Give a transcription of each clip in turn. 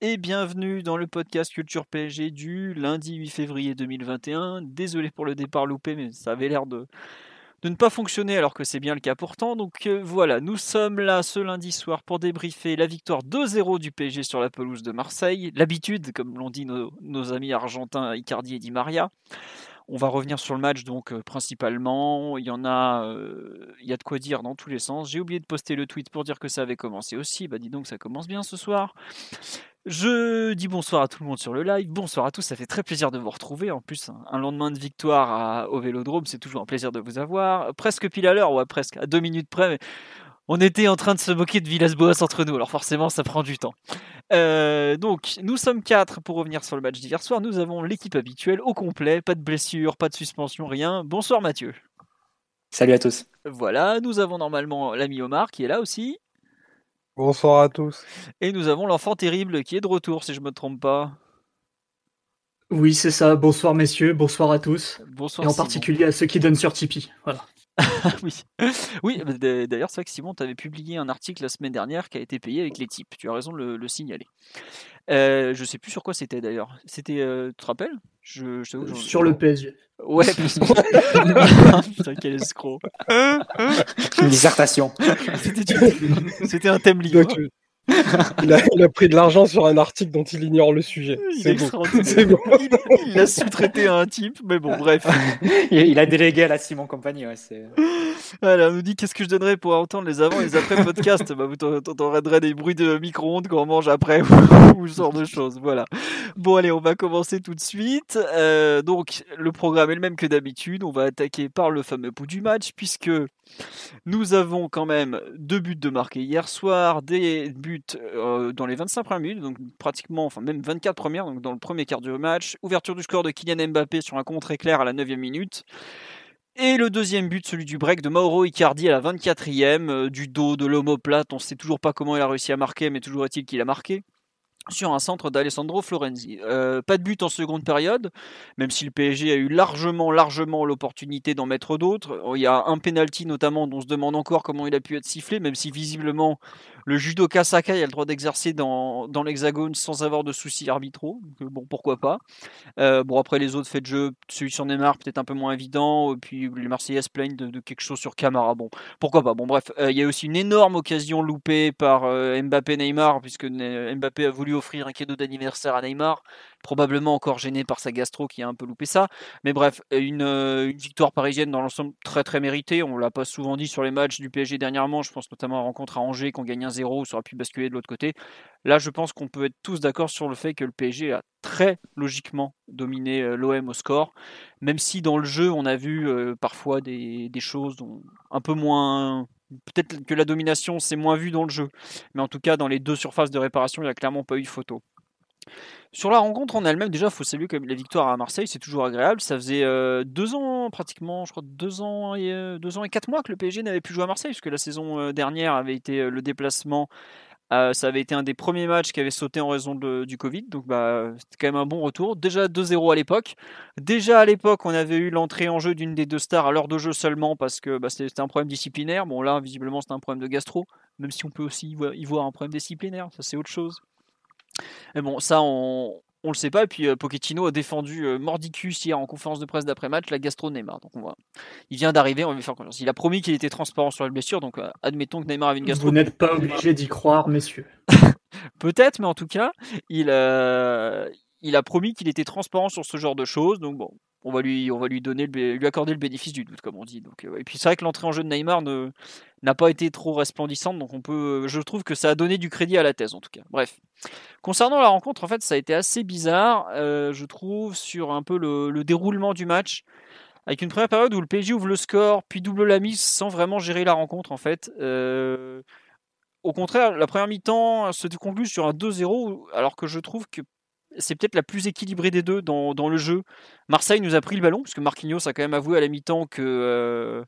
Et bienvenue dans le podcast Culture PSG du lundi 8 février 2021. Désolé pour le départ loupé, mais ça avait l'air de, ne pas fonctionner alors que c'est bien le cas pourtant. Donc euh, voilà, nous sommes là ce lundi soir pour débriefer la victoire 2-0 du PSG sur la pelouse de Marseille. L'habitude, comme l'ont dit nos amis argentins Icardi et Di Maria. On va revenir sur le match donc euh, principalement. Il y en a, euh, il y a de quoi dire dans tous les sens. J'ai oublié de poster le tweet pour dire que ça avait commencé aussi. Bah dis donc, ça commence bien ce soir. Je dis bonsoir à tout le monde sur le live. Bonsoir à tous, ça fait très plaisir de vous retrouver. En plus, un, lendemain de victoire au Vélodrome, c'est toujours un plaisir de vous avoir. Presque pile à l'heure, ouais, presque à deux minutes près. mais on était en train de se moquer de Villas-Boas entre nous, alors forcément, ça prend du temps. Euh, donc, nous sommes quatre pour revenir sur le match d'hier soir. Nous avons l'équipe habituelle au complet, pas de blessure, pas de suspension, rien. Bonsoir Mathieu. Salut à tous. Voilà, nous avons normalement l'ami Omar qui est là aussi. Bonsoir à tous. Et nous avons l'enfant terrible qui est de retour, si je me trompe pas. Oui, c'est ça. Bonsoir messieurs, bonsoir à tous. Bonsoir. Et en Simon. particulier à ceux qui donnent sur Tipeee. Voilà. Oui, oui bah, d'ailleurs, c'est vrai que Simon, tu avais publié un article la semaine dernière qui a été payé avec les types. Tu as raison de le, le signaler. Euh, je sais plus sur quoi c'était d'ailleurs. C'était, euh, tu te rappelles? Je, j'en- Sur le PSG. Ouais, putain, quel escroc. Une dissertation. C'était un thème libre. Donc, euh, il, a, il a pris de l'argent sur un article dont il ignore le sujet. Il C'est est bon. Il, il l'a sous-traité à un type, mais bon, bref. Il il a délégué à la Simon Compagnie. Ouais. Voilà, on nous dit qu'est-ce que je donnerais pour entendre les avant et les après podcasts. Bah, vous t'en- t'entendrez des bruits de micro-ondes quand on mange après ou ce genre de choses. Voilà. Bon, allez, on va commencer tout de suite. Euh, donc, le programme est le même que d'habitude. On va attaquer par le fameux bout du match puisque nous avons quand même deux buts de marqués hier soir, des buts euh, dans les 25 premières minutes, donc pratiquement, enfin même 24 premières, donc dans le premier quart du match. Ouverture du score de Kylian Mbappé sur un contre éclair à la 9 minute. Et le deuxième but, celui du break de Mauro Icardi à la 24e, euh, du dos de l'omoplate. On ne sait toujours pas comment il a réussi à marquer, mais toujours est-il qu'il a marqué. Sur un centre d'Alessandro Florenzi. Euh, pas de but en seconde période, même si le PSG a eu largement, largement l'opportunité d'en mettre d'autres. Il y a un penalty notamment dont on se demande encore comment il a pu être sifflé, même si visiblement le judoka Sakai a le droit d'exercer dans, l'hexagone sans avoir de soucis arbitraux. Euh, bon, pourquoi pas. Euh, bon, après les autres faits de jeu, celui sur Neymar peut-être un peu moins évident, et puis les Marseillais se plaignent de, quelque chose sur Camara. Bon, pourquoi pas. Bon, bref, euh, il y a aussi une énorme occasion loupée par Mbappé-Neymar, puisque Mbappé a voulu offrir un cadeau d'anniversaire à Neymar, probablement encore gêné par sa gastro qui a un peu loupé ça. Mais bref, une, euh, une victoire parisienne dans l'ensemble très très méritée. On l'a pas souvent dit sur les matchs du PSG dernièrement. Je pense notamment à la rencontre à Angers qu'on gagne 1-0, ça aurait pu basculer de l'autre côté. Là, je pense qu'on peut être tous d'accord sur le fait que le PSG a très logiquement dominé euh, l'OM au score, même si dans le jeu, on a vu euh, parfois des, choses dont un peu moins. Peut-être que la domination, c'est moins vu dans le jeu, mais en tout cas, dans les deux surfaces de réparation, il n'y a clairement pas eu photo. Sur la rencontre en elle-même, déjà, il faut saluer même la victoire à Marseille, c'est toujours agréable. Ça faisait euh, deux ans, pratiquement, je crois, deux ans, et, euh, deux ans et quatre mois que le PSG n'avait plus joué à Marseille, puisque la saison euh, dernière avait été le déplacement. ça avait été un des premiers matchs qui avait sauté en raison du Covid, donc bah, c'était quand même un bon retour. Déjà 2-0 à l'époque. Déjà à l'époque, on avait eu l'entrée en jeu d'une des deux stars à l'heure de jeu seulement parce que bah, c'était un problème disciplinaire. Bon, là, visiblement, c'était un problème de gastro, même si on peut aussi y voir un problème disciplinaire, ça c'est autre chose. Mais bon, ça, on, on le sait pas. Et puis, euh, Pochettino a défendu euh, Mordicus hier en conférence de presse d'après-match, la gastro de Neymar. Donc, on voit. Il vient d'arriver, on va lui faire confiance. Il a promis qu'il était transparent sur la blessure, donc euh, admettons que Neymar avait une gastro. Vous n'êtes pas obligé d'y croire, messieurs. Peut-être, mais en tout cas, il, il a promis qu'il était transparent sur ce genre de choses. Donc bon, on va lui, donner, lui accorder le bénéfice du doute, comme on dit. Donc, euh, et puis c'est vrai que l'entrée en jeu de Neymar ne, n'a pas été trop resplendissante, donc on peut, je trouve que ça a donné du crédit à la thèse en tout cas. Bref. Concernant la rencontre, en fait, ça a été assez bizarre, euh, je trouve, sur un peu le, le déroulement du match. Avec une première période où le PSG ouvre le score, puis double la mise sans vraiment gérer la rencontre en fait. Euh, au contraire, la première mi-temps se conclut sur un 2-0, alors que je trouve que c'est peut-être la plus équilibrée des deux dans, le jeu. Marseille nous a pris le ballon, parce que Marquinhos a quand même avoué à la mi-temps que, euh,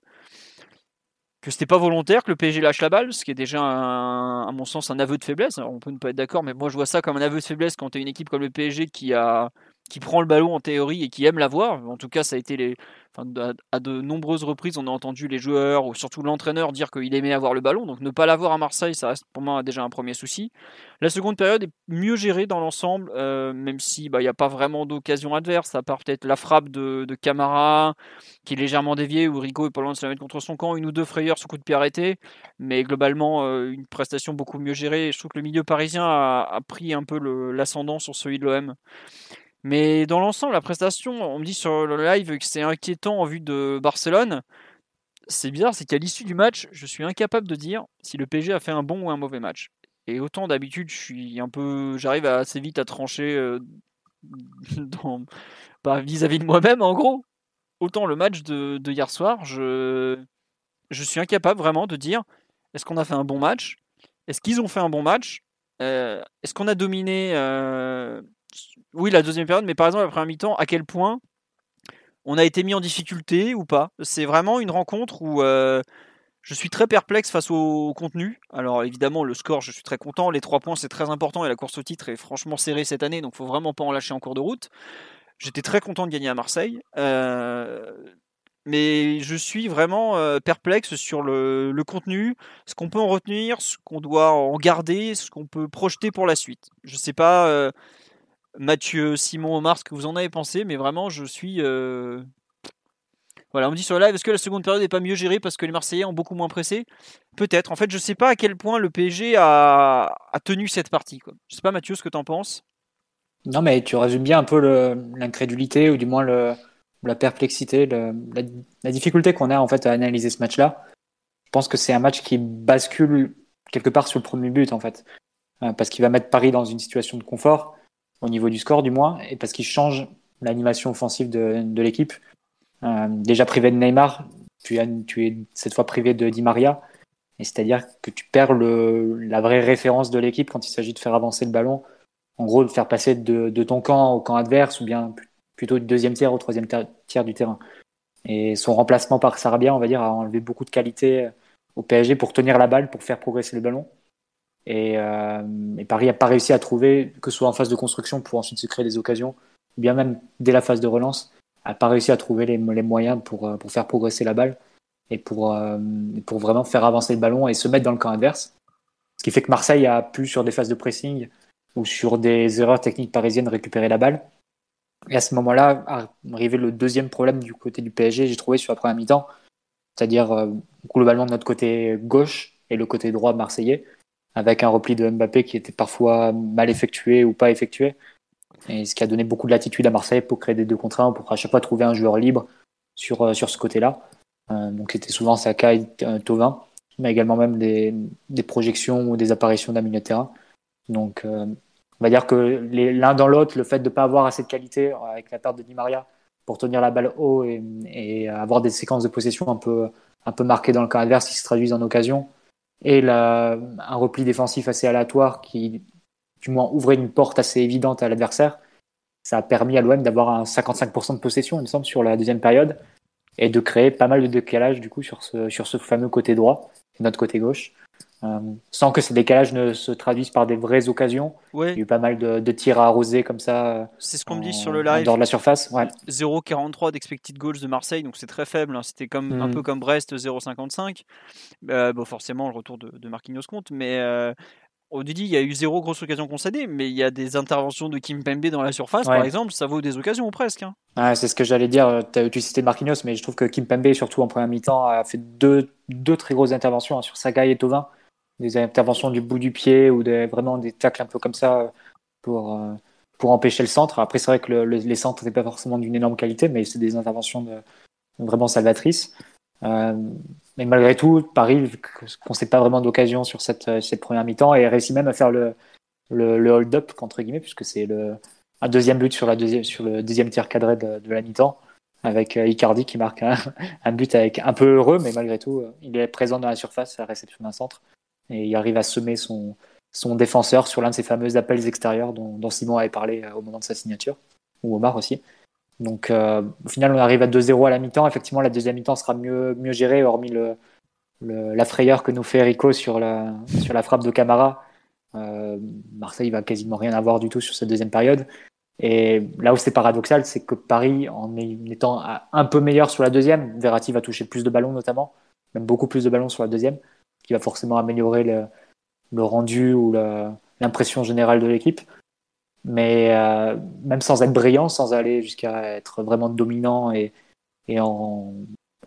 que c'était pas volontaire, que le PSG lâche la balle, ce qui est déjà, à mon sens, un aveu de faiblesse. Alors, on peut ne pas être d'accord, mais moi je vois ça comme un aveu de faiblesse quand tu as une équipe comme le PSG qui, a, qui prend le ballon en théorie et qui aime l'avoir. En tout cas, ça a été les, à de nombreuses reprises, on a entendu les joueurs ou surtout l'entraîneur dire qu'il aimait avoir le ballon. Donc ne pas l'avoir à Marseille, ça reste pour moi déjà un premier souci. La seconde période est mieux gérée dans l'ensemble, euh, même si bah, il n'y a pas vraiment d'occasion adverse, à part peut-être la frappe de, Camara qui est légèrement déviée, où Rico est pas loin de se la mettre contre son camp, une ou deux frayeurs sur coup de pied arrêté. Mais globalement, euh, une prestation beaucoup mieux gérée. je trouve que le milieu parisien a, pris un peu l'ascendant sur celui de l'OM. Mais dans l'ensemble, la prestation, on me dit sur le live que c'est inquiétant en vue de Barcelone. C'est bizarre, c'est qu'à l'issue du match, je suis incapable de dire si le PSG a fait un bon ou un mauvais match. Et autant d'habitude, je suis un peu, j'arrive assez vite à trancher euh, bah, vis-à-vis de moi-même, en gros. Autant le match de, hier soir, je, je suis incapable vraiment de dire est-ce qu'on a fait un bon match? Est-ce qu'ils ont fait un bon match? Euh, Est-ce qu'on a dominé euh, oui, la deuxième période, mais par exemple, la première mi-temps, à quel point on a été mis en difficulté ou pas? C'est vraiment une rencontre où euh, je suis très perplexe face au contenu. Alors évidemment, le score, je suis très content. Les trois points, c'est très important et la course au titre est franchement serrée cette année, donc faut vraiment pas en lâcher en cours de route. J'étais très content de gagner à Marseille. Euh, mais je suis vraiment euh, perplexe sur le, contenu, ce qu'on peut en retenir, ce qu'on doit en garder, ce qu'on peut projeter pour la suite. Je sais pas Mathieu, Simon, Omar, ce que vous en avez pensé, mais vraiment, je suis. Euh, voilà, on me dit sur le live, est-ce que la seconde période n'est pas mieux gérée parce que les Marseillais ont beaucoup moins pressé? Peut-être. En fait, je ne sais pas à quel point le PSG a, tenu cette partie. Je sais pas, Mathieu, ce que tu en penses? Non, mais tu résumes bien un peu l'incrédulité ou du moins la perplexité, la, la, difficulté qu'on a en fait à analyser ce match-là. Je pense que c'est un match qui bascule quelque part sur le premier but en fait, euh, parce qu'il va mettre Paris dans une situation de confort au niveau du score du moins, et parce qu'il change l'animation offensive de, l'équipe. Euh, déjà privé de Neymar, tu, tu es cette fois privé de Di Maria, et c'est-à-dire que tu perds la vraie référence de l'équipe quand il s'agit de faire avancer le ballon, en gros de faire passer de, de, ton camp au camp adverse, ou bien plutôt du deuxième tiers au troisième tiers du terrain. Et son remplacement par Sarabia, on va dire, a enlevé beaucoup de qualité au PSG pour tenir la balle, pour faire progresser le ballon. Et, euh, et Paris n'a pas réussi à trouver, que ce soit en phase de construction pour ensuite se créer des occasions, ou bien même dès la phase de relance, n'a pas réussi à trouver les, moyens pour, euh, pour faire progresser la balle et pour, euh, pour vraiment faire avancer le ballon et se mettre dans le camp adverse. Ce qui fait que Marseille a pu, sur des phases de pressing ou sur des erreurs techniques parisiennes, récupérer la balle. Et à ce moment-là, arrivé le deuxième problème du côté du PSG, j'ai trouvé sur la première mi-temps, c'est-à-dire globalement de notre côté gauche et le côté droit marseillais, avec un repli de Mbappé qui était parfois mal effectué ou pas effectué. Et ce qui a donné beaucoup de latitude à Marseille pour créer des deux contre un, pour à chaque fois trouver un joueur libre sur, euh, sur ce côté-là. Euh, donc c'était souvent Saka euh, Tovin, mais également même des, des projections ou des apparitions d'un milieu. Donc on va dire que l'un dans l'autre, le fait de ne pas avoir assez de qualité avec la perte de Di Maria pour tenir la balle haut et, et avoir des séquences de possession un peu, un peu marquées dans le camp adverse qui se traduisent en occasion, et un repli défensif assez aléatoire qui, du moins, ouvrait une porte assez évidente à l'adversaire. Ça a permis à l'OM d'avoir un 55% de possession, il me semble, sur la deuxième période et de créer pas mal de décalage du coup sur ce, sur ce fameux côté droit notre côté gauche. Euh, sans que ces décalages ne se traduisent par des vraies occasions. Il y a eu pas mal de, de tirs à arroser comme ça. C'est ce qu'on me dit sur le live. Dans la surface. Ouais. 0,43 d'expected goals de Marseille, donc c'est très faible. Hein. C'était comme un mm. peu comme Brest, 0,55. Euh, bon, forcément, le retour de, de Marquinhos compte, mais euh, on dit il y a eu zéro grosse occasion concédée, mais il y a des interventions de Kim Pembe dans la surface, par exemple, ça vaut des occasions ou presque. Hein. c'est ce que j'allais dire. Tu as cité Marquinhos, mais je trouve que Kim Pembe, surtout en première mi-temps, a fait deux, deux très grosses interventions hein, sur Sagai et Tovin des interventions du bout du pied ou des, vraiment des tacles un peu comme ça pour, euh, pour empêcher le centre. Après, c'est vrai que le, les centres n'étaient pas forcément d'une énorme qualité, mais c'est des interventions vraiment salvatrices. Euh, mais malgré tout, Paris, qu'on ne sait pas vraiment d'occasion sur cette, première mi-temps, et réussit même à faire le, le, hold-up, entre guillemets, puisque c'est le, un deuxième but sur, la deuxième, sur le deuxième tir cadré de, la mi-temps, avec euh, Icardi qui marque un, un, but avec un peu heureux, mais malgré tout, il est présent dans la surface à la réception d'un centre et il arrive à semer son, défenseur sur l'un de ces fameux appels extérieurs dont, Simon avait parlé au moment de sa signature, ou Omar aussi. Donc au final, on arrive à 2-0 à la mi-temps. Effectivement, la deuxième mi-temps sera mieux, mieux gérée, hormis la frayeur que nous fait Rico sur la, sur la frappe de Camara. Euh, Marseille va quasiment rien avoir du tout sur cette deuxième période. Et là où c'est paradoxal, c'est que Paris, en étant un peu meilleur sur la deuxième, Verratti va toucher plus de ballons notamment, même beaucoup plus de ballons sur la deuxième, qui va forcément améliorer le, le rendu ou l'impression générale de l'équipe. Mais euh, même sans être brillant, sans aller jusqu'à être vraiment dominant et, et en,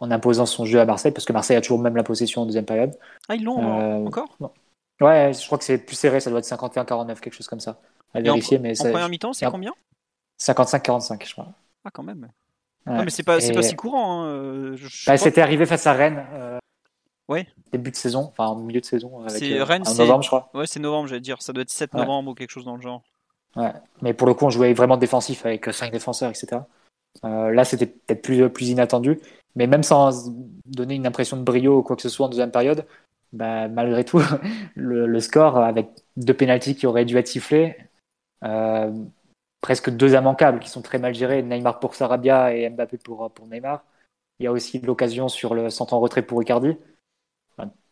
en imposant son jeu à Marseille, parce que Marseille a toujours même la possession en deuxième période. Ah, ils l'ont euh, encore? Ouais, je crois que c'est plus serré, ça doit être 51-49, quelque chose comme ça. À vérifier, en, mais en première mi-temps, c'est combien? 55-45, je crois. Ah, quand même. Non, mais c'est pas, pas si courant. Hein. Euh, bah, C'était arrivé face à Rennes. Euh, ouais. Début de saison, enfin en milieu de saison. C'est Rennes, en novembre, je crois. Ouais, c'est novembre, j'allais dire. Ça doit être 7 novembre ou quelque chose dans le genre. Ouais, mais pour le coup, on jouait vraiment défensif avec 5 défenseurs, etc. là, c'était peut-être plus, plus inattendu. Mais même sans donner une impression de brio ou quoi que ce soit en deuxième période, bah, malgré tout, le, score avec deux pénalties qui auraient dû être sifflés, euh, presque deux immanquables qui sont très mal gérés, Neymar pour Sarabia et Mbappé pour, pour Neymar. Il y a aussi l'occasion sur le centre en retrait pour Icardi.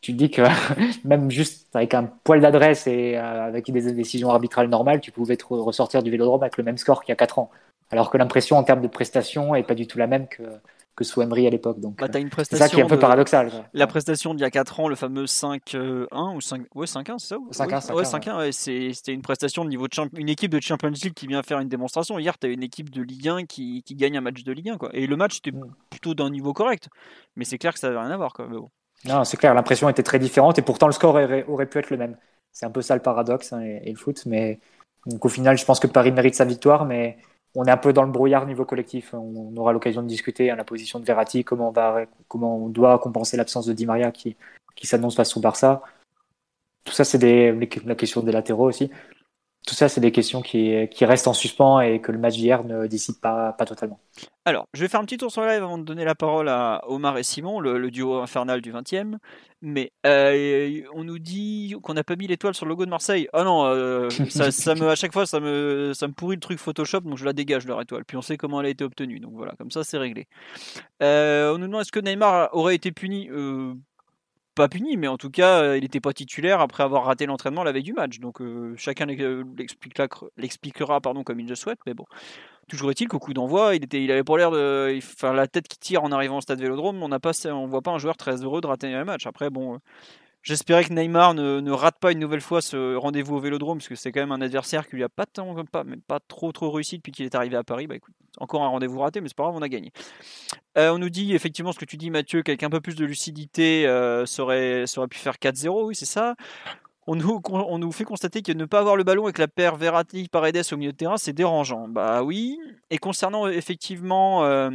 Tu te dis que même juste avec un poil d'adresse et euh, avec des décisions arbitrales normales, tu pouvais te ressortir du vélodrome avec le même score qu'il y a 4 ans. Alors que l'impression en termes de prestation est pas du tout la même que, que sous Emery à l'époque. Donc, bah, une c'est ça qui est un peu paradoxal. La prestation d'il y a 4 ans, le fameux 5-1 ou 5 ouais, 5-1, c'est ça 5-1, ouais, 5-1, c'était une prestation de niveau de une équipe de Champions League qui vient faire une démonstration. Hier, tu as une équipe de Ligue 1 qui, qui, gagne un match de Ligue 1. Quoi. Et le match était mm. plutôt d'un niveau correct. Mais c'est clair que ça n'avait rien à voir. Quoi. Non, c'est clair, l'impression était très différente et pourtant le score aurait, pu être le même. C'est un peu ça le paradoxe hein, et, le foot. Mais donc, au final, je pense que Paris mérite sa victoire, mais on est un peu dans le brouillard niveau collectif. On aura l'occasion de discuter hein, la position de Verratti, comment on, va, comment on doit compenser l'absence de Di Maria qui, qui s'annonce face au Barça. Tout ça, c'est la question des latéraux aussi. Tout ça, c'est des questions qui, restent en suspens et que le match d'hier ne dissipe pas, totalement. Alors, je vais faire un petit tour sur live avant de donner la parole à Omar et Simon, le, duo infernal du 20e. Mais euh, on nous dit qu'on n'a pas mis l'étoile sur le logo de Marseille. Ah non, euh, à chaque fois, ça me, ça me pourrit le truc Photoshop, donc je la dégage leur étoile. Puis on sait comment elle a été obtenue. Donc voilà, comme ça, c'est réglé. Euh, on nous demande est-ce que Neymar aurait été puni? Puni, mais en tout cas, il n'était pas titulaire après avoir raté l'entraînement la veille du match. Donc chacun l'expliquera pardon, comme il le souhaite. Mais bon, toujours est-il qu'au coup d'envoi, il, était, il avait pas l'air de. Enfin, la tête qui tire en arrivant au stade Vélodrome, on n'a pas, on voit pas un joueur très heureux de rater un match. Après, bon. J'espérais que Neymar ne, rate pas une nouvelle fois ce rendez-vous au Vélodrome, parce que c'est quand même un adversaire qui lui a pas tant, pas, pas trop trop réussi depuis qu'il est arrivé à Paris. Bah écoute, encore un rendez-vous raté, mais c'est pas grave, on a gagné. Euh, on nous dit effectivement ce que tu dis, Mathieu, qu'avec un peu plus de lucidité, euh, serait, aurait pu faire 4-0, oui, c'est ça. On nous, on nous, fait constater que ne pas avoir le ballon avec la paire Verratti Paredes au milieu de terrain, c'est dérangeant. Bah oui. Et concernant effectivement euh,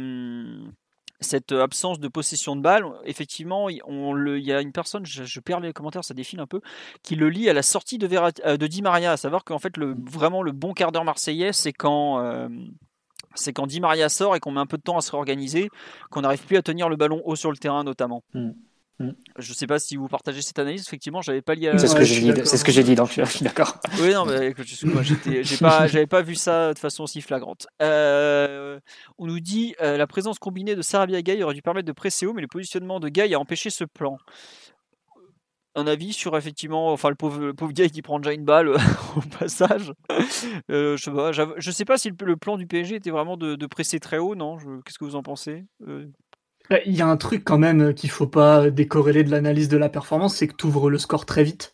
cette absence de possession de balle, effectivement, on le, il y a une personne, je, perds les commentaires, ça défile un peu, qui le lit à la sortie de, euh, de Di Maria, à savoir qu'en fait, le, vraiment le bon quart d'heure marseillais, c'est quand. Euh, c'est quand Di Maria sort et qu'on met un peu de temps à se réorganiser, qu'on n'arrive plus à tenir le ballon haut sur le terrain notamment. Hmm. Hmm. Je ne sais pas si vous partagez cette analyse. Effectivement, j'avais pas lié. C'est ce, que j'ai dit. C'est ce que j'ai dit. Donc, je suis d'accord. Oui, non, mais moi, j'ai pas, j'avais pas vu ça de façon aussi flagrante. Euh, on nous dit euh, la présence combinée de Sarabia et Gay aurait dû permettre de presser haut, mais le positionnement de Gay a empêché ce plan. Un avis sur effectivement, enfin le pauvre, le pauvre qui prend déjà une balle au passage. Euh, je, sais pas, je sais pas si le, plan du PSG était vraiment de, presser très haut, non? Qu'est-ce que vous en pensez? Bah, il y a un truc quand même qu'il faut pas décorréler de l'analyse de la performance, c'est que tu ouvres le score très vite.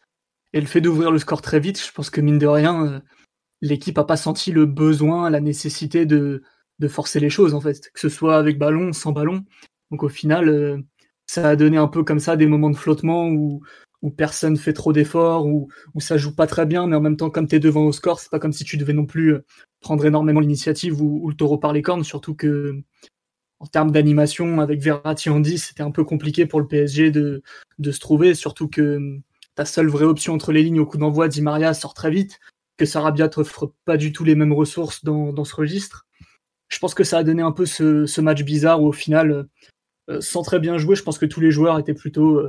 Et le fait d'ouvrir le score très vite, je pense que mine de rien, euh, l'équipe a pas senti le besoin, la nécessité de, de forcer les choses en fait, que ce soit avec ballon, sans ballon. Donc au final, euh, ça a donné un peu comme ça des moments de flottement où, où personne fait trop d'efforts, où, où ça joue pas très bien, mais en même temps, comme tu es devant au score, c'est pas comme si tu devais non plus euh, prendre énormément l'initiative ou, ou, le taureau par les cornes, surtout que en termes d'animation, avec Verratti en 10, c'était un peu compliqué pour le PSG de, de se trouver, surtout que hum, ta seule vraie option entre les lignes au coup d'envoi, Di Maria sort très vite, que Sarabia t'offre pas du tout les mêmes ressources dans, dans, ce registre. Je pense que ça a donné un peu ce, ce match bizarre où au final, euh, sans très bien jouer, je pense que tous les joueurs étaient plutôt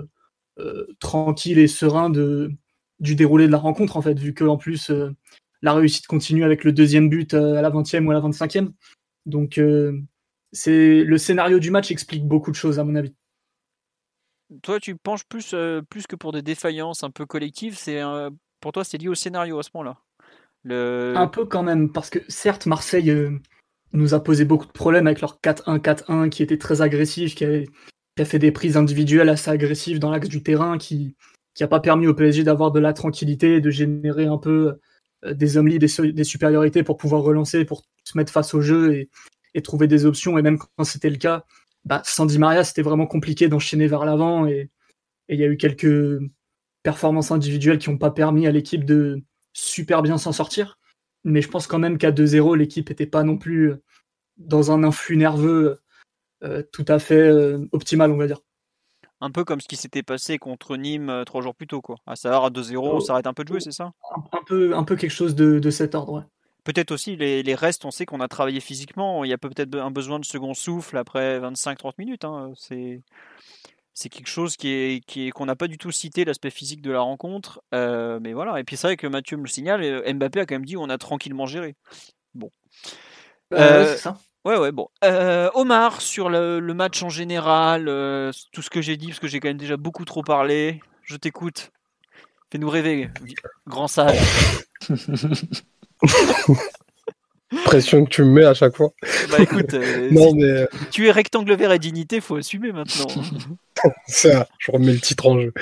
euh, tranquille et serein de, du déroulé de la rencontre, en fait, vu que en plus la réussite continue avec le deuxième but à la 20e ou à la 25e. Donc, c'est le scénario du match explique beaucoup de choses, à mon avis. Toi, tu penches plus, plus que pour des défaillances un peu collectives. C'est pour toi, c'est lié au scénario à ce moment-là. Un peu quand même, parce que certes, Marseille nous a posé beaucoup de problèmes avec leur 4-1-4-1 qui était très agressif, qui a, fait des prises individuelles assez agressives dans l'axe du terrain, qui n'a pas permis au PSG d'avoir de la tranquillité, de générer un peu euh, des hommes libres, des, des, supériorités pour pouvoir relancer, pour se mettre face au jeu et, trouver des options. Et même quand c'était le cas, bah, Sandy Maria, c'était vraiment compliqué d'enchaîner vers l'avant. Et il y a eu quelques performances individuelles qui n'ont pas permis à l'équipe de super bien s'en sortir mais je pense quand même qu'à 2-0, l'équipe n'était pas non plus euh, dans un influx nerveux euh, tout à fait euh, optimal, on va dire. Un peu comme ce qui s'était passé contre Nîmes trois jours plus tôt, quoi. À savoir à 2-0, on s'arrête un peu de jouer, c'est ça? un, peu, un peu quelque chose de, cet ordre, Peut-être aussi les, restes, on sait qu'on a travaillé physiquement, il y a peut-être un besoin de second souffle après 25-30 minutes. Hein. C'est c'est quelque chose qui est qui est qu'on n'a pas du tout cité l'aspect physique de la rencontre euh, mais voilà et puis c'est vrai que Mathieu me le signale euh, Mbappé a quand même dit on a tranquillement géré bon euh, c'est ça ouais ouais bon Omar sur le, match en général tout ce que j'ai dit parce que j'ai quand même déjà beaucoup trop parlé je t'écoute fais-nous rêver grand sage pression que tu me mets à chaque fois. Bah écoute, non, mais... tu es rectangle vert et dignité, faut assumer maintenant. ça, je remets le titre en jeu.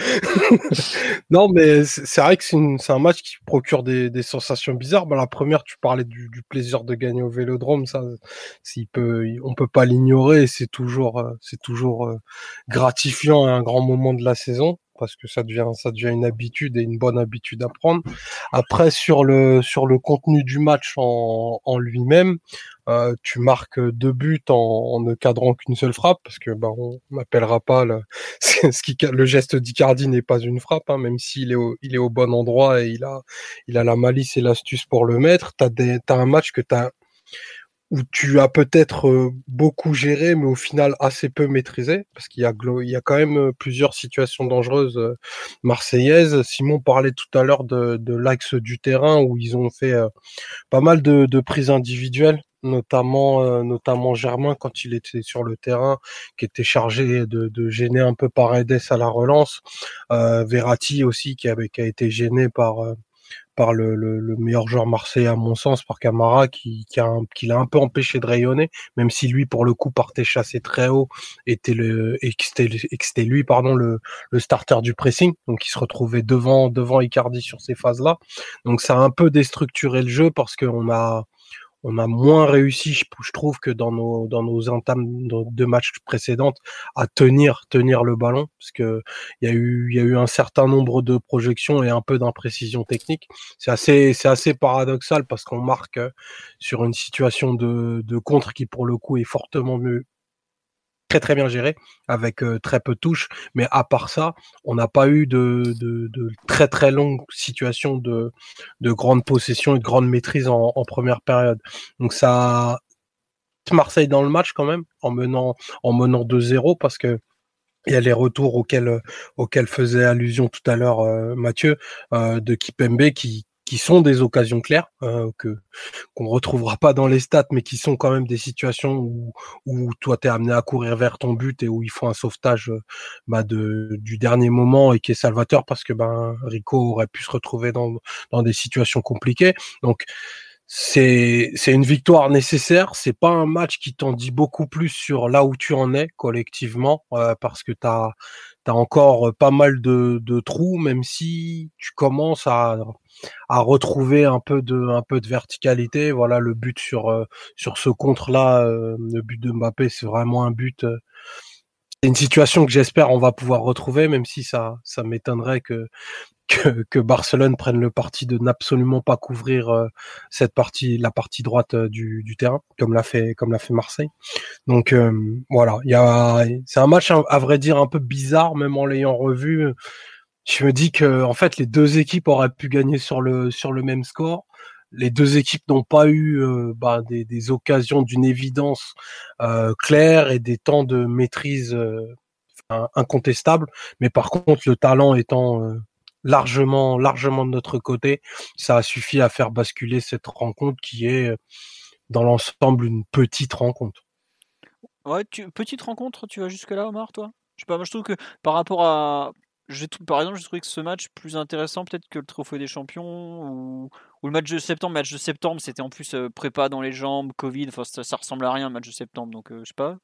non, mais c'est vrai que c'est un match qui procure des, des sensations bizarres. Bah, la première, tu parlais du, du, plaisir de gagner au Vélodrome, ça, s'il peut, on peut pas l'ignorer. C'est toujours, euh, c'est toujours euh, gratifiant et un grand moment de la saison parce que ça devient une habitude et une bonne habitude à prendre. Après sur le contenu du match en, lui-même, euh, tu marques deux buts en, ne cadrant qu'une seule frappe parce que bah on n'appellera pas le ce qui le geste d'Icardi n'est pas une frappe hein, même s'il est au, il est au bon endroit et il a la malice et l'astuce pour le mettre. T'as t'as un match que t'as où tu as peut-être euh, beaucoup géré, mais au final assez peu maîtrisé, parce qu'il y a, il y a quand même euh, plusieurs situations dangereuses euh, marseillaises. Simon parlait tout à l'heure de, l'axe du terrain où ils ont fait pas mal de, prises individuelles, notamment notamment Germain quand il était sur le terrain, qui était chargé de, gêner un peu par Edes à la relance. Verratti aussi qui, avait, qui a été gêné par par le, le, meilleur joueur marseillais à mon sens, par Camara, qui, qui, a qui l'a un peu empêché de rayonner, même si lui pour le coup partait chasser très haut, était le et que c'était lui pardon le, le starter du pressing, donc il se retrouvait devant devant Icardi sur ces phases là. Donc ça a un peu déstructuré le jeu parce qu'on a on a moins réussi, je, trouve, que dans nos dans nos entames de matchs précédentes à tenir tenir le ballon, parce que il y a eu il y a eu un certain nombre de projections et un peu d'imprécision technique. C'est assez c'est assez paradoxal parce qu'on marque euh, sur une situation de de contre qui pour le coup est fortement mieux très très bien géré avec euh, très peu de touches. Mais à part ça, on n'a pas eu de, de, très très longues situations de, de grande possession et de grande maîtrise en, en première période. Donc ça Marseille dans le match quand même en menant en menant 2-0 parce que il y a les retours auxquels auxquels faisait allusion tout à l'heure euh, Mathieu euh, de Kipembe qui sont des occasions claires euh, que qu'on retrouvera pas dans les stats, mais qui sont quand même des situations où, où toi t'es amené à courir vers ton but et où il faut un sauvetage euh, bah, de, du dernier moment et qui est salvateur parce que ben Rico aurait pu se retrouver dans, dans des situations compliquées. Donc c'est une victoire nécessaire. C'est pas un match qui t'en dit beaucoup plus sur là où tu en es collectivement euh, parce que t'as as encore pas mal de, de trous, même si tu commences à à retrouver un peu de un peu de verticalité. Voilà le but sur euh, sur ce contre là, euh, le but de Mbappé, c'est vraiment un but. Euh, c'est une situation que j'espère on va pouvoir retrouver, même si ça ça m'étonnerait que, que, Barcelone prenne le parti de n'absolument pas couvrir cette partie, la partie droite du, du terrain, comme l'a fait comme l'a fait Marseille. Donc voilà, il y a c'est un match à vrai dire un peu bizarre, même en l'ayant revu je me dis que en fait les deux équipes auraient pu gagner sur le sur le même score. Les deux équipes n'ont pas eu euh, bah, des, des, occasions d'une évidence euh, claire et des temps de maîtrise euh, incontestable. Mais par contre, le talent étant euh, largement, largement de notre côté, ça a suffi à faire basculer cette rencontre qui est euh, dans l'ensemble une petite rencontre. Ouais, tu, petite rencontre, tu vas jusque là, Omar, toi? Je sais pas, moi je trouve que par rapport à, par exemple, j'ai trouvé que ce match plus intéressant peut-être que le Trophée des Champions ou, le match de septembre. match de septembre, c'était en plus euh, prépa dans les jambes, Covid, enfin ça, ressemble à rien le match de septembre, donc je sais pas.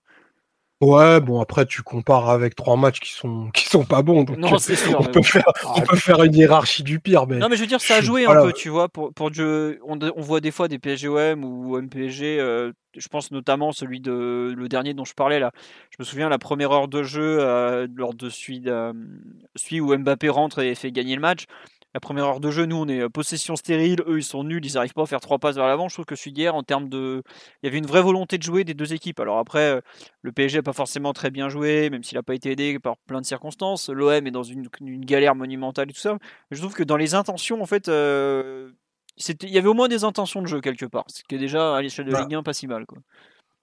Ouais, bon après tu compares avec trois matchs qui sont qui sont pas bons. Donc non, c'est sûr. On, peut, faire, on peut faire une hiérarchie du pire, mais. Non, mais je veux dire, ça a joué un peu, tu vois. Pour pour on, on, voit des fois des PSGOM ou MPG. Euh, je pense notamment celui de le dernier dont je parlais là. Je me souviens la première heure de jeu euh, lors de celui, de, celui où Mbappé rentre et fait gagner le match la première heure de jeu, nous, on est euh, possession stérile, eux, ils sont nuls, ils n'arrivent pas à faire trois passes vers l'avant. Je trouve que celui d'hier, en termes de. Il y avait une vraie volonté de jouer des deux équipes. Alors après, euh, le PSG n'a pas forcément très bien joué, même s'il n'a pas été aidé par plein de circonstances. L'OM est dans une, galère monumentale et tout ça. Mais je trouve que dans les intentions, en fait. Euh, il y avait au moins des intentions de jeu quelque part, ce qui est déjà à l'échelle de bah. Ligue 1 pas si mal. Quoi.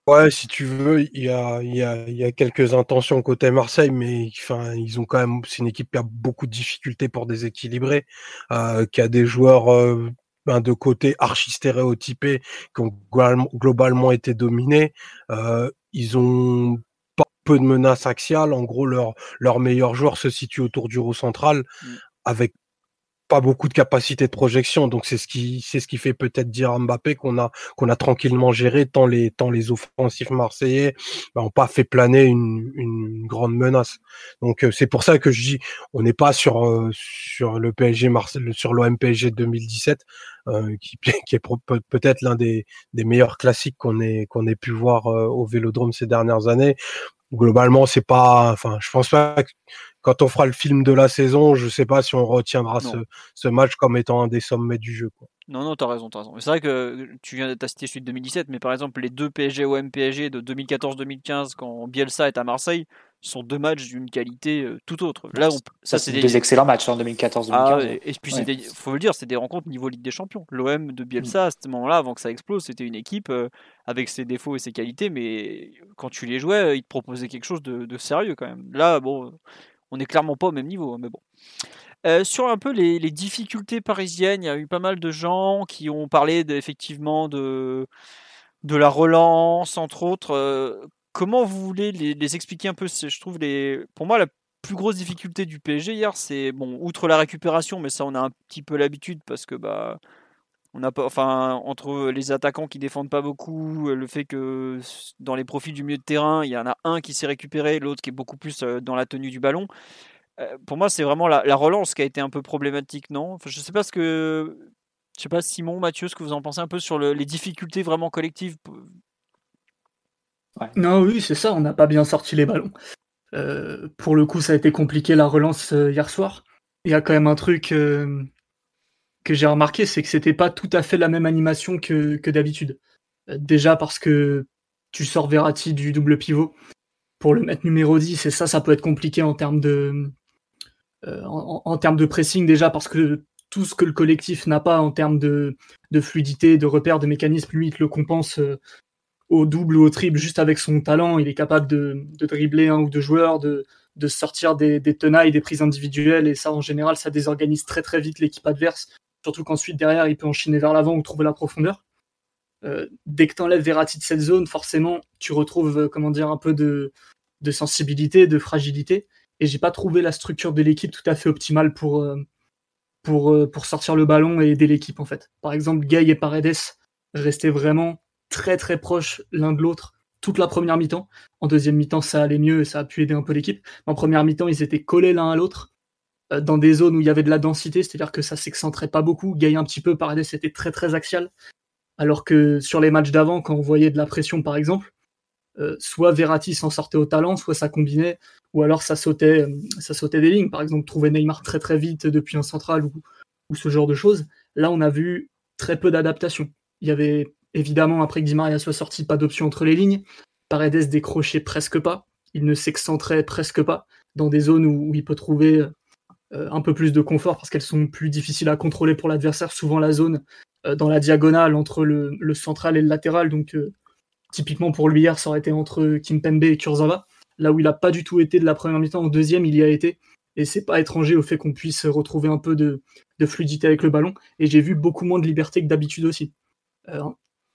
Ouais, si tu veux, il y a, y, a, y a quelques intentions côté Marseille, mais enfin, ils ont quand même. C'est une équipe qui a beaucoup de difficultés pour déséquilibrer, euh, qui a des joueurs euh, ben, de côté archi stéréotypés qui ont globalement été dominés. Euh, ils ont pas peu de menaces axiales. En gros, leur, leur meilleur joueur se situe autour du roue central, mmh. avec pas beaucoup de capacité de projection, donc c'est ce qui c'est ce qui fait peut-être dire à Mbappé qu'on a qu'on a tranquillement géré tant les tant les offensifs marseillais ben, pas fait planer une, une grande menace. Donc euh, c'est pour ça que je dis on n'est pas sur euh, sur le PSG Marseille sur l'OM PSG 2017 euh, qui, qui est peut-être l'un des des meilleurs classiques qu'on ait qu'on ait pu voir au Vélodrome ces dernières années. Globalement, c'est pas enfin je pense pas quand on fera le film de la saison, je sais pas si on retiendra ce, match comme étant un des sommets du jeu. Quoi. Non, non, t'as raison, t'as raison. C'est vrai que tu viens de citer celui de 2017, mais par exemple, les deux PSG OM PSG de 2014-2015, quand Bielsa est à Marseille, sont deux matchs d'une qualité euh, tout autre. Là, ça, c'est des... excellents matchs en 2014-2015. Ah, et, puis, il faut le dire, c'est des rencontres niveau Ligue des Champions. L'OM de Bielsa, à ce moment-là, avant que ça explose, c'était une équipe euh, avec ses défauts et ses qualités, mais quand tu les jouais, euh, ils te proposaient quelque chose de, de sérieux quand même. Là, bon, on n'est clairement pas au même niveau, hein, mais bon. Euh, sur un peu les, difficultés parisiennes, il y a eu pas mal de gens qui ont parlé effectivement de, de la relance, entre autres. Euh, comment vous voulez les, expliquer un peu? Je trouve les, pour moi la plus grosse difficulté du PSG hier, c'est bon, outre la récupération, mais ça on a un petit peu l'habitude parce que bah on a pas, enfin, entre les attaquants qui défendent pas beaucoup, le fait que dans les profils du milieu de terrain, il y en a un qui s'est récupéré, l'autre qui est beaucoup plus euh, dans la tenue du ballon. Euh, pour moi, c'est vraiment la, relance qui a été un peu problématique, non? Je sais pas ce que, je sais pas Simon, Mathieu, ce que vous en pensez un peu sur les difficultés vraiment collectives. Non, oui, c'est ça. On n'a pas bien sorti les ballons. Euh, pour le coup, ça a été compliqué la relance hier soir. Il y a quand même un truc que j'ai remarqué, c'est que c'était pas tout à fait la même animation que, d'habitude. Euh, déjà parce que tu sors Verratti du double pivot pour le mettre numéro 10, et ça, ça peut être compliqué en termes de, euh, en, termes de pressing, déjà parce que tout ce que le collectif n'a pas en termes de, fluidité, de repère, de mécanisme, lui, il le compense euh, au double ou au triple juste avec son talent. Il est capable de, dribbler un ou deux joueurs, de, sortir des, des tenailles, des prises individuelles, et ça, en général, ça désorganise très très vite l'équipe adverse Surtout qu'ensuite, derrière, il peut enchaîner vers l'avant ou trouver la profondeur. Euh, dès que tu enlèves Verratti de cette zone, forcément, tu retrouves euh, comment dire, un peu de, sensibilité, de fragilité. Et j'ai pas trouvé la structure de l'équipe tout à fait optimale pour, euh, pour sortir le ballon et aider l'équipe, en fait. Par exemple, Gay et Paredes restaient vraiment très très proches l'un de l'autre toute la première mi-temps. En deuxième mi-temps, ça allait mieux et ça a pu aider un peu l'équipe. En première mi-temps, ils étaient collés l'un à l'autre. Euh, dans des zones où il y avait de la densité, c'est-à-dire que ça s'excentrait pas beaucoup. Gaillé un petit peu, Paredes c'était très très axial. Alors que sur les matchs d'avant, quand on voyait de la pression par exemple, euh, soit Verratti s'en sortait au talent, soit ça combinait, ou alors ça sautait, euh, ça sautait des lignes. Par exemple, trouver Neymar très très vite depuis un central ou, ou ce genre de choses. Là, on a vu très peu d'adaptation. Il y avait évidemment, après que Di Maria soit sorti, pas d'option entre les lignes. Paredes décrochait presque pas. Il ne s'excentrait presque pas dans des zones où il peut trouver un peu plus de confort parce qu'elles sont plus difficiles à contrôler pour l'adversaire. Souvent la zone euh, dans la diagonale entre le, central et le latéral. Donc euh, typiquement pour lui hier, ça aurait été entre Kimpembe et Kurzawa. là où il n'a pas du tout été de la première mi-temps, en deuxième, il y a été. Et c'est pas étranger au fait qu'on puisse retrouver un peu de, fluidité avec le ballon. Et j'ai vu beaucoup moins de liberté que d'habitude aussi. Euh,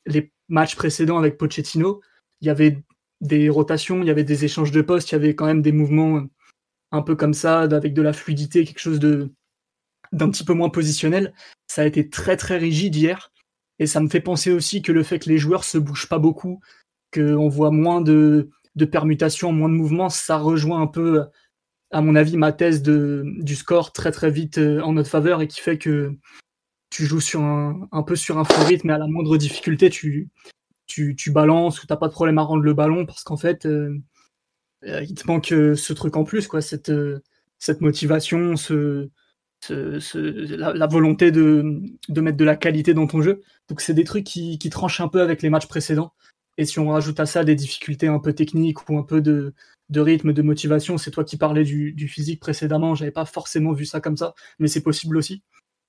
les matchs précédents avec Pochettino, il y avait des rotations, il y avait des échanges de postes, il y avait quand même des mouvements un peu comme ça, avec de la fluidité, quelque chose de d'un petit peu moins positionnel. Ça a été très très rigide hier. Et ça me fait penser aussi que le fait que les joueurs se bougent pas beaucoup, qu'on voit moins de, de permutations, moins de mouvements, ça rejoint un peu, à mon avis, ma thèse du score très très vite euh, en notre faveur et qui fait que tu joues sur un, un peu sur un faux rythme et à la moindre difficulté, tu, tu, tu balances ou t'as pas de problème à rendre le ballon parce qu'en fait, euh, il te manque ce truc en plus, quoi, cette, cette motivation, ce, la, volonté de, de, mettre de la qualité dans ton jeu. Donc c'est des trucs qui, qui, tranchent un peu avec les matchs précédents. Et si on rajoute à ça des difficultés un peu techniques ou un peu de, de rythme, de motivation, c'est toi qui parlais du, du physique précédemment, j'avais pas forcément vu ça comme ça, mais c'est possible aussi.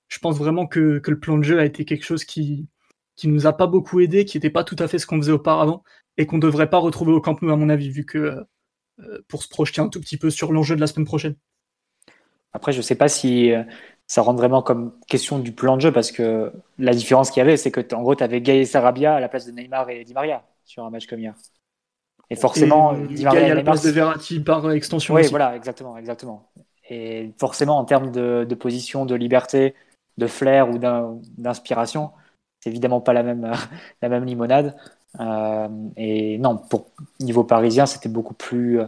Je pense vraiment que, que, le plan de jeu a été quelque chose qui, qui nous a pas beaucoup aidé, qui n'était pas tout à fait ce qu'on faisait auparavant, et qu'on devrait pas retrouver au Camp Nou à mon avis, vu que euh, pour se projeter un tout petit peu sur l'enjeu de la semaine prochaine. Après, je ne sais pas si euh, ça rentre vraiment comme question du plan de jeu, parce que la différence qu'il y avait, c'est que en gros, tu avais Gay et Sarabia à la place de Neymar et Di Maria sur un match comme hier. Et forcément, Di Maria à la place de Verratti par extension. Oui, voilà, exactement, exactement. Et forcément, en termes de, position, de liberté, de flair ou d'inspiration, c'est évidemment pas la même, la même limonade. Euh, et non, pour niveau parisien, c'était beaucoup plus euh,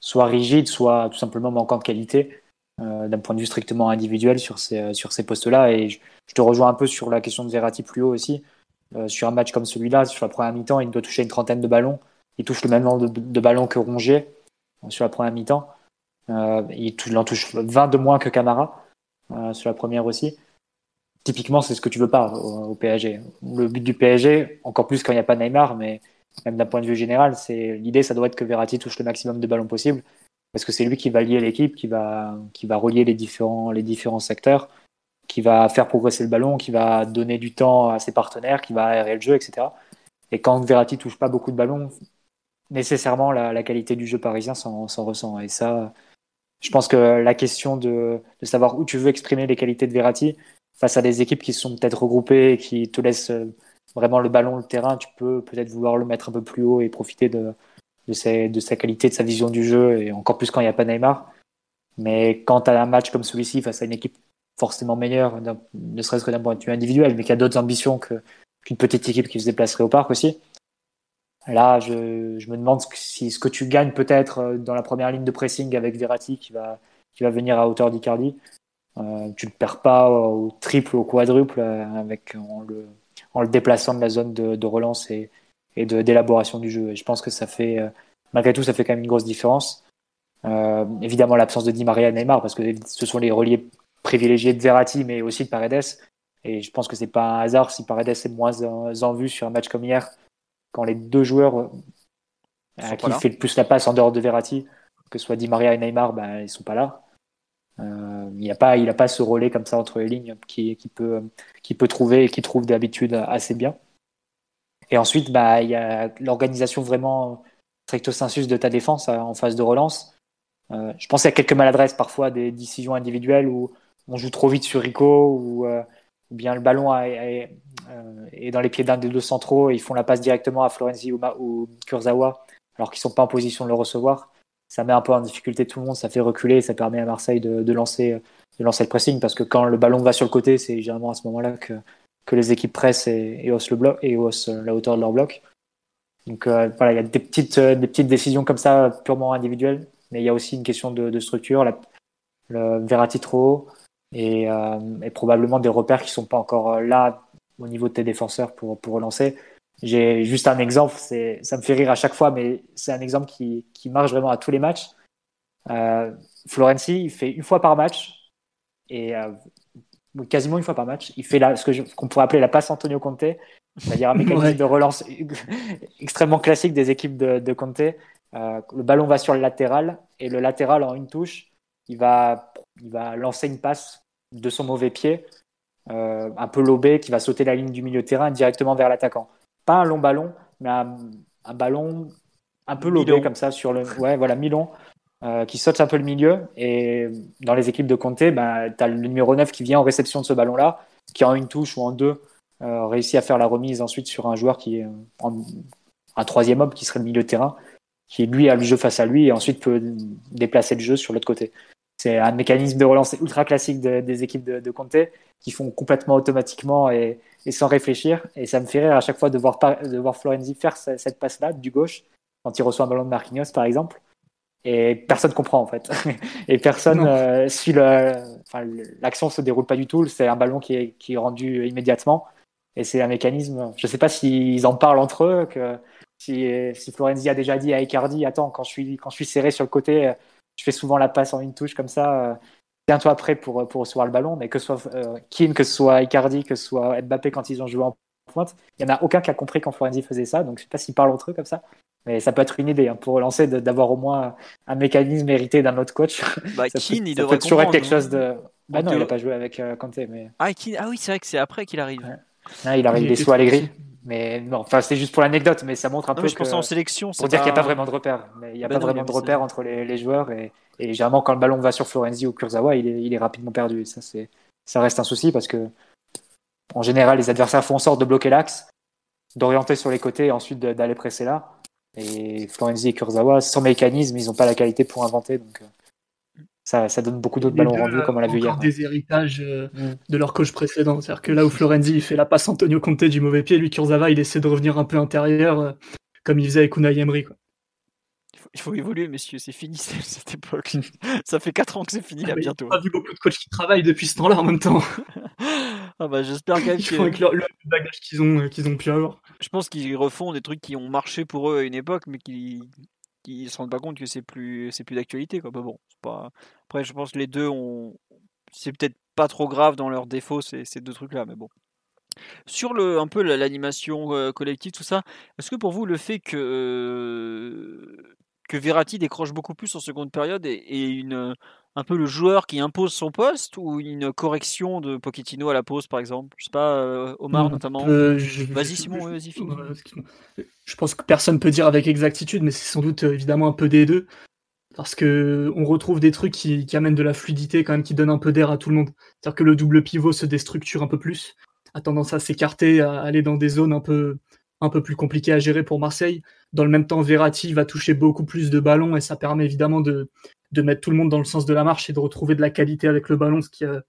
soit rigide, soit tout simplement manquant de qualité. Euh, d'un point de vue strictement individuel sur ces, sur ces postes-là. Et je, te rejoins un peu sur la question de Verratti plus haut aussi. Sur un match comme celui-là, sur la première mi-temps, il doit toucher une trentaine de ballons. Il touche le même nombre de, ballons que Rongier sur la première mi-temps. il, en touche 20 de moins que Camara sur la première aussi. Typiquement, c'est ce que tu veux pas au, PSG. Le but du PSG, encore plus quand il n'y a pas Neymar, mais même d'un point de vue général, c'est l'idée, ça doit être que Verratti touche le maximum de ballons possible parce que c'est lui qui va lier l'équipe, qui va, qui va relier les différents, les différents secteurs, qui va faire progresser le ballon, qui va donner du temps à ses partenaires, qui va aérer le jeu, etc. Et quand Verratti touche pas beaucoup de ballons, nécessairement la, qualité du jeu parisien s'en ressent. Et ça, je pense que la question de, de, savoir où tu veux exprimer les qualités de Verratti face à des équipes qui sont peut-être regroupées et qui te laissent vraiment le ballon, le terrain, tu peux peut-être vouloir le mettre un peu plus haut et profiter de, sa qualité, de sa vision du jeu, et encore plus quand il n'y a pas Neymar. Mais quand tu as un match comme celui-ci face à une équipe forcément meilleure, ne serait-ce que d'un point de vue individuel, mais qui a d'autres ambitions qu'une petite équipe qui se déplacerait au parc aussi, là, je, me demande si ce que tu gagnes peut-être euh, dans la première ligne de pressing avec Verratti qui va venir à hauteur d'Icardi, euh, tu ne le perds pas au triple ou au quadruple euh, avec, en, le, en le déplaçant de la zone de, de relance et, et d'élaboration du jeu. Et je pense que ça fait, euh, malgré tout, ça fait quand même une grosse différence. Euh, évidemment, l'absence de Di Maria et Neymar, parce que ce sont les reliés privilégiés de Verratti, mais aussi de Paredes. Et je pense que c'est pas un hasard si Paredes est moins en, vue sur un match comme hier, quand les deux joueurs à qui fait le plus la passe en dehors de Verratti, que ce soit Di Maria et Neymar, ben, ils sont pas là. Euh, il n'a pas, il pas ce relais comme ça entre les lignes qui, peut, qui peut trouver et qui trouve d'habitude assez bien. Et ensuite, bah, il y a l'organisation vraiment stricto sensus de ta défense euh, en phase de relance. Euh, je pense qu'il y a quelques maladresses parfois, des décisions individuelles où on joue trop vite sur Rico ou, euh, bien le ballon est, dans les pieds d'un des deux centraux et ils font la passe directement à Florenzi ou, ou Kurzawa alors qu'ils sont pas en position de le recevoir. Ça met un peu en difficulté tout le monde, ça fait reculer ça permet à Marseille de, lancer, le pressing parce que quand le ballon va sur le côté, c'est généralement à ce moment-là que, les équipes pressent et, haussent le bloc et haussent la hauteur de leur bloc. Donc euh, voilà, il y a des petites, euh, des petites décisions comme ça purement individuelles, mais il y a aussi une question de, structure, le Verratti trop et, euh, et, probablement des repères qui sont pas encore là au niveau de tes défenseurs pour relancer. J'ai juste un exemple, ça me fait rire à chaque fois, mais c'est un exemple qui, qui marche vraiment à tous les matchs. Euh, Florenzi, il fait une fois par match et quasiment une fois par match. Il fait la, ce qu'on pourrait appeler la passe Antonio Conte, c'est-à-dire un mécanisme de relance extrêmement classique des équipes de, de Conte. Euh, le ballon va sur le latéral et le latéral en une touche, il va, il va lancer une passe de son mauvais pied, euh, un peu lobé, qui va sauter la ligne du milieu de terrain directement vers l'attaquant. Pas un long ballon, mais un, ballon un peu lobé comme ça sur le. Ouais, voilà, Milon. qui saute un peu le milieu. Et dans les équipes de Comté, bah, tu as le numéro 9 qui vient en réception de ce ballon-là, qui en une touche ou en deux réussit à faire la remise ensuite sur un joueur qui est en, un troisième homme qui serait le milieu de terrain, qui lui a le jeu face à lui et ensuite peut déplacer le jeu sur l'autre côté. C'est un mécanisme de relance ultra classique des équipes de, de Conte qui font complètement automatiquement et, sans réfléchir. Et ça me fait rire à chaque fois de voir, de voir Florenzi faire cette passe-là du gauche quand il reçoit un ballon de Marquinhos par exemple. Et personne comprend en fait. et personne euh, suit le. Enfin, l'action se déroule pas du tout. C'est un ballon qui est, qui est rendu immédiatement. Et c'est un mécanisme. Je sais pas s'ils en parlent entre eux, que si, si Florenzi a déjà dit à Icardi, attends, quand je suis, quand je suis serré sur le côté, je fais souvent la passe en une touche comme ça. Euh, tiens-toi après pour, pour recevoir le ballon. Mais que ce soit euh, que ce soit Icardi, que ce soit Mbappé quand ils ont joué en pointe, il n'y en a aucun qui a compris quand Florenzi faisait ça. Donc je sais pas s'ils parlent entre eux comme ça. Mais ça peut être une idée hein, pour relancer d'avoir au moins un mécanisme hérité d'un autre coach. Bah, ça Keane, peut, il devrait toujours être quelque chose de. Bah non, il n'a pas joué avec Kanté. Euh, mais... Ah, ah oui, c'est vrai que c'est après qu'il arrive. Ah, il arrive des sous Allegri. Mais non, enfin, c'est juste pour l'anecdote, mais ça montre un peu. Je pense en sélection. Pour dire qu'il n'y a pas vraiment de repère. Mais il n'y a pas vraiment de repère entre les, les joueurs. Et, et, généralement, quand le ballon va sur Florenzi ou Kurzawa, il est, il est rapidement perdu. Et ça, c'est, ça reste un souci parce que, en général, les adversaires font en sorte de bloquer l'axe, d'orienter sur les côtés et ensuite d'aller presser là. Et Florenzi et Kurzawa, sans mécanisme, ils n'ont pas la qualité pour inventer. Donc, euh, ça, ça donne beaucoup d'autres ballons rendus, comme on l'a vu hier. des héritages euh, mm. de leur coach précédent. C'est-à-dire que là où Florenzi il fait la passe Antonio Conte du mauvais pied, lui Kurzawa il essaie de revenir un peu intérieur, euh, comme il faisait avec Unai Emery. Quoi. Il, faut, évoluer, messieurs, c'est fini cette époque. ça fait 4 ans que c'est fini, à bientôt. On a vu beaucoup de coachs qui travaillent depuis ce temps-là en même temps. ah bah, J'espère qu'ils font avec le, bagage qu'ils ont, euh, qu'ils ont pu avoir. Je pense qu'ils refont des trucs qui ont marché pour eux à une époque, mais qui ils se rendent pas compte que c'est plus c'est plus d'actualité quoi. Bah bon, pas... après je pense que les deux ont c'est peut-être pas trop grave dans leurs défauts ces, ces deux trucs là, mais bon. Sur le un peu l'animation euh, collective tout ça, est-ce que pour vous le fait que euh, que décroche beaucoup plus en seconde période et une un peu le joueur qui impose son poste ou une correction de Pochettino à la pause, par exemple? Je sais pas, euh, Omar notamment. Euh, vas-y, Simon, vas-y, Je pense que personne peut dire avec exactitude, mais c'est sans doute euh, évidemment un peu des deux. Parce que on retrouve des trucs qui, amènent de la fluidité, quand même, qui donnent un peu d'air à tout le monde. C'est-à-dire que le double pivot se déstructure un peu plus, a tendance à s'écarter, à aller dans des zones un peu, un peu plus compliquées à gérer pour Marseille. Dans le même temps, Verratti va toucher beaucoup plus de ballons et ça permet évidemment de, de mettre tout le monde dans le sens de la marche et de retrouver de la qualité avec le ballon, ce qui, a,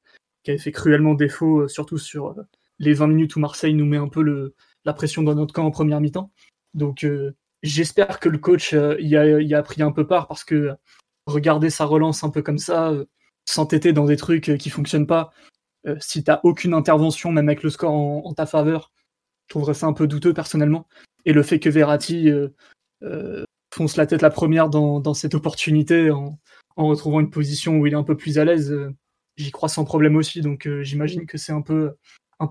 qui avait fait cruellement défaut, euh, surtout sur euh, les 20 minutes où Marseille nous met un peu le, la pression dans notre camp en première mi-temps. Donc euh, j'espère que le coach y, a, a pris un peu part parce que regarder sa relance un peu comme ça, s'entêter dans des trucs qui fonctionnent pas, si t'as aucune intervention, même avec le score en, ta faveur, je trouverais ça un peu douteux personnellement. Et le fait que Verratti fonce la tête la première dans, cette opportunité en, retrouvant une position où il est un peu plus à l'aise, euh, j'y crois sans problème aussi. Donc euh, j'imagine que c'est un peu,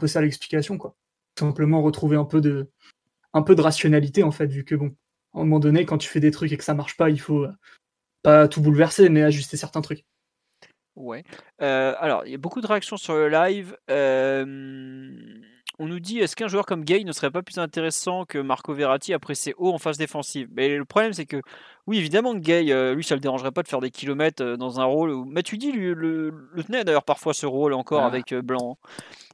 ça l'explication, quoi. Simplement retrouver un peu de, rationalité en fait, vu que bon, à un moment donné, quand tu fais des trucs et que ça marche pas, il faut euh, pas tout bouleverser, mais ajuster certains trucs. Ouais. alors, il y a beaucoup de réactions sur le live. On nous dit est-ce qu'un joueur comme Gay ne serait pas plus intéressant que Marco Verratti après ses hauts en phase défensive? Mais le problème, c'est que oui, évidemment, Gay, euh, lui, ça le dérangerait pas de faire des kilomètres euh, dans un rôle. Où... dis lui, le, le, tenait d'ailleurs parfois ce rôle encore ah. avec euh, Blanc.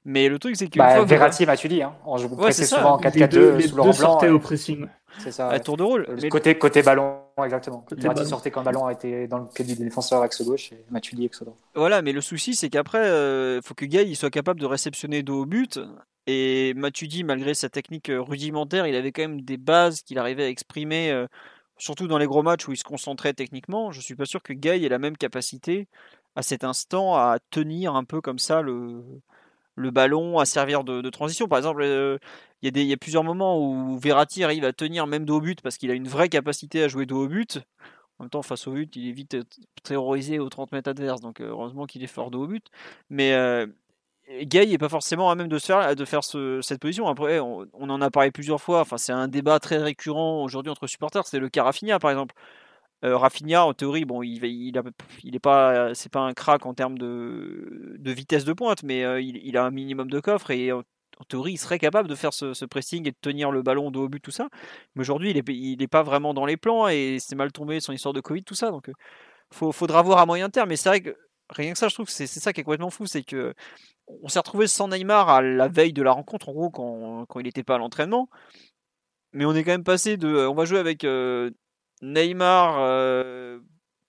Mais le truc, c'est que. Bah, Verratti et Matuidi, hein. on joue ouais, souvent en 4-4-2 sous Laurent Blanc. au pressing. C'est ça. À tour de rôle. Côté, côté ballon, exactement. Côté Verratti sortait quand le ballon était dans le pied du défenseur axe gauche et Matuidi axe droit. Voilà, mais le souci, c'est qu'après, il faut que Gay il soit capable de réceptionner dos au but. Et Matuidi, malgré sa technique rudimentaire, il avait quand même des bases qu'il arrivait à exprimer surtout dans les gros matchs où il se concentrait techniquement, je suis pas sûr que Guy ait la même capacité à cet instant à tenir un peu comme ça le, le ballon, à servir de, transition. Par exemple, il y, a plusieurs moments où Verratti arrive à tenir même dos au but parce qu'il a une vraie capacité à jouer dos au but. En même temps, face au but, il est vite terrorisé aux 30 mètres adverses, donc heureusement qu'il est fort dos au but. Mais Gay n'est pas forcément à même de, faire, cette position. Après, on, en a parlé plusieurs fois. Enfin, c'est un débat très récurrent aujourd'hui entre supporters. C'est le cas Rafinha, par exemple. Euh, Rafinha, en théorie, bon, il, il, pas, c'est pas un crack en termes de, vitesse de pointe, mais euh, il, a un minimum de coffre et en théorie, il serait capable de faire ce, pressing et de tenir le ballon de haut but, tout ça. Mais aujourd'hui, il n'est pas vraiment dans les plans et c'est mal tombé son histoire de Covid, tout ça. Donc, il faudra voir à moyen terme. Mais c'est vrai que rien que ça, je trouve que c'est ça qui est complètement fou. C'est que on s'est retrouvé sans Neymar à la veille de la rencontre, en gros, quand, quand il n'était pas à l'entraînement. Mais on est quand même passé de. On va jouer avec Neymar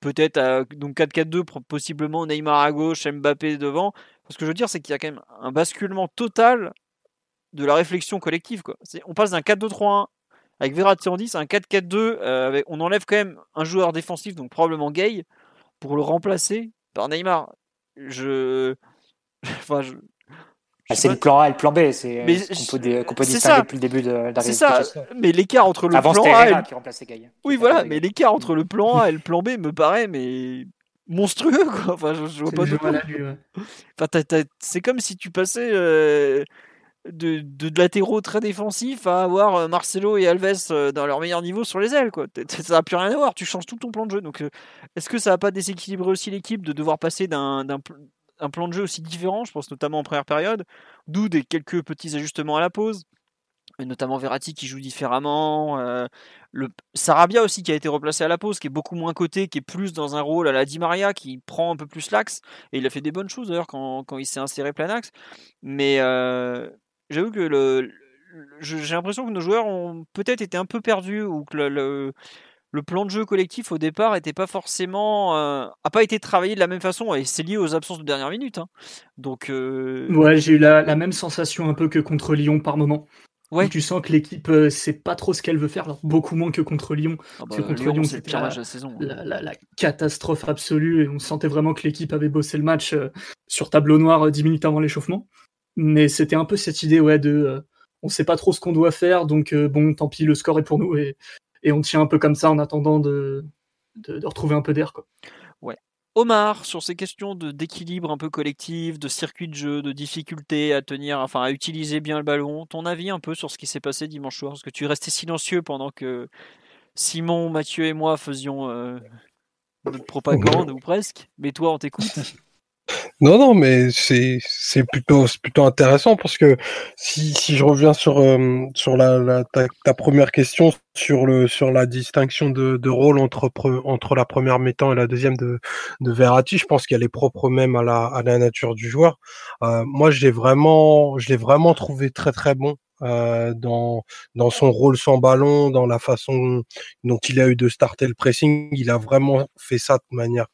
peut-être donc 4-4-2, possiblement Neymar à gauche, Mbappé devant. Ce que je veux dire, c'est qu'il y a quand même un basculement total de la réflexion collective. Quoi. On passe d'un 4-2-3-1 avec Verratti en 10 à un 4-4-2. Euh, on enlève quand même un joueur défensif, donc probablement Gay, pour le remplacer par Neymar. Je. enfin, je... Ah, c'est le plan A et le plan B, c'est qu'on peut, qu peut distinguer depuis le début de, C'est ça, mais l'écart entre le plan A et le... qui remplaçait Gaïa. Oui, voilà, mais l'écart entre le plan A et le plan B me paraît mais monstrueux quoi. Enfin, je, vois pas de enfin, c'est comme si tu passais euh, de, de, latéraux très défensifs à avoir euh, Marcelo et Alves euh, dans leur meilleur niveau sur les ailes quoi. Ça n'a plus rien à voir, tu changes tout ton plan de jeu. Donc est-ce que ça va pas déséquilibrer aussi l'équipe de devoir passer d'un un plan de jeu aussi différent, je pense notamment en première période, d'où des quelques petits ajustements à la pause, notamment Verratti qui joue différemment, euh, le Sarabia aussi qui a été replacé à la pause, qui est beaucoup moins coté, qui est plus dans un rôle à la Di Maria, qui prend un peu plus l'axe, et il a fait des bonnes choses d'ailleurs quand, il s'est inséré plein axe, mais euh, j'avoue que le, j'ai l'impression que nos joueurs ont peut-être été un peu perdus, ou que le le plan de jeu collectif au départ était pas forcément euh, a pas été travaillé de la même façon et c'est lié aux absences de dernière minute. Hein. Donc euh, ouais, j'ai eu la, même sensation un peu que contre Lyon par moment. Ouais. tu sens que l'équipe euh, sait pas trop ce qu'elle veut faire, beaucoup moins que contre Lyon. Ah parce que bah, contre Lyon, c'était la, la, saison, hein. la, catastrophe absolue et on sentait vraiment que l'équipe avait bossé le match sur tableau noir 10 minutes avant l'échauffement. Mais c'était un peu cette idée ouais de on sait pas trop ce qu'on doit faire donc bon tant pis le score est pour nous et et on tient un peu comme ça en attendant de, de, retrouver un peu d'air. Quoi. Ouais. Omar, sur ces questions de, d'équilibre un peu collectif, de circuit de jeu, de difficulté à tenir, enfin à utiliser bien le ballon, ton avis un peu sur ce qui s'est passé dimanche soir? Parce que tu restais silencieux pendant que Simon, Mathieu et moi faisions euh, notre propagande, ou presque, mais toi on t'écoute. Non, non, mais c'est c'est plutôt c'est plutôt intéressant parce que si, si je reviens sur euh, sur la, la ta, première question sur le sur la distinction de, de rôle entre entre la première mi-temps et la deuxième de de Verratti, je pense qu'elle est propre même à la à la nature du joueur. Euh, moi, je l'ai vraiment je l'ai vraiment trouvé très très bon euh, dans dans son rôle sans ballon, dans la façon dont il a eu de starter le pressing. Il a vraiment fait ça de manière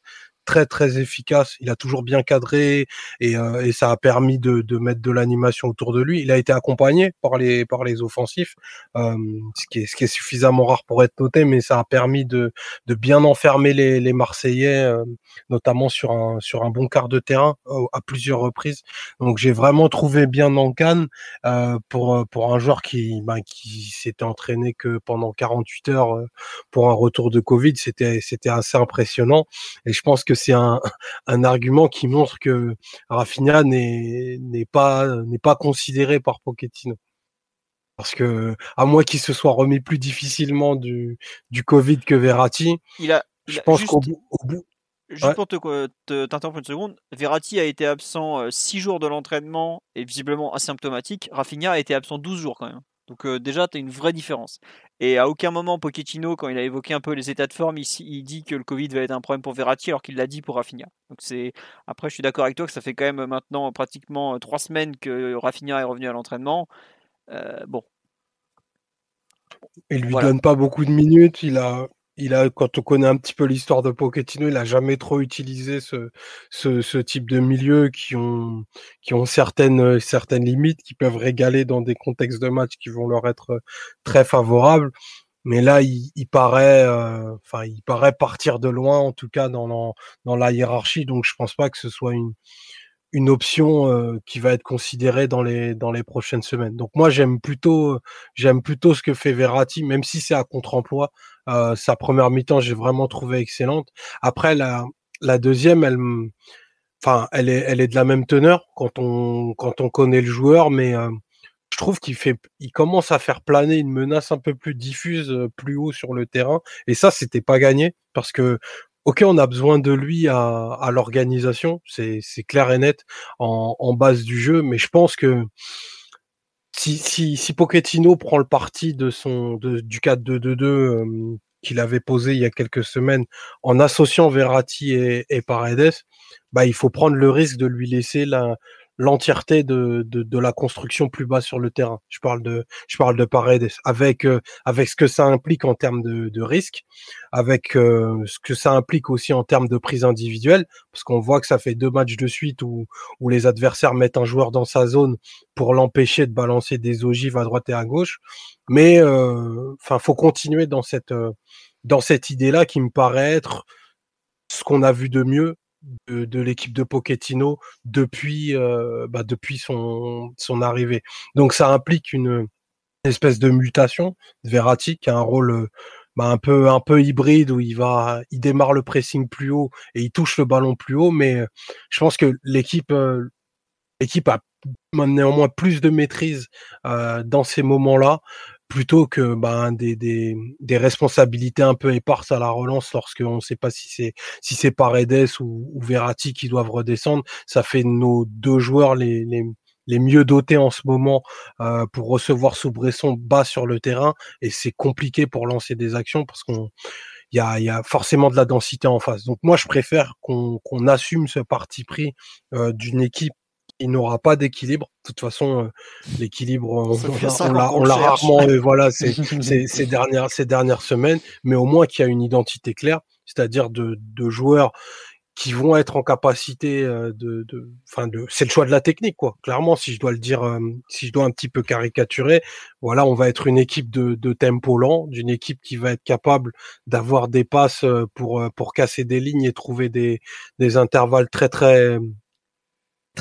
très très efficace. Il a toujours bien cadré et, euh, et ça a permis de, de mettre de l'animation autour de lui. Il a été accompagné par les par les offensifs, euh, ce qui est ce qui est suffisamment rare pour être noté, mais ça a permis de de bien enfermer les, les Marseillais, euh, notamment sur un sur un bon quart de terrain à plusieurs reprises. Donc j'ai vraiment trouvé bien Nankan euh, pour pour un joueur qui ben, qui s'était entraîné que pendant 48 heures pour un retour de Covid. C'était c'était assez impressionnant et je pense que c'est un, un, argument qui montre que Rafinha n'est pas n'est pas considéré par Pochettino. Parce que à moins qu'il se soit remis plus difficilement du, du Covid que Verratti, il a, je pense qu'au bout, Juste pour te, t'interrompre une seconde, Verratti a été absent 6 euh, jours de l'entraînement et visiblement asymptomatique. Rafinha a été absent 12 jours quand même. Donc euh, déjà, tu as une vraie différence. Et à aucun moment, Pochettino, quand il a évoqué un peu les états de forme, il, dit que le Covid va être un problème pour Verratti, alors qu'il l'a dit pour Rafinha. Donc c'est après, je suis d'accord avec toi que ça fait quand même maintenant pratiquement euh, trois semaines que Rafinha est revenu à l'entraînement. Euh, bon. Il lui donne pas beaucoup de minutes. Il a, il a, quand on connaît un petit peu l'histoire de Pochettino, il a jamais trop utilisé ce, ce, ce, type de milieu qui ont, qui ont certaines, certaines limites, qui peuvent régaler dans des contextes de match qui vont leur être très favorables. Mais là, il, il paraît, euh, enfin, il paraît partir de loin, en tout cas dans, dans la hiérarchie. Donc, je pense pas que ce soit une, une option euh, qui va être considérée dans les dans les prochaines semaines. Donc moi j'aime plutôt j'aime plutôt ce que fait Verratti, même si c'est à contre-emploi. Euh, sa première mi-temps j'ai vraiment trouvé excellente. Après la la deuxième elle enfin elle est elle est de la même teneur quand on quand on connaît le joueur, mais euh, je trouve qu'il fait il commence à faire planer une menace un peu plus diffuse plus haut sur le terrain et ça c'était pas gagné parce que ok, on a besoin de lui à, l'organisation, c'est clair et net en, base du jeu, mais je pense que si, Pochettino prend le parti de son, du 4-2-2-2 qu'il avait posé il y a quelques semaines en associant Verratti et, et Paredes, bah, il faut prendre le risque de lui laisser la, l'entièreté de, de, de, la construction plus bas sur le terrain. Je parle de, je parle de Paredes, avec, euh, avec ce que ça implique en termes de, de risque, avec euh, ce que ça implique aussi en termes de prise individuelle, parce qu'on voit que ça fait deux matchs de suite où, où les adversaires mettent un joueur dans sa zone pour l'empêcher de balancer des ogives à droite et à gauche. Mais euh, enfin, faut continuer dans cette, dans cette idée-là qui me paraît être ce qu'on a vu de mieux de, l'équipe de Pochettino depuis, euh, bah, depuis son, son arrivée. Donc ça implique une, espèce de mutation. Verratti qui a un rôle bah, un peu un peu hybride où il va il démarre le pressing plus haut et il touche le ballon plus haut, mais je pense que l'équipe euh, a néanmoins plus de maîtrise euh, dans ces moments-là plutôt que ben, des, des, responsabilités un peu éparses à la relance lorsqu'on ne sait pas si c'est si c'est Paredes ou, ou, Verratti qui doivent redescendre. Ça fait nos deux joueurs les, les, les mieux dotés en ce moment euh, pour recevoir sous Bresson bas sur le terrain et c'est compliqué pour lancer des actions parce qu'on y a, y a, forcément de la densité en face. Donc moi, je préfère qu'on qu'on assume ce parti pris euh, d'une équipe il n'aura pas d'équilibre. De toute façon, euh, l'équilibre, on, l'a rarement, euh, voilà, ces, ces, dernières, ces dernières semaines, mais au moins qu'il y a une identité claire, c'est-à-dire de, de, joueurs qui vont être en capacité euh, de, de, de, c'est le choix de la technique, quoi. Clairement, si je dois le dire, si je dois un petit peu caricaturer, voilà, on va être une équipe de, de tempo lent, d'une équipe qui va être capable d'avoir des passes pour pour casser des lignes et trouver des, des intervalles très très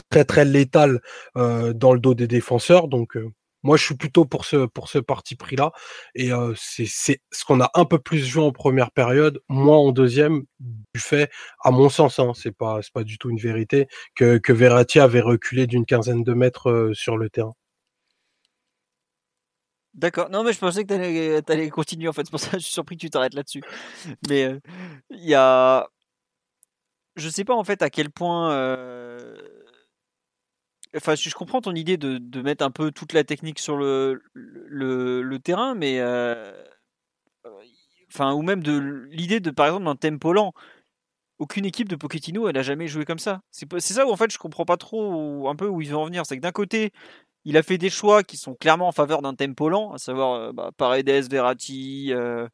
très très létal dans le dos des défenseurs. Donc moi je suis plutôt pour ce parti pris là et c'est ce qu'on a un peu plus joué en première période, moins en deuxième du fait à mon sens hein, c'est pas pas du tout une vérité que que Verratti avait reculé d'une quinzaine de mètres sur le terrain. D'accord. Non, mais je pensais que tu allais, continuer en fait. C'est pour ça que je suis surpris que tu t'arrêtes là-dessus. Mais il y a. Je sais pas en fait à quel point Enfin, je comprends ton idée de, mettre un peu toute la technique sur le, terrain, mais euh, enfin, ou même de l'idée de, par exemple, d'un tempo lent. Aucune équipe de Pochettino, elle a jamais joué comme ça. C'est ça où en fait je comprends pas trop un peu où ils vont en venir. C'est que d'un côté, il a fait des choix qui sont clairement en faveur d'un tempo lent, à savoir euh, bah, Paredes, Verratti. Euh,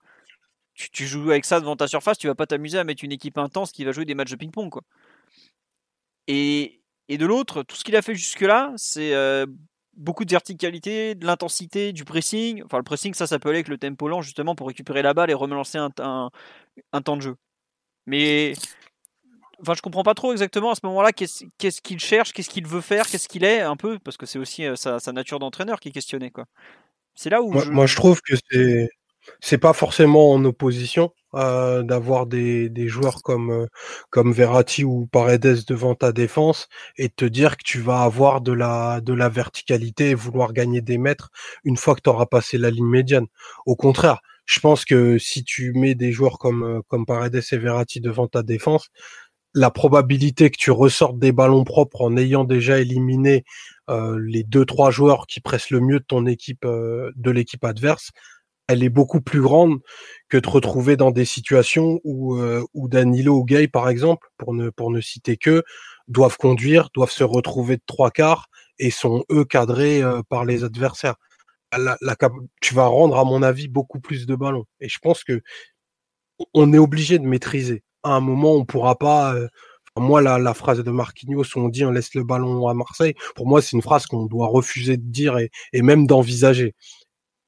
tu, tu, joues avec ça devant ta surface, tu vas pas t'amuser à mettre une équipe intense qui va jouer des matchs de ping-pong, quoi. Et, et de l'autre, tout ce qu'il a fait jusque-là, c'est euh, beaucoup de verticalité, de l'intensité, du pressing. Enfin, le pressing, ça, ça peut aller avec le tempo lent, justement, pour récupérer la balle et relancer un, un, temps de jeu. Mais. Enfin, je comprends pas trop exactement à ce moment-là qu'est-ce qu'il cherche, qu'est-ce qu'il veut faire, qu'est-ce qu'il est, un peu, parce que c'est aussi euh, sa, nature d'entraîneur qui est questionnée, quoi. C'est là où. Moi, moi, je trouve que c'est c'est pas forcément en opposition euh, d'avoir des, des, joueurs comme euh, comme Verratti ou Paredes devant ta défense et te dire que tu vas avoir de la de la verticalité et vouloir gagner des mètres une fois que tu auras passé la ligne médiane. Au contraire, je pense que si tu mets des joueurs comme euh, comme Paredes et Verratti devant ta défense, la probabilité que tu ressortes des ballons propres en ayant déjà éliminé les deux trois joueurs qui pressent le mieux ton équipe de l'équipe adverse, elle est beaucoup plus grande que de retrouver dans des situations où, euh, où Danilo ou Gay, par exemple, pour ne, pour ne citer que, doivent conduire, doivent se retrouver de trois quarts et sont eux cadrés euh, par les adversaires. La, tu vas rendre, à mon avis, beaucoup plus de ballons. Et je pense que on est obligé de maîtriser. À un moment, on pourra pas. Euh, moi, la, la, phrase de Marquinhos où on dit on laisse le ballon à Marseille, pour moi, c'est une phrase qu'on doit refuser de dire et, et même d'envisager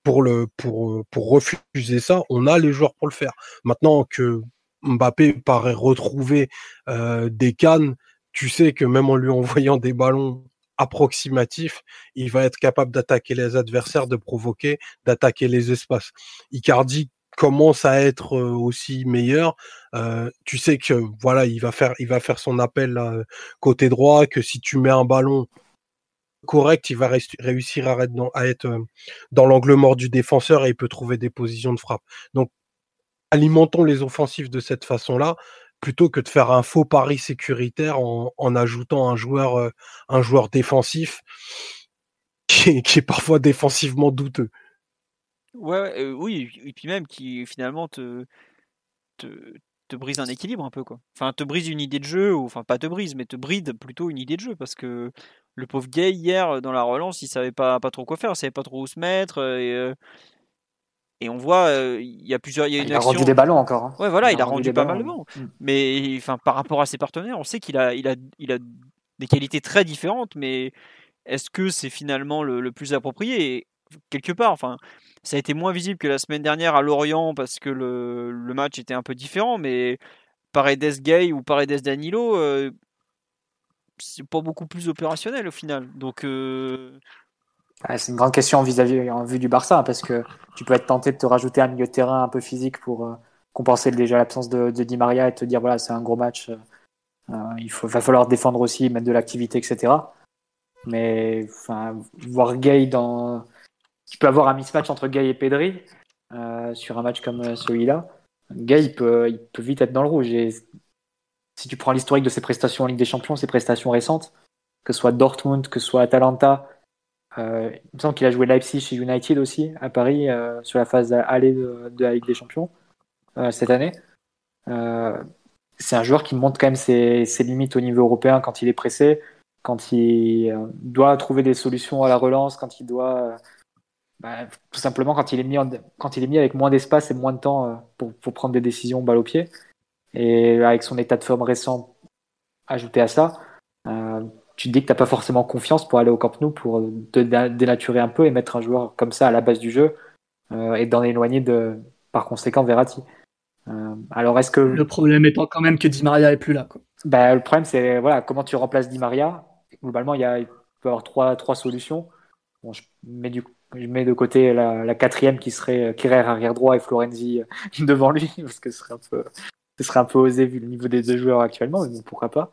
pour le pour refuser ça, on a les joueurs pour le faire. Maintenant que Mbappé paraît retrouver euh, des cannes, tu sais que même en lui envoyant des ballons approximatifs, il va être capable d'attaquer les adversaires, de provoquer, d'attaquer les espaces. Icardi commence à être euh, aussi meilleur. Euh, tu sais que voilà, il va faire son appel côté droit. Que si tu mets un ballon correct, il va réussir à être euh, dans, l'angle mort du défenseur et il peut trouver des positions de frappe. Donc, alimentons les offensifs de cette façon-là, plutôt que de faire un faux pari sécuritaire en, ajoutant un joueur, euh, défensif qui est, parfois défensivement douteux. Ouais, euh, oui, et puis même qui finalement te, te brise un équilibre un peu quoi. Enfin, te brise une idée de jeu, ou enfin pas te brise, mais te bride plutôt une idée de jeu parce que le pauvre gay hier dans la relance, il savait pas pas trop quoi faire, il savait pas trop où se mettre et, euh, et on voit euh, il y a plusieurs, il y a une Il a rendu des ballons encore. hein. Ouais, voilà, il, Il a a rendu pas ballons, mal de ballons. Mm. Mais enfin, par rapport à ses partenaires, on sait qu'il a, il a, il a des qualités très différentes, mais est-ce que c'est finalement le, le plus approprié? Quelque part, enfin, ça a été moins visible que la semaine dernière à Lorient parce que le, match était un peu différent, mais Paredes Gay ou Paredes Danilo, euh, c'est pas beaucoup plus opérationnel au final. Donc, euh, Ouais, c'est une grande question vis-à-vis en vue du Barça, parce que tu peux être tenté de te rajouter un milieu de terrain un peu physique pour euh, compenser déjà l'absence de, Di Maria et te dire voilà, c'est un gros match. euh, il va falloir défendre aussi, mettre de l'activité, etc. Mais voir Gay dans. Tu peux avoir un mismatch entre Gay et Pedri euh, sur un match comme euh, celui-là. Gay, peut, il peut vite être dans le rouge. Si tu prends l'historique de ses prestations en Ligue des Champions, ses prestations récentes, que ce soit Dortmund, que ce soit Atalanta, euh, il me semble qu'il a joué Leipzig chez United aussi, à Paris, euh, sur la phase aller de, la Ligue des Champions euh, cette année. Euh, c'est un joueur qui montre quand même ses, limites au niveau européen quand il est pressé, quand il euh, doit trouver des solutions à la relance, quand il doit. Euh, bah, tout simplement quand il est mis, en- quand il est mis avec moins d'espace et moins de temps euh, pour, pour prendre des décisions balle au pied. Et avec son état de forme récent ajouté à ça, euh, tu te dis que t'as pas forcément confiance pour aller au Camp Nou pour te dé- dénaturer un peu et mettre un joueur comme ça à la base du jeu euh, et d'en éloigner de, par conséquent Verratti. Euh, alors est-ce que Le problème étant quand même que Di Maria est plus là. Quoi. bah, le problème c'est voilà comment tu remplaces Di Maria? Globalement il, y a, il peut y avoir trois, trois solutions. Bon, je mets du je mets de côté la, quatrième qui serait Kerrer arrière droit et Florenzi euh, devant lui parce que ce serait un peu osé vu le niveau des deux joueurs actuellement mais bon, pourquoi pas.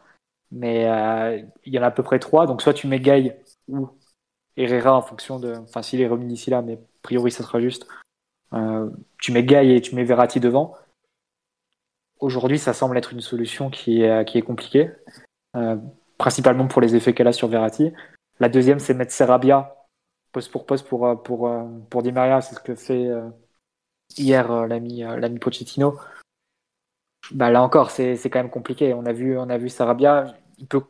Mais euh, il y en a à peu près trois donc soit tu mets Gay ou Herrera en fonction de enfin s'il est remis d'ici là mais a priori ça sera juste. Euh, tu mets Gay et tu mets Verratti devant. Aujourd'hui, ça semble être une solution qui est, compliquée, euh, principalement pour les effets qu'elle a sur Verratti. La deuxième, c'est mettre Serabia poste pour poste pour, euh, pour, euh, pour Di Maria, c'est ce que fait euh, hier l'ami Pochettino. Bah, là encore, c'est quand même compliqué. On a vu, on a vu Sarabia, il peut,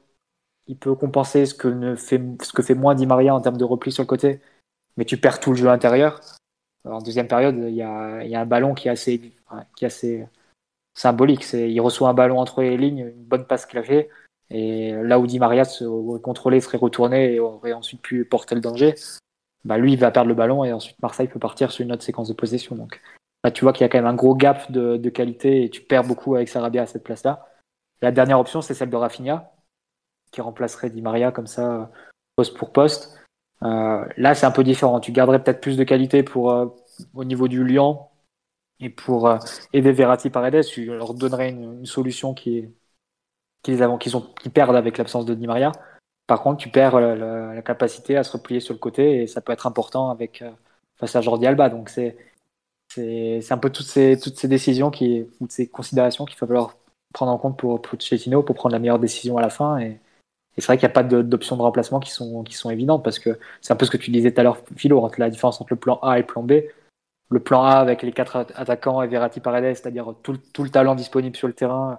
il peut compenser ce que, ne fait, ce que fait moins Di Maria en termes de repli sur le côté, mais tu perds tout le jeu intérieur. En deuxième période, il y a, y a un ballon qui est assez, qui est assez symbolique. Il reçoit un ballon entre les lignes, une bonne passe claquée, et là où Di Maria se aurait contrôlé, serait retourné et aurait ensuite pu porter le danger, bah lui, il va perdre le ballon et ensuite Marseille peut partir sur une autre séquence de possession. Donc là, tu vois qu'il y a quand même un gros gap de, qualité et tu perds beaucoup avec Sarabia à cette place-là. La dernière option, c'est celle de Rafinha, qui remplacerait Di Maria comme ça, poste pour poste. Euh, là, c'est un peu différent. Tu garderais peut-être plus de qualité pour euh, au niveau du Lyon et pour euh, aider Verratti Paredes. Tu leur donnerais une, solution qui qui perdent avec l'absence de Di Maria. Par contre, tu perds la, la, capacité à se replier sur le côté et ça peut être important avec euh, face à Jordi Alba. Donc c'est c'est un peu toutes ces toutes ces décisions qui toutes ces considérations qu'il va falloir prendre en compte pour pour prendre la meilleure décision à la fin et c'est vrai qu'il n'y a pas d'options de, de, remplacement qui sont, qui sont évidentes parce que c'est un peu ce que tu disais tout à l'heure, Philo, entre la différence entre le plan A et le plan B. Le plan A avec les quatre attaquants et Verratti Paredes, c'est-à-dire tout, tout, le talent disponible sur le terrain,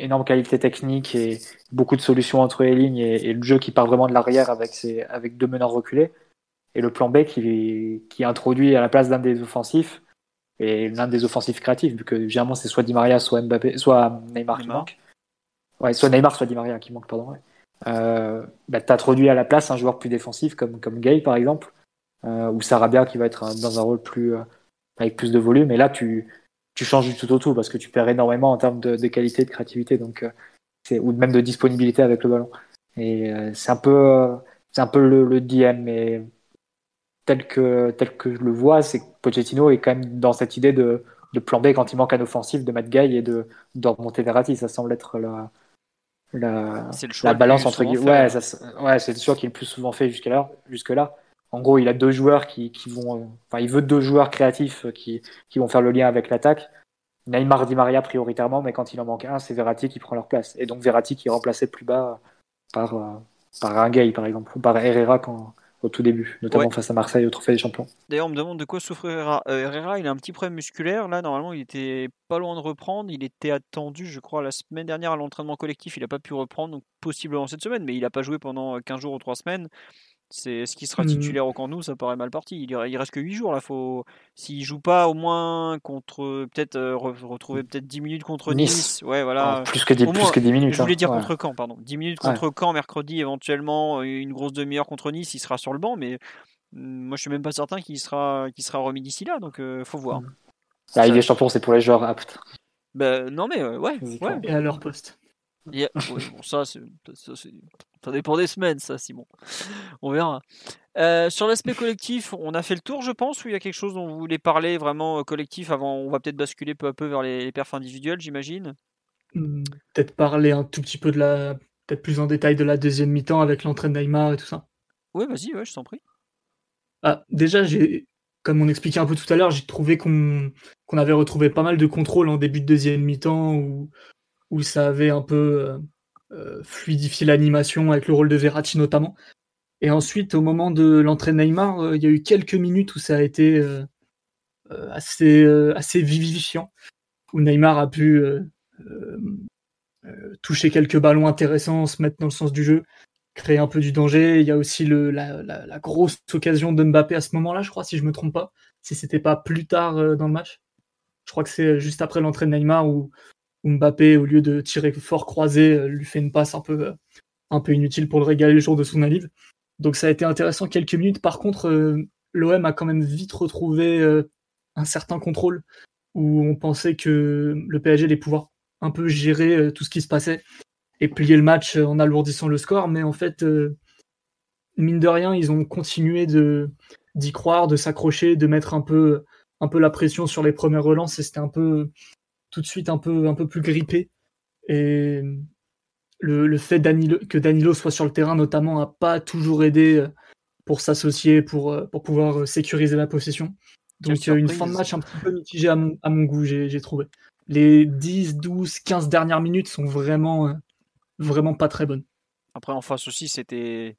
énorme qualité technique et beaucoup de solutions entre les lignes et, et le jeu qui part vraiment de l'arrière avec, ses, avec deux meneurs reculés. Et le plan B qui, qui introduit à la place d'un des offensifs et l'un des offensifs créatifs, vu que généralement c'est soit Di Maria, soit Mbappé, soit Neymar, Neymar. qui manque. Ouais, soit Neymar, soit Di Maria qui manque, pardon. Ouais. Euh, bah, tu introduit à la place un joueur plus défensif comme, comme Gay par exemple, euh, ou Sarabia qui va être dans un rôle plus euh, avec plus de volume. Et là, tu, tu changes du tout au tout parce que tu perds énormément en termes de, de qualité, de créativité, donc c'est ou même de disponibilité avec le ballon. Et c'est un peu c'est un peu le, le DM, mais tel que tel que je le vois, c'est que Pochettino est quand même dans cette idée de, de plan B quand il manque un offensif, de mettre Gay et de, de remonter Verratti. Ça semble être la la, la balance entre guillemets. Ouais, ouais c'est sûr qu'il est le plus souvent fait jusqu'à là, jusque là. En gros, il a deux joueurs qui, qui vont, enfin, il veut deux joueurs créatifs qui, qui vont faire le lien avec l'attaque. Neymar, Di Maria prioritairement, mais quand il en manque un, c'est Verratti qui prend leur place. Et donc Verratti qui est remplacé plus bas par, par un Gay, par exemple, ou par Herrera quand, au tout début, notamment face à Marseille au Trophée des Champions. D'ailleurs, on me demande de quoi souffre Herrera. Euh, Herrera, il a un petit problème musculaire. Là, normalement, il était pas loin de reprendre. Il était attendu, je crois, la semaine dernière à l'entraînement collectif. Il n'a pas pu reprendre, donc possiblement cette semaine, mais il n'a pas joué pendant 15 jours ou 3 semaines. C'est ce qui sera mmh. titulaire au Camp Nou, ça paraît mal parti. Il, il reste que 8 jours là. Faut s'il joue pas au moins contre peut-être euh, retrouver peut-être 10 minutes contre nice. Ouais, voilà. Oh, plus que 10 plus que 10 minutes. Je voulais hein. dire contre Caen, pardon. 10 minutes contre Caen mercredi éventuellement une grosse demi-heure contre Nice, il sera sur le banc mais mmh, moi je suis même pas certain qu'il sera qu'il sera remis d'ici là donc euh, faut voir. Mmh. La Ligue des Champions, c'est pour les joueurs aptes. Ben, non mais euh, ouais, ouais. Et à leur poste. bon, ça, ça, ça dépend des semaines, ça, Simon. On verra. Euh, sur l'aspect collectif, on a fait le tour, je pense, ou il y a quelque chose dont vous voulez parler vraiment euh, collectif avant On va peut-être basculer peu à peu vers les, perfs individuels, j'imagine? Hmm, peut-être parler un tout petit peu de la. Peut-être plus en détail de la deuxième mi-temps avec l'entrée de Neymar et tout ça. Oui, vas-y, ouais, je t'en prie. Ah, déjà, j'ai, comme on expliquait un peu tout à l'heure, j'ai trouvé qu'on, avait retrouvé pas mal de contrôle en début de deuxième mi-temps où, où ça avait un peu. Euh, fluidifier l'animation avec le rôle de Verratti notamment. Et ensuite, au moment de l'entrée de Neymar, euh, il y a eu quelques minutes où ça a été euh, assez, assez vivifiant, où Neymar a pu toucher quelques ballons intéressants, se mettre dans le sens du jeu, créer un peu du danger. Il y a aussi le, la, la, grosse occasion de Mbappé à ce moment-là, je crois, si je me trompe pas, si c'était pas plus tard dans le match. Je crois que c'est juste après l'entrée de Neymar où, Mbappé, au lieu de tirer fort croisé, euh, lui fait une passe un peu, euh, un peu inutile pour le régaler le jour de son avis. Donc ça a été intéressant quelques minutes. Par contre, euh, l'OM a quand même vite retrouvé un certain contrôle où on pensait que le PSG allait pouvoir un peu gérer tout ce qui se passait et plier le match en alourdissant le score. Mais en fait, mine de rien, ils ont continué d'y croire, de s'accrocher, de mettre un peu, un peu la pression sur les premières relances. Et c'était un peu, tout de suite un peu, un peu plus grippé. Et le, le fait que Danilo soit sur le terrain, notamment, n'a pas toujours aidé euh, pour s'associer, pour, euh, pour pouvoir euh, sécuriser la possession. Donc une fin de match un petit peu mitigée à mon, à mon goût, j'ai trouvé. Les 10, 12, 15 dernières minutes sont vraiment, vraiment pas très bonnes. Après, en face aussi, c'était.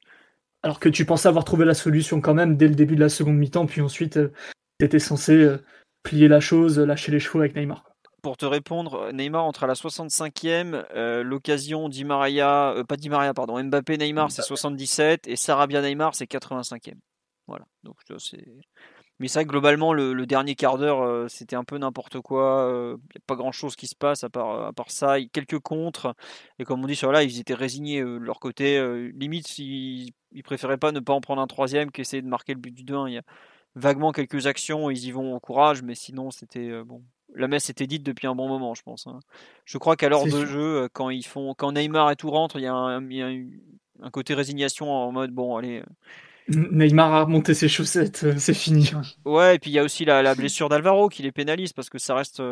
Alors que tu pensais avoir trouvé la solution quand même dès le début de la seconde mi-temps, puis ensuite, tu étais censé plier la chose, lâcher les chevaux avec Neymar pour te répondre, Neymar entre à la 65e, euh, l'occasion Di Maria, euh, pas Di Maria, pardon, Mbappé Neymar c'est 77 et Sarabia Neymar c'est 85e. Voilà. Donc c'est. Mais ça, globalement, le, dernier quart d'heure, euh, c'était un peu n'importe quoi. Il n'y a pas grand chose qui se passe à part, à part ça. Quelques contres. Et comme on dit sur là, ils étaient résignés de leur côté. limite, ils, ils, préféraient pas ne pas en prendre un troisième qu'essayer de marquer le but du 2-1. Il y a vaguement quelques actions, ils y vont au courage, mais sinon, c'était bon la messe était dite depuis un bon moment, je pense. Hein. Je crois qu'à l'heure de jeu, euh, quand ils font, quand Neymar et tout rentre, il y a un, côté résignation en mode bon, allez. Euh. Neymar a remonté ses chaussettes, euh, c'est fini. Ouais, et puis il y a aussi la, blessure d'Alvaro qui les pénalise parce que ça reste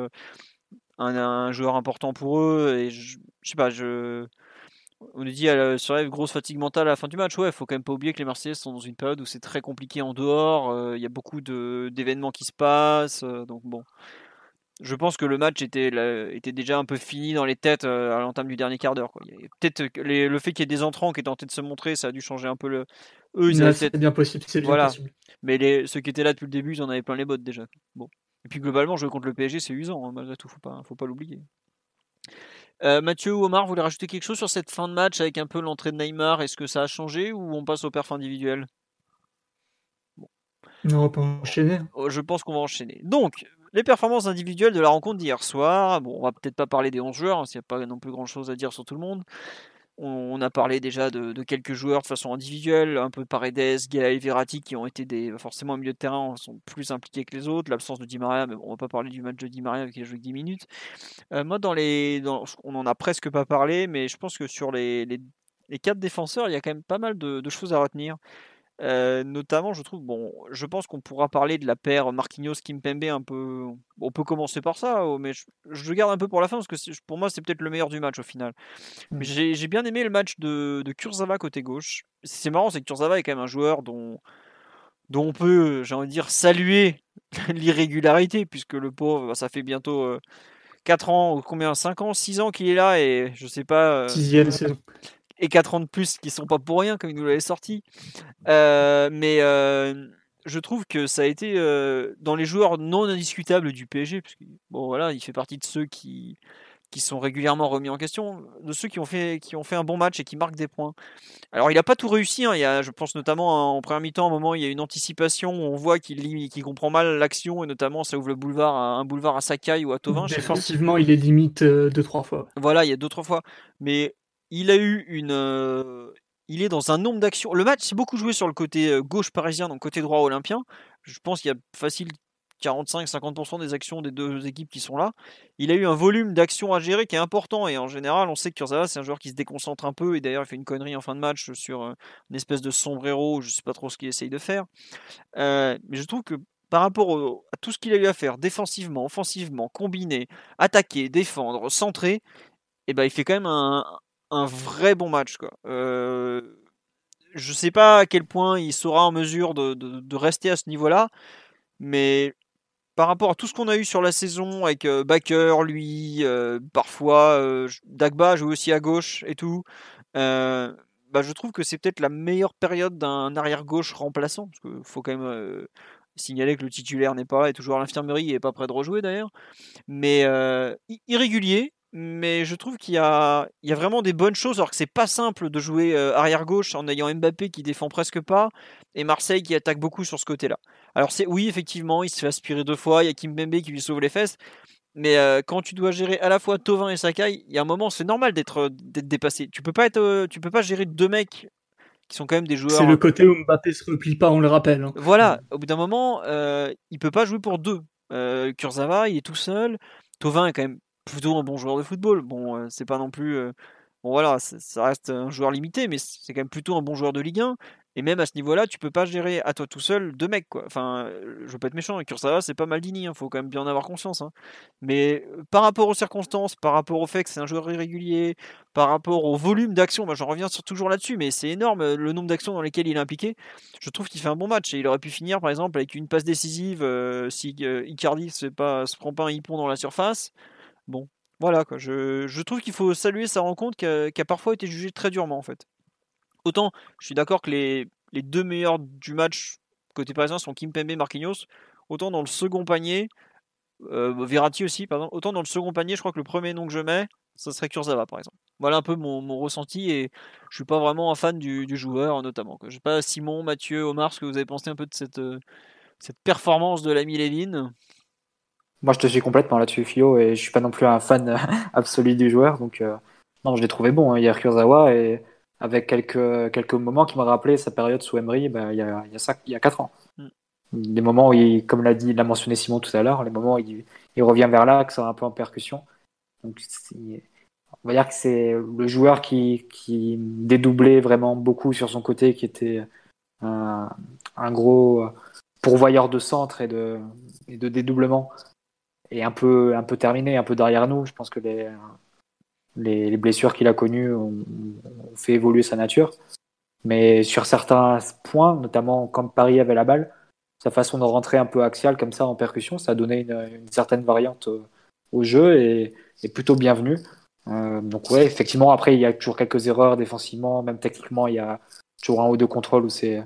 un, joueur important pour eux. Et je, sais pas, je. On nous dit sur la grosse fatigue mentale à la fin du match. Ouais, faut quand même pas oublier que les Marseillais sont dans une période où c'est très compliqué en dehors. Il y a beaucoup d'événements qui se passent. donc bon, je pense que le match était, était déjà un peu fini dans les têtes euh, à l'entame du dernier quart d'heure. Peut-être le fait qu'il y ait des entrants qui aient tenté de se montrer, ça a dû changer un peu le. Eux, ils C'est bien possible. Voilà. Possible. Mais les, ceux qui étaient là depuis le début, ils en avaient plein les bottes déjà. Bon. Et puis globalement, jouer contre le PSG, c'est usant, hein, malgré tout, faut pas, faut pas l'oublier. Euh, Mathieu ou Omar, vous voulez rajouter quelque chose sur cette fin de match avec un peu l'entrée de Neymar? Est-ce que ça a changé ou on passe au perf individuel? Non, on va pas enchaîner. Oh, je pense qu'on va enchaîner. Donc, les performances individuelles de la rencontre d'hier soir. Bon, on va peut-être pas parler des 11 joueurs, hein, s'il n'y a pas non plus grand-chose à dire sur tout le monde. On, a parlé déjà de, quelques joueurs de façon individuelle, un peu Paredes, Gaël, Verratti, qui ont été des, forcément au milieu de terrain, sont plus impliqués que les autres. L'absence de Di Maria, mais bon, on va pas parler du match de Di Maria qui a joué 10 minutes. Euh, moi, dans les, on en a presque pas parlé, mais je pense que sur les, les, quatre défenseurs, il y a quand même pas mal de choses à retenir. Euh, notamment, je trouve, bon, je pense qu'on pourra parler de la paire Marquinhos-Kimpembe un peu. On peut commencer par ça, oh, mais je, je, garde un peu pour la fin parce que pour moi, c'est peut-être le meilleur du match au final. Mais mmh. j'ai bien aimé le match de, de Kurzawa côté gauche. C'est marrant, c'est que Kurzawa est quand même un joueur dont, dont on peut, j'ai envie de dire, saluer l'irrégularité, puisque le pauvre, ça fait bientôt 4 euh, ans, ou combien 5 ans, 6 ans qu'il est là, et je sais pas. Euh, Sixième saison et 4 ans de plus qui sont pas pour rien, comme il nous l'avait sorti. mais je trouve que ça a été dans les joueurs non indiscutables du PSG, parce que, bon voilà, il fait partie de ceux qui qui sont régulièrement remis en question, de ceux qui ont fait, qui ont fait un bon match et qui marquent des points. Alors il n'a pas tout réussi, hein. il y a, je pense notamment en première mi-temps, un moment il y a une anticipation où on voit qu'il comprend mal l'action et notamment ça ouvre le boulevard un boulevard à Sakai ou à Tovin. Défensivement il est limite euh, deux trois fois. Voilà, il y a deux trois fois, mais il a eu une, euh, il est dans un nombre d'actions. Le match s'est beaucoup joué sur le côté euh, gauche parisien, donc côté droit olympien. Je pense qu'il y a facile 45-50% des actions des deux équipes qui sont là. Il a eu un volume d'actions à gérer qui est important et en général, on sait que Kurzawa c'est un joueur qui se déconcentre un peu et d'ailleurs il fait une connerie en fin de match sur euh, une espèce de sombrero, je sais pas trop ce qu'il essaye de faire. Mais je trouve que par rapport à tout ce qu'il a eu à faire défensivement, offensivement, combiné, attaquer, défendre, centrer, eh ben il fait quand même un, vrai bon match quoi. Euh, je sais pas à quel point il sera en mesure de, rester à ce niveau-là, mais par rapport à tout ce qu'on a eu sur la saison avec euh, Baker, lui, euh, parfois euh, Dagba joue aussi à gauche et tout. bah, je trouve que c'est peut-être la meilleure période d'un arrière gauche remplaçant, parce qu'il faut quand même signaler que le titulaire n'est pas là, est toujours à l'infirmerie et n'est pas prêt de rejouer d'ailleurs. Mais irrégulier, mais je trouve qu'il y a, il y a vraiment des bonnes choses, alors que c'est pas simple de jouer arrière gauche en ayant Mbappé qui défend presque pas et Marseille qui attaque beaucoup sur ce côté-là. Alors c'est oui, effectivement, il se fait aspirer deux fois, il y a Kim Bembe qui lui sauve les fesses, mais euh, quand tu dois gérer à la fois Tovin et Sakai, il y a un moment, c'est normal d'être euh, d'être dépassé. Tu peux pas être, euh, tu peux pas gérer deux mecs qui sont quand même des joueurs. C'est le côté où Mbappé se replie pas, on le rappelle. Hein. Voilà, au bout d'un moment, euh, il peut pas jouer pour deux. Kurzawa, il est tout seul. Tovin est quand même plutôt un bon joueur de football. Bon, c'est pas non plus. Bon voilà, ça reste un joueur limité, mais c'est quand même plutôt un bon joueur de Ligue 1. Et même à ce niveau-là, tu peux pas gérer à toi tout seul deux mecs, quoi. Enfin, euh, je veux pas être méchant, Kurzawa, c'est pas Maldini, il hein, faut quand même bien en avoir conscience. Hein. Mais euh, par rapport aux circonstances, par rapport au fait que c'est un joueur irrégulier, par rapport au volume d'action, moi j'en reviens toujours là-dessus, mais c'est énorme euh, le nombre d'actions dans lesquelles il est impliqué. Je trouve qu'il fait un bon match et il aurait pu finir par exemple avec une passe décisive si Icardi se, pas, se prend pas un hippon dans la surface. Bon, voilà quoi. Je, je trouve qu'il faut saluer sa rencontre qui a, parfois été jugée très durement en fait. Autant, je suis d'accord que les, les deux meilleurs du match côté parisien sont Kim Pembe et Marquinhos. Autant dans le second panier, euh, Verratti aussi, pardon. Autant dans le second panier, je crois que le premier nom que je mets, ça serait Kurzawa par exemple. Voilà un peu mon, ressenti et je suis pas vraiment un fan du, joueur notamment. Je sais pas Simon, Mathieu, Omar, ce que vous avez pensé un peu de cette, euh, cette performance de l'ami Lévin. Moi je te suis complètement là-dessus Fio et je suis pas non plus un fan absolu du joueur donc euh, non je l'ai trouvé bon hein, hier Kurzawa et avec quelques, quelques moments qui m'ont rappelé sa période sous Emery bah, il, y a, il, y a ça, il y a 4 ans. Mm. Les moments où, il, comme l'a dit, l'a mentionné Simon tout à l'heure, les moments où il, il revient vers l'axe un peu en percussion. Donc, on va dire que c'est le joueur qui, qui dédoublait vraiment beaucoup sur son côté, qui était un, un gros pourvoyeur de centre et de, et de dédoublement, et un peu, un peu terminé, un peu derrière nous. Je pense que les, les, blessures qu'il a connues ont, fait évoluer sa nature. Mais sur certains points, notamment quand Paris avait la balle, sa façon de rentrer un peu axial comme ça en percussion, ça a donné une, certaine variante au, jeu et, est plutôt bienvenue. Euh, donc ouais, effectivement, après il y a toujours quelques erreurs défensivement, même techniquement, il y a toujours un ou deux contrôles où c'est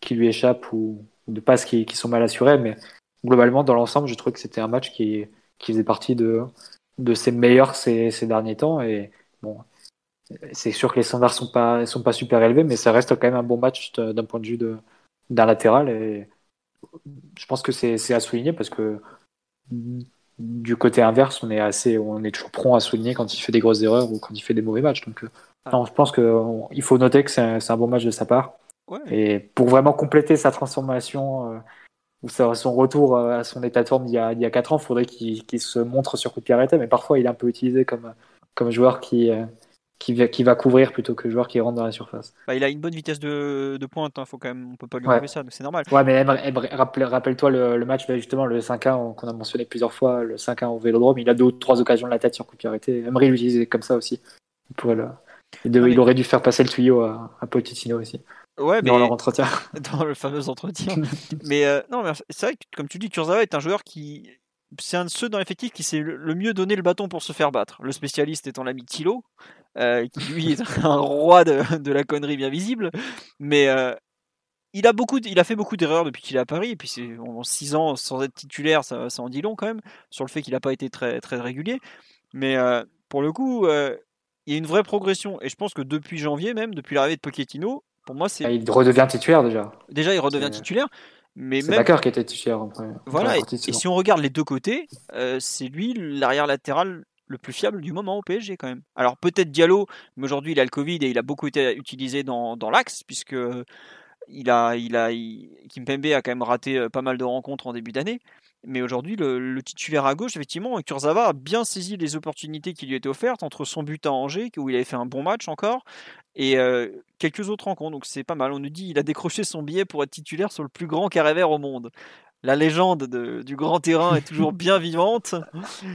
qui lui échappe ou, de passes qui, sont mal assurées. Mais globalement, dans l'ensemble, je trouve que c'était un match qui, qui faisait partie de, de ses meilleurs ces, ces derniers temps. Et bon, c'est sûr que les standards sont pas sont pas super élevés, mais ça reste quand même un bon match d'un point de vue d'un latéral. Et je pense que c'est à souligner parce que du côté inverse, on est assez, on est toujours prompt à souligner quand il fait des grosses erreurs ou quand il fait des mauvais matchs. Donc, euh, non, je pense qu'il faut noter que c'est un, un, bon match de sa part. Et pour vraiment compléter sa transformation euh, ou son retour euh, à son état de forme d'il y a, il y a 4 ans, il faudrait qu'il se montre sur coup de pied arrêté, mais parfois il est un peu utilisé comme, comme joueur qui, euh, qui, va, qui va couvrir plutôt que joueur qui rentre dans la surface. Bah, il a une bonne vitesse de, de pointe, hein, faut quand même, on peut pas lui enlever ça, c'est normal. Ouais, mais rappelle-toi le, match, bah, justement, le 5-1 qu'on a mentionné plusieurs fois, le 5-1 au Vélodrome, il a deux ou trois occasions de la tête sur coup de pied arrêté. Emery l'utilisait comme ça aussi. Il, pourrait le... il, aurait dû faire passer le tuyau à, à Pochettino aussi. Ouais, dans leur entretien. Dans le fameux entretien. mais euh, non, mais c'est vrai que, comme tu dis, Kurzawa est un joueur qui. C'est un de ceux dans l'effectif qui sait le mieux donner le bâton pour se faire battre. Le spécialiste étant l'ami Thilo. qui lui est un roi de, la connerie bien visible. Mais il a beaucoup, il a fait beaucoup d'erreurs depuis qu'il est à Paris. Et puis c'est en 6 ans sans être titulaire, ça, ça en dit long quand même sur le fait qu'il n'a pas été très très régulier. Mais pour le coup, il y a une vraie progression. Et je pense que depuis janvier même, depuis l'arrivée de Pochettino, pour moi c'est. Ah, il redevient titulaire déjà. Déjà, il redevient titulaire. Mais c'est même... qui était titulaire. voilà. Et, si on regarde les deux côtés, c'est lui l'arrière latéral le plus fiable du moment au PSG quand même. Alors peut-être Diallo, mais aujourd'hui il a le Covid et il a beaucoup été utilisé dans, dans l'axe puisque il a, il a, Kimpembe a quand même raté euh, pas mal de rencontres en début d'année. Mais aujourd'hui, le, titulaire à gauche, effectivement, Kurzawa a bien saisi les opportunités qui lui étaient offertes entre son but à Angers, où il avait fait un bon match encore, et euh, quelques autres rencontres. Donc c'est pas mal. On nous dit qu'il a décroché son billet pour être titulaire sur le plus grand carré vert au monde. La légende du grand terrain est toujours bien vivante.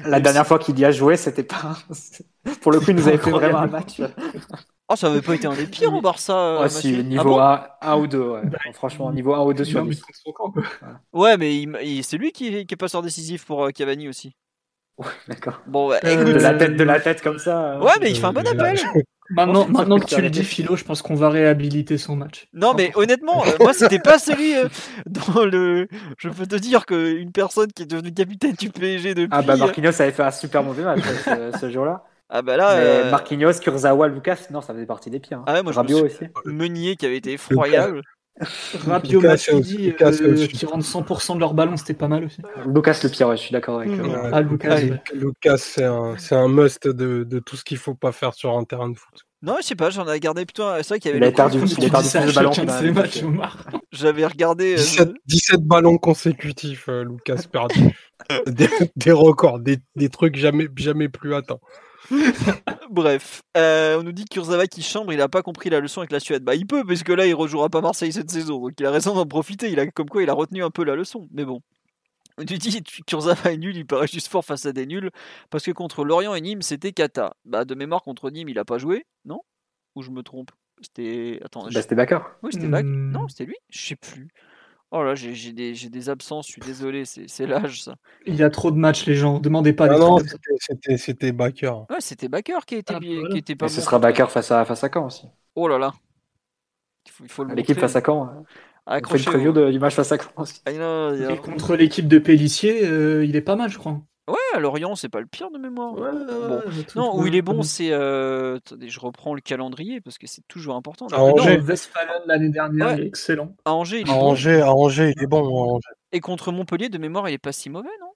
La dernière fois qu'il y a joué, c'était pas. Pour le coup, il nous avait fait vraiment un match. Oh, ça avait pas été un des pires au Barça. Euh, si, niveau ah 1, ou 2. Ouais. Bah, franchement, niveau 1 ou 2 sur 10. Ouais, mais c'est lui qui est, qui est passeur décisif pour euh, Cavani aussi. Ouais, d'accord. Bon, bah, écoute, de la tête de la tête comme ça. Hein. Ouais, mais il fait un bon appel. Maintenant, maintenant que tu le dis, Philo, je pense qu'on va réhabiliter son match. Non, mais honnêtement, euh, moi, c'était pas celui dans le. Je peux te dire qu'une personne qui est devenue capitaine du PSG depuis. Ah, bah, Marquinhos avait fait un super mauvais match ce jour-là. Ah bah là. Euh, Marquinhos, Kurzawa, Lucas, non, ça faisait partie des pires. Hein. Ah ouais, moi, Rabiot aussi. Meunier qui avait été effroyable. Rabiot, Matuidi, euh, qui rendent 100% de leur ballon, c'était pas mal aussi. Lucas le pire, je suis d'accord avec. Mmh. Ah, Lucas, Lucas c'est un, un, must de, de, tout ce qu'il faut pas faire sur un terrain de foot. Non, je sais pas, j'en ai regardé plutôt. C'est vrai qu'il y avait. Il a perdu, il a perdu de ballons. J'avais regardé. 17, euh, 17, ballons consécutifs, Lucas perdu. des, des, records, des, des, trucs jamais, jamais plus atteints. Bref, euh, on nous dit que Kurzawa qui chambre, il a pas compris la leçon avec la Suède. Bah, il peut, parce que là, il rejouera pas Marseille cette saison, donc il a raison d'en profiter. Il a comme quoi, il a retenu un peu la leçon. Mais bon, on nous dit Kurzawa est nul, il paraît juste fort face à des nuls, parce que contre Lorient et Nîmes, c'était Kata. Bah, de mémoire, contre Nîmes, il a pas joué, non? Ou je me trompe? C'était. Attends. Bah, c'était Bakar. Oui, c'était Bakar. Hmm. Non, c'était lui? Je sais plus. Oh là, j'ai des, des, absences, je suis désolé, c'est l'âge ça. Il y a trop de matchs, les gens. Demandez pas. Ah non, c'était Baker. Ouais, c'était Baker qui était, ah, qui était pas. Et ce sera Baker face à, face à Caen aussi. Oh là là. Il faut, L'équipe face à Caen. Hein. On fait une preview de, du match face à Caen aussi. Ah, Et contre l'équipe de Pellissier, euh, il est pas mal, je crois. Ouais, Lorient, c'est pas le pire de mémoire. non, où il est bon, c'est. Euh... Attendez, je reprends le calendrier parce que c'est toujours important. À Angers. Westphalen l'année dernière, excellent. À Angers, il est à bon. Angers, à Angers, il est bon. Et contre Montpellier, de mémoire, il est pas si mauvais, non?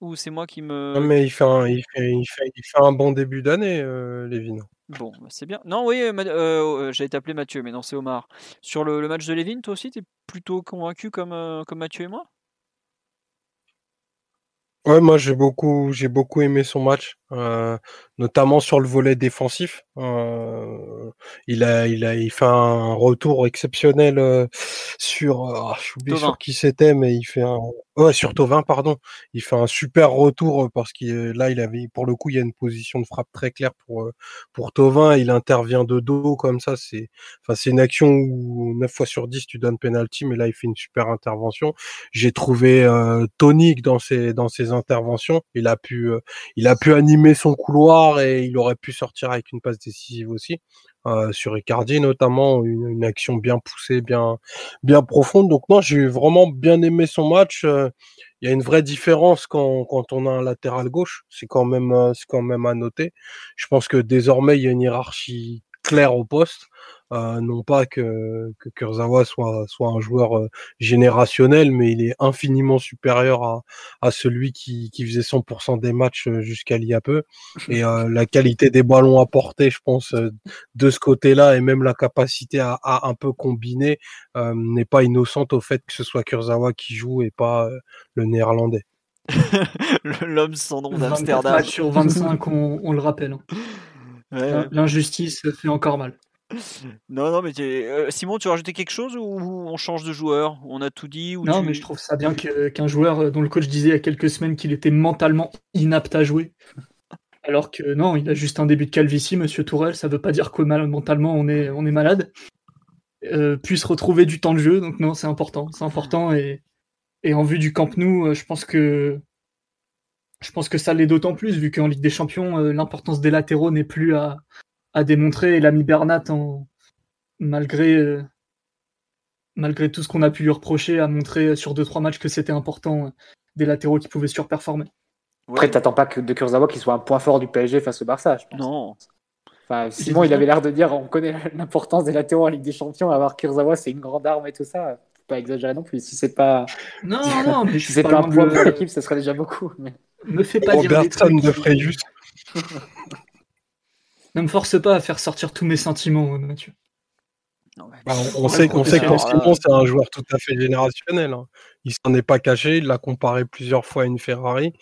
Ou c'est moi qui me. Non, mais il fait un, il fait, il fait, il fait un bon début d'année, euh, Lévin. Bon, bah, c'est bien. Non, oui, euh, euh, j'allais t'appeler Mathieu, mais non, c'est Omar. Sur le, le match de Lévin, toi aussi, t'es plutôt convaincu comme, euh, comme Mathieu et moi? Ouais, moi j'ai beaucoup, j'ai beaucoup aimé son match, notamment sur le volet défensif. Euh, il a, il a, il fait un retour exceptionnel euh, sur, ah, je suis oublié sur qui c'était, mais il fait un, ouais, sur Tovin, pardon. Il fait un super retour parce qu'il là, il avait, pour le coup, il y a une position de frappe très claire pour pour Tovin. Il intervient de dos comme ça. C'est, enfin, c'est une action où 9 fois sur 10 tu donnes penalty, mais là, il fait une super intervention. J'ai trouvé tonique dans ses dans ses interventions. Il a pu, il a pu animer son couloir et il aurait pu sortir avec une passe décisive aussi. Euh, sur Icardi notamment, une, action bien poussée, bien, bien profonde. Donc moi, j'ai vraiment bien aimé son match. Euh, il y a une vraie différence quand, quand on a un latéral gauche. C'est quand même, euh, c'est quand même à noter. Je pense que désormais, il y a une hiérarchie claire au poste. Euh, non pas que, que Kurzawa soit, soit un joueur euh, générationnel, mais il est infiniment supérieur à, à celui qui, qui faisait 100% des matchs euh, jusqu'à il y a peu. Et la qualité des ballons apportés, je pense, de ce côté-là, et même la capacité à, à un peu combiner, n'est pas innocente au fait que ce soit Kurzawa qui joue et pas le néerlandais. L'homme sans nom d'Amsterdam. sur 25, on, on le rappelle. Hein. L'injustice fait encore mal. Non, non, mais euh, Simon, tu as rajouté quelque chose ou on change de joueur? On a tout dit ou Non, mais je trouve ça bien qu'un joueur euh, dont le coach disait il y a quelques semaines qu'il était mentalement inapte à jouer. Alors que non, il a juste un début de calvitie, monsieur Tourelle, ça veut pas dire que mentalement on est, on est malade. Euh, puisse retrouver du temps de jeu, donc non, c'est important. C'est important et, et en vue du Camp Nou, je pense que je pense que ça l'est d'autant plus vu qu'en Ligue des Champions, l'importance des latéraux n'est plus à, à démontrer. Et l'ami Bernat, en, malgré, euh, malgré tout ce qu'on a pu lui reprocher, a montré sur 2-3 matchs que c'était important euh, des latéraux qui pouvaient surperformer. Après, t'attends pas que de Kurzawa qui soit un point fort du PSG face au Barça. Je pense. Non. Enfin, Simon, il avait l'air de dire on connaît l'importance des latéraux en Ligue des Champions. Avoir Kurzawa, c'est une grande arme et tout ça. Faut pas exagérer non plus. Si c'est pas, Non, non, mais je si suis c'est pas pas un point le- pour l'équipe, ça serait déjà beaucoup. Mais... Me fais pas dire des Robertson trucs. de Fréjus. Ne me force pas à faire sortir tous mes sentiments, euh, Mathieu. Non, mais- Bah, on, sait, on sait que alors Simon, là- c'est un joueur tout à fait générationnel. hein. Il s'en est pas caché, il l'a comparé plusieurs fois à une Ferrari.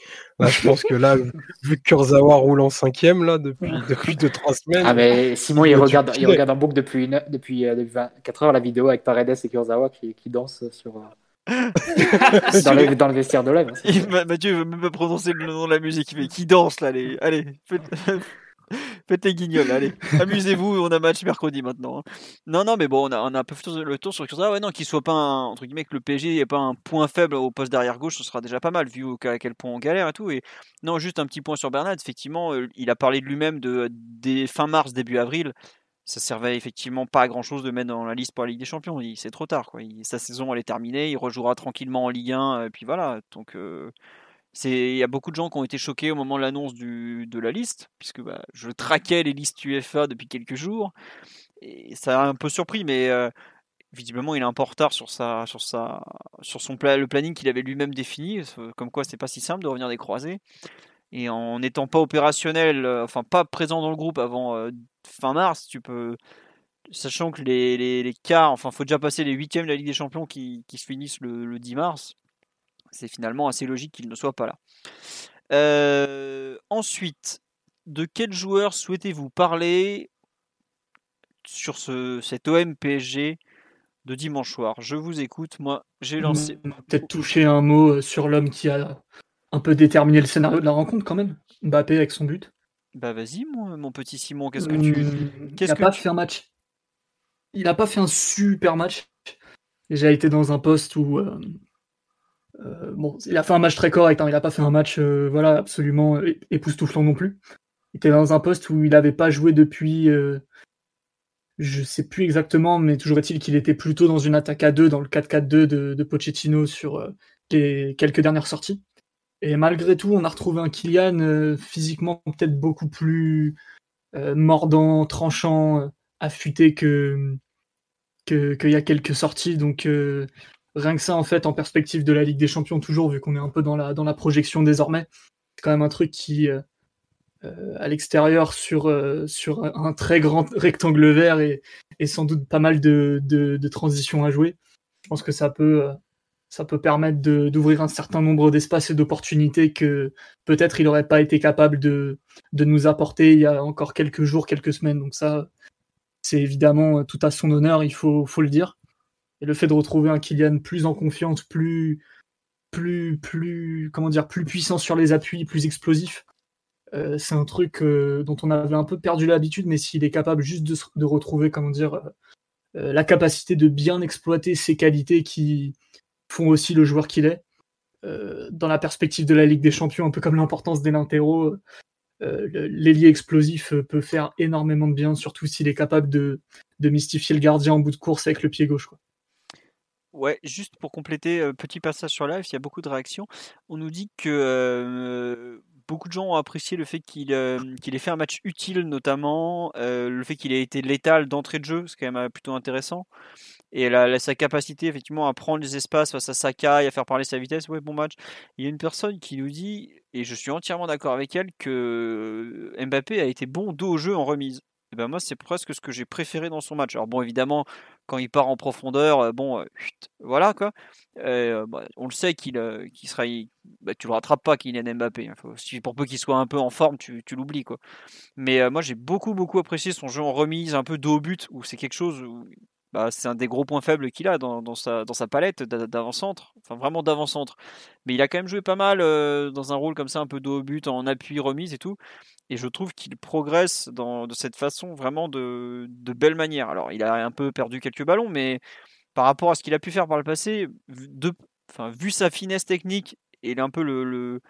Là, je pense que là, vu que Kurzawa roule en cinquième là, depuis, depuis deux, trois semaines, Ah, mais Simon, Il regarde, il regarde en boucle depuis, une, depuis, euh, depuis 24 heures la vidéo avec Paredes et Kurzawa qui, qui dansent sur, euh, dans, le, dans le vestiaire de. Il- Ma- Mathieu veut même pas prononcer le nom de la musique. Il fait qui danse là. Allez, allez les guignols. Allez, amusez-vous. On a match mercredi maintenant. hein. Non, non, mais bon, on a, on un peu fait le tour sur ça. Ouais, non, qu'il soit pas entre guillemets que le PSG n'ait pas un point faible au poste derrière gauche, ce sera déjà pas mal vu à quel point on galère et tout. Et non, juste un petit point sur Bernat. Effectivement, euh, il a parlé de lui-même de fin mars, début avril. Ça servait effectivement pas à grand chose de mettre dans la liste pour la Ligue des Champions. C'est trop tard. Quoi. Sa saison elle est terminée. Il rejouera tranquillement en Ligue 1. Et puis voilà. Donc euh, il y a beaucoup de gens qui ont été choqués au moment de l'annonce de la liste, puisque bah, je traquais les listes UEFA depuis quelques jours. Et ça a un peu surpris, mais euh, visiblement il est un peu en retard sur, sa, sur, sa, sur son le planning qu'il avait lui-même défini. Comme quoi c'est pas si simple de revenir des croisés. Et en n'étant pas opérationnel, euh, enfin pas présent dans le groupe avant euh, fin mars, tu peux. Sachant que les, quarts, enfin faut déjà passer les huitièmes de la Ligue des Champions qui, se finissent le 10 mars c'est finalement assez logique qu'il ne soit pas là. Euh, ensuite, de quel joueur souhaitez-vous parler sur ce, cet OM PSG de dimanche soir? Je vous écoute. Moi, j'ai lancé. On va Peut-être toucher un mot euh, sur l'homme qui a un peu déterminé le scénario de la rencontre quand même. Mbappé avec son but. Bah vas-y, mon, mon petit Simon, qu'est-ce que tu. Hum, qu'est-ce il n'a pas tu- fait un match. Il n'a pas fait un super match. J'ai été dans un poste où euh, euh, bon, il a fait un match très correct. hein. Il n'a pas fait un match euh, voilà absolument é- époustouflant non plus. Il était dans un poste où il n'avait pas joué depuis. euh, je sais plus exactement, mais toujours est-il qu'il était plutôt dans une attaque à deux, dans le 4-4-2 de, Pochettino sur euh, les quelques dernières sorties. Et malgré tout, on a retrouvé un Kylian euh, physiquement peut-être beaucoup plus euh, mordant, tranchant, euh, affûté que qu'il y a quelques sorties. Donc euh, rien que ça, en fait, en perspective de la Ligue des Champions, toujours vu qu'on est un peu dans la dans la projection désormais, c'est quand même un truc qui euh, euh, à l'extérieur sur euh, sur un très grand rectangle vert et, et sans doute pas mal de, de, transitions à jouer. Je pense que ça peut ça peut permettre d'ouvrir un certain nombre d'espaces et d'opportunités que peut-être il n'aurait pas été capable de, de nous apporter il y a encore quelques jours, quelques semaines. Donc ça, c'est évidemment tout à son honneur, il faut, faut le dire. Et le fait de retrouver un Kylian plus en confiance, plus, plus, comment dire, plus puissant sur les appuis, plus explosif, euh, c'est un truc euh, dont on avait un peu perdu l'habitude, mais s'il est capable juste de, retrouver, comment dire, euh, la capacité de bien exploiter ses qualités qui font aussi le joueur qu'il est, dans la perspective de la Ligue des Champions, un peu comme l'importance des latéraux, l'ailier explosif peut faire énormément de bien, surtout s'il est capable de, mystifier le gardien en bout de course avec le pied gauche. Ouais, juste pour compléter, petit passage sur live, il y a beaucoup de réactions. On nous dit que beaucoup de gens ont apprécié le fait qu'il ait fait un match utile, notamment le fait qu'il ait été létal d'entrée de jeu, c'est quand même plutôt intéressant. Et la, sa capacité effectivement à prendre les espaces face à Saka à faire parler sa vitesse, ouais, bon match. Il y a une personne qui nous dit, et je suis entièrement d'accord avec elle, que Mbappé a été bon dos au jeu en remise. Ben moi, c'est presque ce que j'ai préféré dans son match. Alors bon, évidemment, quand il part en profondeur, euh, bon, euh, voilà quoi. Euh, bah, on le sait qu'il qu'il sera, bah, tu le rattrapes pas, Kylian Mbappé. hein. Si- pour peu qu'il soit un peu en forme, tu, tu l'oublies quoi. Mais moi, j'ai beaucoup beaucoup apprécié son jeu en remise, un peu dos au but, où c'est quelque chose où bah, c'est un des gros points faibles qu'il a dans, sa, palette d'a- d'avant-centre, enfin vraiment d'avant-centre. Mais il a quand même joué pas mal euh, dans un rôle comme ça, un peu dos au but, en appui, remise et tout. Et je trouve qu'il progresse de cette façon vraiment de, belle manière. Alors, il a un peu perdu quelques ballons, mais par rapport à ce qu'il a pu faire par le passé, vu- sa finesse technique et un peu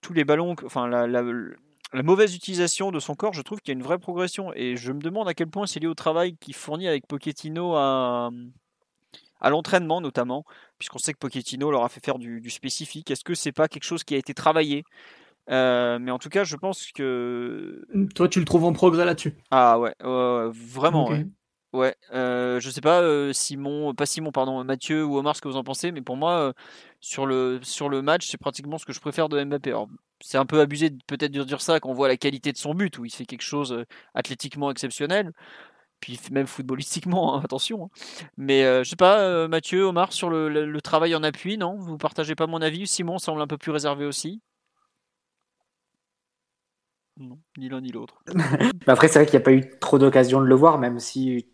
tous les ballons, enfin la- la mauvaise utilisation de son corps, je trouve qu'il y a une vraie progression. Et je me demande à quel point c'est lié au travail qu'il fournit avec Pochettino à, à l'entraînement notamment, puisqu'on sait que Pochettino leur a fait faire du, spécifique. Est-ce que c'est pas quelque chose qui a été travaillé? Euh, mais en tout cas, je pense que. Toi, tu le trouves en progrès là-dessus Ah ouais, vraiment. Ouais. Ouais, euh, je sais pas euh, Simon, pas Simon, pardon, Mathieu ou Omar, ce que vous en pensez, mais pour moi, euh, sur le sur le match, c'est pratiquement ce que je préfère de Mbappé. c'est un peu abusé peut-être de dire ça quand on voit la qualité de son but, où il fait quelque chose euh, athlétiquement exceptionnel, puis même footballistiquement, hein, attention. Hein. Mais je sais pas, Mathieu, Omar, sur le, le, travail en appui, non? Vous partagez pas mon avis? Simon semble un peu plus réservé aussi. Non, ni l'un ni l'autre. Après, c'est vrai qu'il n'y a pas eu trop d'occasion de le voir, même si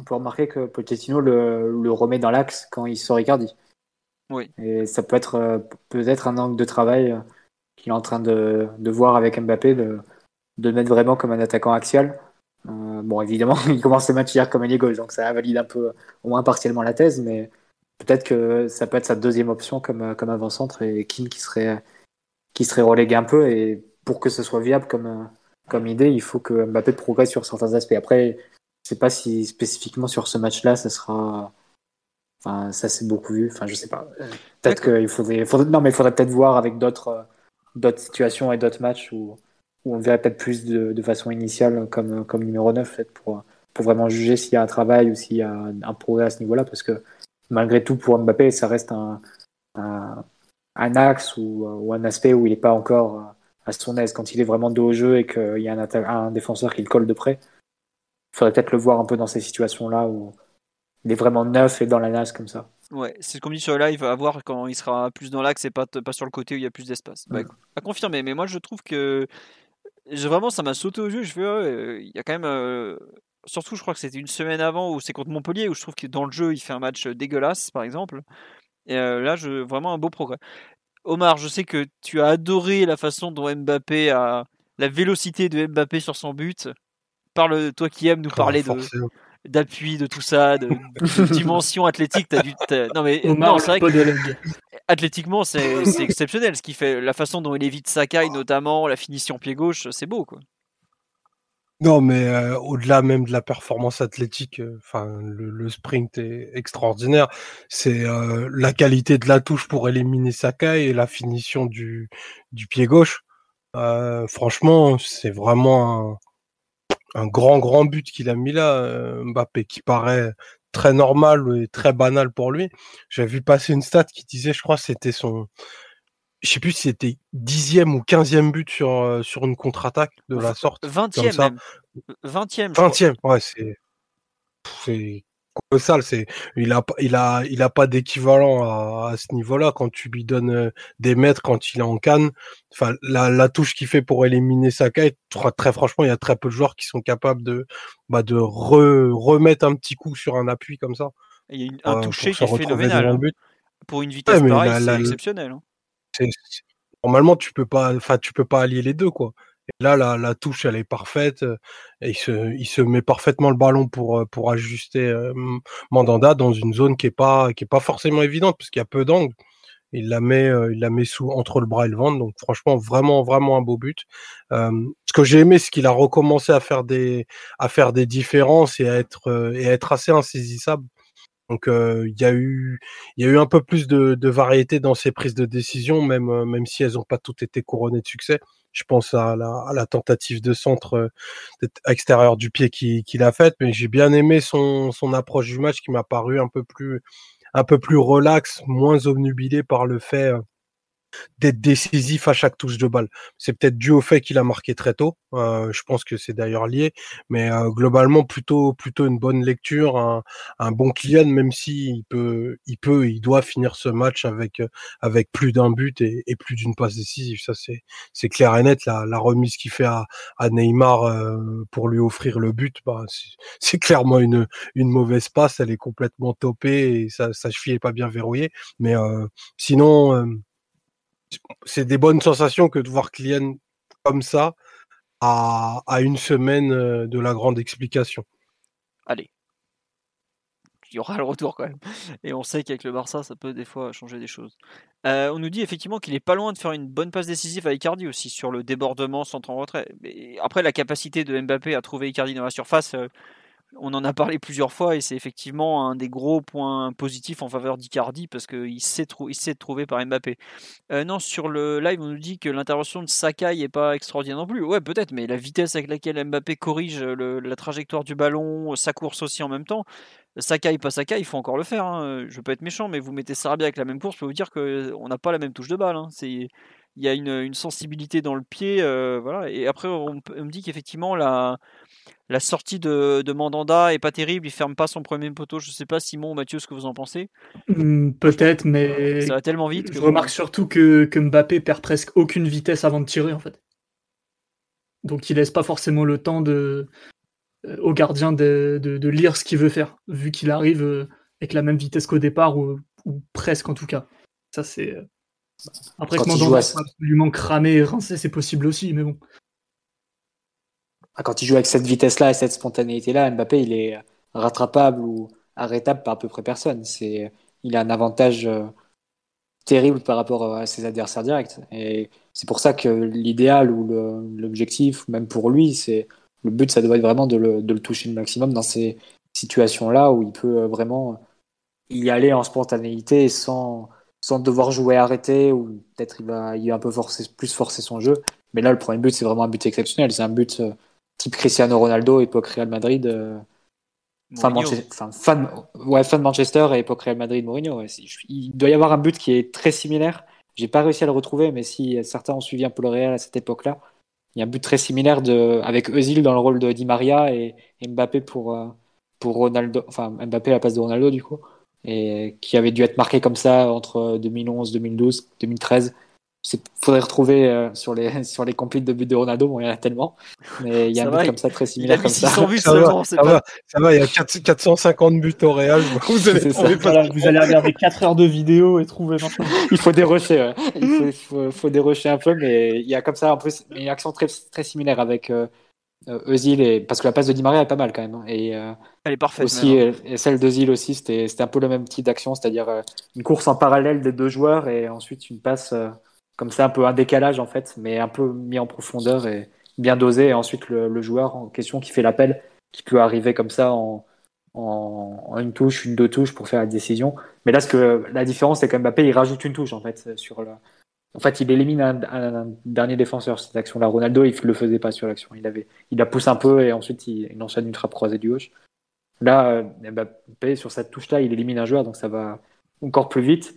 on peut remarquer que Pochettino le, remet dans l'axe quand il sort Ricardi. Oui. Et ça peut être euh, peut-être un angle de travail euh, qu'il est en train de, voir avec Mbappé, de, de le mettre vraiment comme un attaquant axial. Euh, bon, évidemment, il commence le match hier comme ailier gauche, donc ça valide un peu, au moins partiellement la thèse, mais peut-être que ça peut être sa deuxième option comme, comme avant-centre et Keane qui serait, qui serait relégué un peu. Et pour que ce soit viable comme, comme idée, il faut que Mbappé progresse sur certains aspects. Après, sais pas si spécifiquement sur ce match-là, ça sera. Enfin, ça c'est beaucoup vu. Enfin, je sais pas. Peut-être qu'il faudrait, Non, mais il faudrait peut-être voir avec d'autres, d'autres situations et d'autres matchs où, où on verrait peut-être plus de, de, façon initiale comme, comme numéro 9 pour, pour vraiment juger s'il y a un travail ou s'il y a un, progrès à ce niveau-là. Parce que malgré tout, pour Mbappé, ça reste un, un, un axe ou, ou, un aspect où il n'est pas encore à son aise. Quand il est vraiment dos au jeu et qu'il y a un, un défenseur qui le colle de près, faudrait peut-être le voir un peu dans ces situations-là où il est vraiment neuf et dans la nage comme ça. Ouais, c'est ce qu'on dit sur le live, à voir quand il sera plus dans l'axe et pas, pas sur le côté où il y a plus d'espace. Bah, à confirmer, mais moi je trouve que vraiment ça m'a sauté aux yeux. Je fais, il y a quand même. Euh, surtout, je crois que c'était une semaine avant où c'est contre Montpellier où je trouve que dans le jeu il fait un match dégueulasse par exemple. Et euh, là, je, vraiment un beau progrès. Omar, je sais que tu as adoré la façon dont Mbappé a. la vélocité de Mbappé sur son but parle, toi qui aimes nous parler de d'appui, de tout ça, de, dimension athlétique, t'as dû. Non mais non, c'est vrai athlétiquement c'est exceptionnel ce qui fait, la façon dont il évite Sakai notamment, la finition pied gauche, c'est beau quoi. Non, mais euh, au-delà même de la performance athlétique, euh, enfin le, sprint est extraordinaire. C'est euh, la qualité de la touche pour éliminer Sakai et la finition du, du pied gauche. franchement, c'est vraiment un, un grand, grand but qu'il a mis là, euh, Mbappé, qui paraît très normal et très banal pour lui. J'avais vu passer une stat qui disait, je crois, c'était son, je sais plus si c'était dixième ou quinzième but sur, euh, sur une contre-attaque de la sorte. Vingtième. Vingtième. Vingtième, ouais, c'est, c'est colossal. C'est, il a, il a, il a pas d'équivalent à, à, ce niveau-là quand tu lui donnes euh, des mètres quand il est en canne. Enfin, la, la touche qu'il fait pour éliminer Sakai, très franchement, il y a très peu de joueurs qui sont capables de, bah, de remettre un petit coup sur un appui comme ça. Il y a un toucher qui est phénoménal. Hein. Pour une vitesse pareille, c'est exceptionnel. Hein. normalement, tu peux pas, enfin, tu peux pas allier les deux, quoi. Là, la, touche, elle est parfaite. Euh, et il se, met parfaitement le ballon pour, euh, ajuster euh, Mandanda dans une zone qui est pas, est pas forcément évidente parce qu'il y a peu d'angles. Il la met, il la met sous entre le bras et le ventre. Donc franchement, vraiment, vraiment un beau but. ce que j'ai aimé, c'est qu'il a recommencé à faire des, à faire des différences et à être, et être assez insaisissable. Donc il y a eu y a eu un peu plus de, de variété dans ses prises de décision, même même si elles n'ont pas toutes été couronnées de succès. Je pense à la, tentative de centre euh, extérieur du pied qu'il qui a faite, mais j'ai bien aimé son, son approche du match qui m'a paru un peu plus un peu plus relax, moins obnubilé par le fait euh, d'être décisif à chaque touche de balle. C'est peut-être dû au fait qu'il a marqué très tôt. Euh, je pense que c'est d'ailleurs lié, mais euh, globalement plutôt plutôt une bonne lecture, un, un bon Kylian, même si il peut il peut il doit finir ce match avec avec plus d'un but et, plus d'une passe décisive. Ça c'est c'est clair et net. La, la remise qu'il fait à, à Neymar euh, pour lui offrir le but, bah, c'est clairement une une mauvaise passe. Elle est complètement topée et sa, sa cheville est pas bien verrouillée. Mais sinon c'est des bonnes sensations que de voir Kylian comme ça à, une semaine euh, de la grande explication. Allez. il y aura le retour quand même. Et on sait qu'avec le Barça, ça peut des fois changer des choses. Euh, on nous dit effectivement qu'il est pas loin de faire une bonne passe décisive à Icardi aussi sur le débordement centre en retrait. Après, la capacité de Mbappé à trouver Icardi dans la surface, euh, on en a parlé plusieurs fois et c'est effectivement un des gros points positifs en faveur d'Icardi parce qu'il sait, il sait trouver par Mbappé. Euh, non, sur le live, on nous dit que l'intervention de Sakai n'est pas extraordinaire non plus. Ouais, peut-être, mais la vitesse avec laquelle Mbappé corrige la trajectoire du ballon, sa course aussi en même temps, Sakai, pas Sakai, il faut encore le faire. Hein. Je pas être méchant, mais vous mettez Sarabia avec la même course, je peux vous dire qu'on n'a pas la même touche de balle. Hein. Il y a une, sensibilité dans le pied, euh, voilà. Et après, on, me dit qu'effectivement la, la sortie de, Mandanda est pas terrible, il ferme pas son premier poteau. Je sais pas Simon ou Mathieu ce que vous en pensez. Mmh, peut-être, mais ça va tellement vite. je remarque surtout que, que Mbappé perd presque aucune vitesse avant de tirer en fait. Donc il laisse pas forcément le temps de, euh, au gardien de, lire ce qu'il veut faire, vu qu'il arrive euh, avec la même vitesse qu'au départ, ou, presque en tout cas. Ça, c'est. Euh, après quand que Mandanda soit absolument cramé et rincé, c'est possible aussi, mais bon. Ah, quand il joue avec cette vitesse-là et cette spontanéité-là, Mbappé, il est rattrapable ou arrêtable par à peu près personne. C'est, il a un avantage terrible par rapport à ses adversaires directs. Et c'est pour ça que l'idéal ou l'objectif, même pour lui, c'est le but, ça doit être vraiment de le, toucher le maximum dans ces situations-là où il peut vraiment y aller en spontanéité sans, sans devoir jouer arrêté ou peut-être il va, il va un peu forcer, plus forcer son jeu. Mais là, le premier but, c'est vraiment un but exceptionnel. C'est un but euh, type Cristiano Ronaldo, époque Real Madrid. Euh, fan, fan, ouais, fan Manchester et époque Real Madrid Mourinho. Il doit y avoir un but qui est très similaire. J'ai pas réussi à le retrouver, mais si certains ont suivi un peu le Real à cette époque-là, il y a un but très similaire de, avec Özil dans le rôle de Di Maria et, Mbappé pour, euh, pour Ronaldo, enfin Mbappé à la place de Ronaldo du coup, et qui avait dû être marqué comme ça entre 2011, 2012, 2013 faudrait retrouver euh, sur les sur les compiles de buts de Ronaldo bon il y en a tellement mais il y a un but comme ça très similaire comme ça ça, va, ça, va, ça va il y a 450 buts au Real vous allez, vous allez regarder 4 heures de vidéo et trouver il faut dérocher ouais. il faut, faut, dérocher un peu mais il y a comme ça en plus une action très très similaire avec euh, euh, Özil et parce que la passe de Di Maria est pas mal quand même hein. et elle est parfaite aussi hein. et celle d'Ozil aussi c'était c'était un peu le même type d'action c'est-à-dire une course en parallèle des deux joueurs et ensuite une passe comme ça un peu un décalage en fait, mais un peu mis en profondeur et bien dosé. Et ensuite le, joueur en question qui fait l'appel, qui peut arriver comme ça en, en, une touche, une deux touches pour faire la décision. Mais là, ce que la différence, c'est que Mbappé il rajoute une touche en fait sur le. En fait, il élimine un, dernier défenseur cette action-là. Ronaldo, il le faisait pas sur l'action. Il avait, il la pousse un peu et ensuite il, il enchaîne une trappe croisée du gauche. Là, euh, Mbappé sur cette touche-là, il élimine un joueur, donc ça va encore plus vite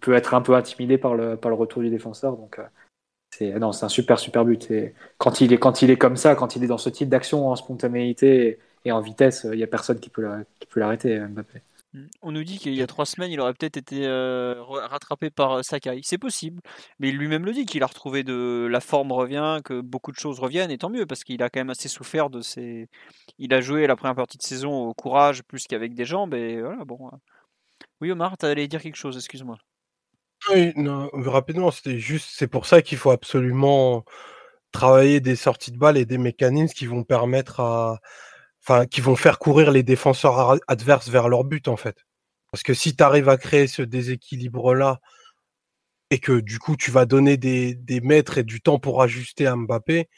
peut être un peu intimidé par le, par le retour du défenseur. Donc, euh, c'est un super super but. Et quand il est quand il est comme ça, quand il est dans ce type d'action en spontanéité et, en vitesse, il n'y a personne qui peut l'arrêter, Mbappé. On nous dit qu'il y a trois semaines, il aurait peut-être été euh, rattrapé par euh, Sakai. C'est possible, mais lui-même le dit qu'il a retrouvé de la forme revient, que beaucoup de choses reviennent, et tant mieux parce qu'il a quand même assez souffert de ses. Il a joué la première partie de saison au courage plus qu'avec des jambes, et voilà bon. Oui, Omar, tu allais dire quelque chose, excuse-moi. Oui, non, rapidement, c'était juste, c'est pour ça qu'il faut absolument travailler des sorties de balles et des mécanismes qui vont permettre à, enfin, qui vont faire courir les défenseurs adverses vers leur but, en fait. Parce que si tu arrives à créer ce déséquilibre-là et que du coup tu vas donner des, des mètres et du temps pour ajuster à Mbappé,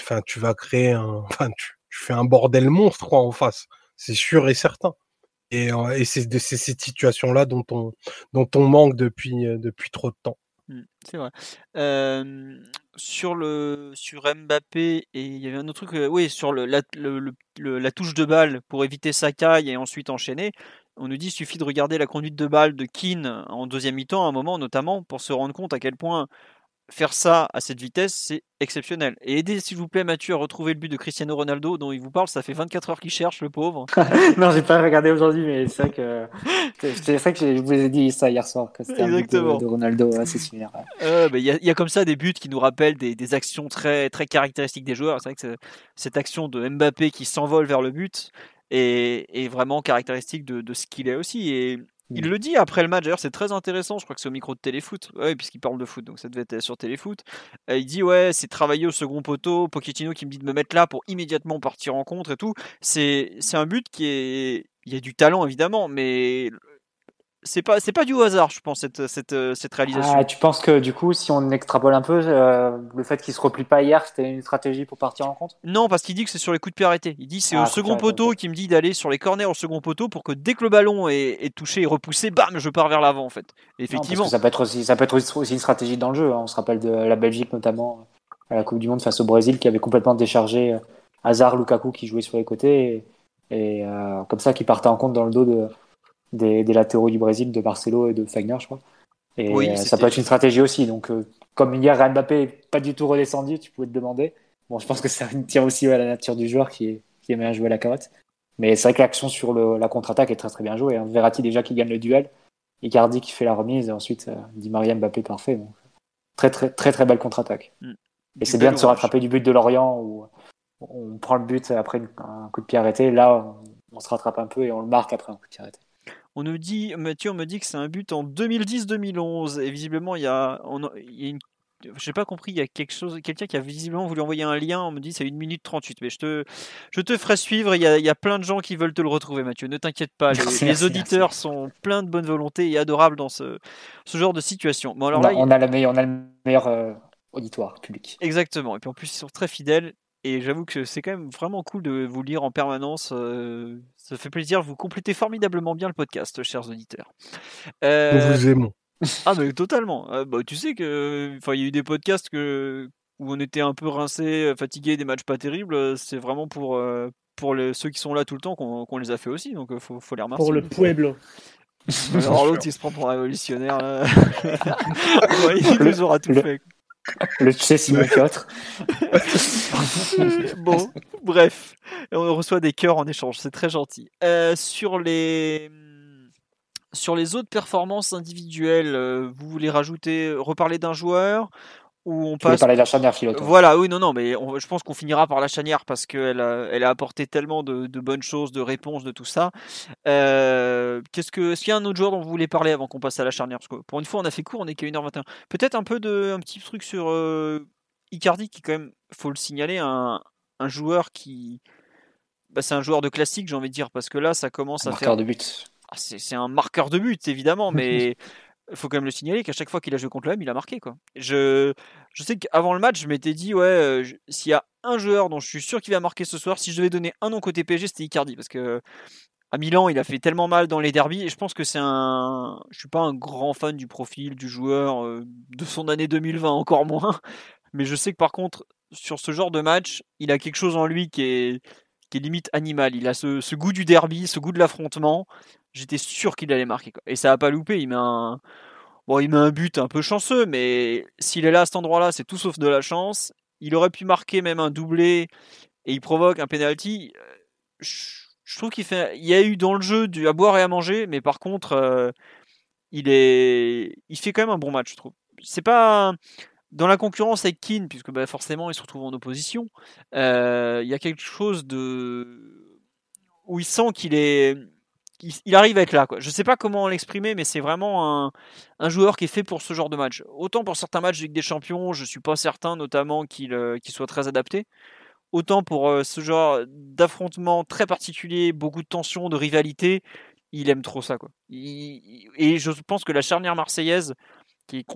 enfin, tu vas créer un, enfin, tu, fais un bordel monstre, en face. C'est sûr et certain. Et, et c'est de ces situations-là dont on, dont on manque depuis, depuis trop de temps. Mmh, c'est vrai. sur, le, sur Mbappé, et il y avait un autre truc, oui, sur la, la touche de balle pour éviter Sakai et ensuite enchaîner, on nous dit qu'il suffit de regarder la conduite de balle de Keane en deuxième mi-temps, à un moment notamment, pour se rendre compte à quel point faire ça à cette vitesse, c'est exceptionnel. Et aidez, s'il vous plaît, Mathieu, à retrouver le but de Cristiano Ronaldo dont il vous parle. Ça fait 24 heures qu'il cherche, le pauvre. non, j'ai pas regardé aujourd'hui, mais c'est vrai que c'est vrai que je vous ai dit ça hier soir, que c'était un but de, Ronaldo assez similaire. Euh, il y, a comme ça des buts qui nous rappellent des, actions très, très caractéristiques des joueurs. C'est vrai que cette action de Mbappé qui s'envole vers le but est, est vraiment caractéristique de, de ce qu'il est aussi. Et Il le dit après le match, d'ailleurs c'est très intéressant, je crois que c'est au micro de Téléfoot, ouais, puisqu'il parle de foot, donc ça devait être sur Téléfoot. Euh, il dit ouais, c'est travailler au second poteau, Pochettino qui me dit de me mettre là pour immédiatement partir en contre et tout. C'est un but qui est... Il y a du talent évidemment, mais c'est pas c'est pas du hasard, je pense cette cette, euh, cette réalisation. Ah, tu penses que du coup, si on extrapole un peu, euh, le fait qu'il se replie pas hier, c'était une stratégie pour partir en compte Non, parce qu'il dit que c'est sur les coups de pied arrêtés. Il dit c'est ah, au second poteau qui me dit d'aller sur les corners au second poteau pour que dès que le ballon est, touché et repoussé, bam, je pars vers l'avant en fait. effectivement. ça peut être aussi ça peut être aussi une stratégie dans le jeu. Hein. On se rappelle de la Belgique notamment à la Coupe du Monde face au Brésil qui avait complètement déchargé euh, Hazard, Lukaku qui jouait sur les côtés et, comme ça qui partait en compte dans le dos de des, latéraux du Brésil, de Marcelo et de Fagner, je crois. Et euh, ça peut être une stratégie aussi. Donc, euh, comme hier, Mbappé pas du tout redescendu, tu pouvais te demander. Bon, je pense que ça tient aussi à la nature du joueur qui, est, qui aime bien jouer à la carotte. Mais c'est vrai que l'action sur la contre-attaque est très très bien jouée. Hein. Verratti déjà qui gagne le duel, Icardi qui fait la remise, et ensuite euh, Di Maria Mbappé parfait. Donc, très très très très belle contre-attaque. Mm. Et c'est bien de se rattraper du but de Lorient où on prend le but après un coup de pied arrêté. Là, on, on se rattrape un peu et on le marque après un coup de pied arrêté. On nous dit, Mathieu, on me dit que c'est un but en 2010-2011 et visiblement il y a, il y a une j'ai pas compris, il y a quelque chose, quelqu'un qui a visiblement voulu envoyer un lien, on me dit c'est 1 minute 38, mais je te, je te ferai suivre, il y, a, il y a plein de gens qui veulent te le retrouver Mathieu, ne t'inquiète pas, les, auditeurs sont pleins de bonne volonté et adorables dans ce, ce genre de situation. Bon, alors on, a, on, a la meilleure, on a le meilleur euh, auditoire public. Exactement, et puis en plus ils sont très fidèles, et j'avoue que c'est quand même vraiment cool de vous lire en permanence. Euh, ça fait plaisir, vous complétez formidablement bien le podcast, chers auditeurs. Euh... Nous vous aimons. Ah mais totalement. Euh, bah, tu sais que, enfin, il y a eu des podcasts que où on était un peu rincé, fatigué, des matchs pas terribles. C'est vraiment pour euh, pour les, ceux qui sont là tout le temps qu'on les a fait aussi, donc faut, faut les remercier. Pour le Pueblo. Alors l'autre il se prend pour un révolutionnaire là. il nous aura tout fait. Le Chessy 4. bon, bref, on reçoit des cœurs en échange, c'est très gentil. Euh, sur les sur les autres performances individuelles, euh, vous voulez rajouter, reparler d'un joueur? Où on passe. parler de la charnière Voilà, oui, non, non, mais je pense qu'on finira par la charnière parce qu'elle a, elle a apporté tellement de, bonnes choses, de réponses, de tout ça. Euh, qu'est-ce que, est-ce qu'il y a un autre joueur dont vous voulez parler avant qu'on passe à la charnière? Parce que pour une fois, on a fait court, on est qu'à 1h21. Peut-être un peu de, un petit truc sur euh, Icardi qui, quand même, faut le signaler, un, un joueur qui. Bah, c'est un joueur de classique, j'ai envie de dire, parce que là, ça commence à faire. de but. Ah, c'est un marqueur de but, évidemment, mais il faut quand même le signaler qu'à chaque fois qu'il a joué contre l'OM, il a marqué. Quoi. Je, je sais qu'avant le match, je m'étais dit, ouais, euh, s'il y a un joueur dont je suis sûr qu'il va marquer ce soir, si je devais donner un nom côté PSG, c'était Icardi. Parce que à Milan, il a fait tellement mal dans les derbies, et je pense que c'est un. Je suis pas un grand fan du profil du joueur, euh, de son année 2020 encore moins. Mais je sais que par contre, sur ce genre de match, il a quelque chose en lui qui est, qui limite animal. Il a ce goût du derby, ce goût de l'affrontement j'étais sûr qu'il allait marquer. Quoi. Et ça a pas loupé. Il met un, bon, il met un but un peu chanceux, mais s'il est là à cet endroit-là, c'est tout sauf de la chance. Il aurait pu marquer même un doublé et il provoque un penalty. Euh, je, trouve qu'il y a eu dans le jeu du à boire et à manger, mais par contre, euh, il est, il fait quand même un bon match, je trouve. C'est pas dans la concurrence avec Keane, puisque bah, forcément il se retrouve en opposition. Euh, il y a quelque chose de où il sent qu'il est il, arrive à être là. Quoi. Je sais pas comment l'exprimer, mais c'est vraiment un, joueur qui est fait pour ce genre de match. Autant pour certains matchs avec des champions, je suis pas certain notamment qu'il euh, soit très adapté. Autant pour euh, ce genre d'affrontement très particulier, beaucoup de tension, de rivalité, il aime trop ça. Et je pense que la charnière marseillaise, qui est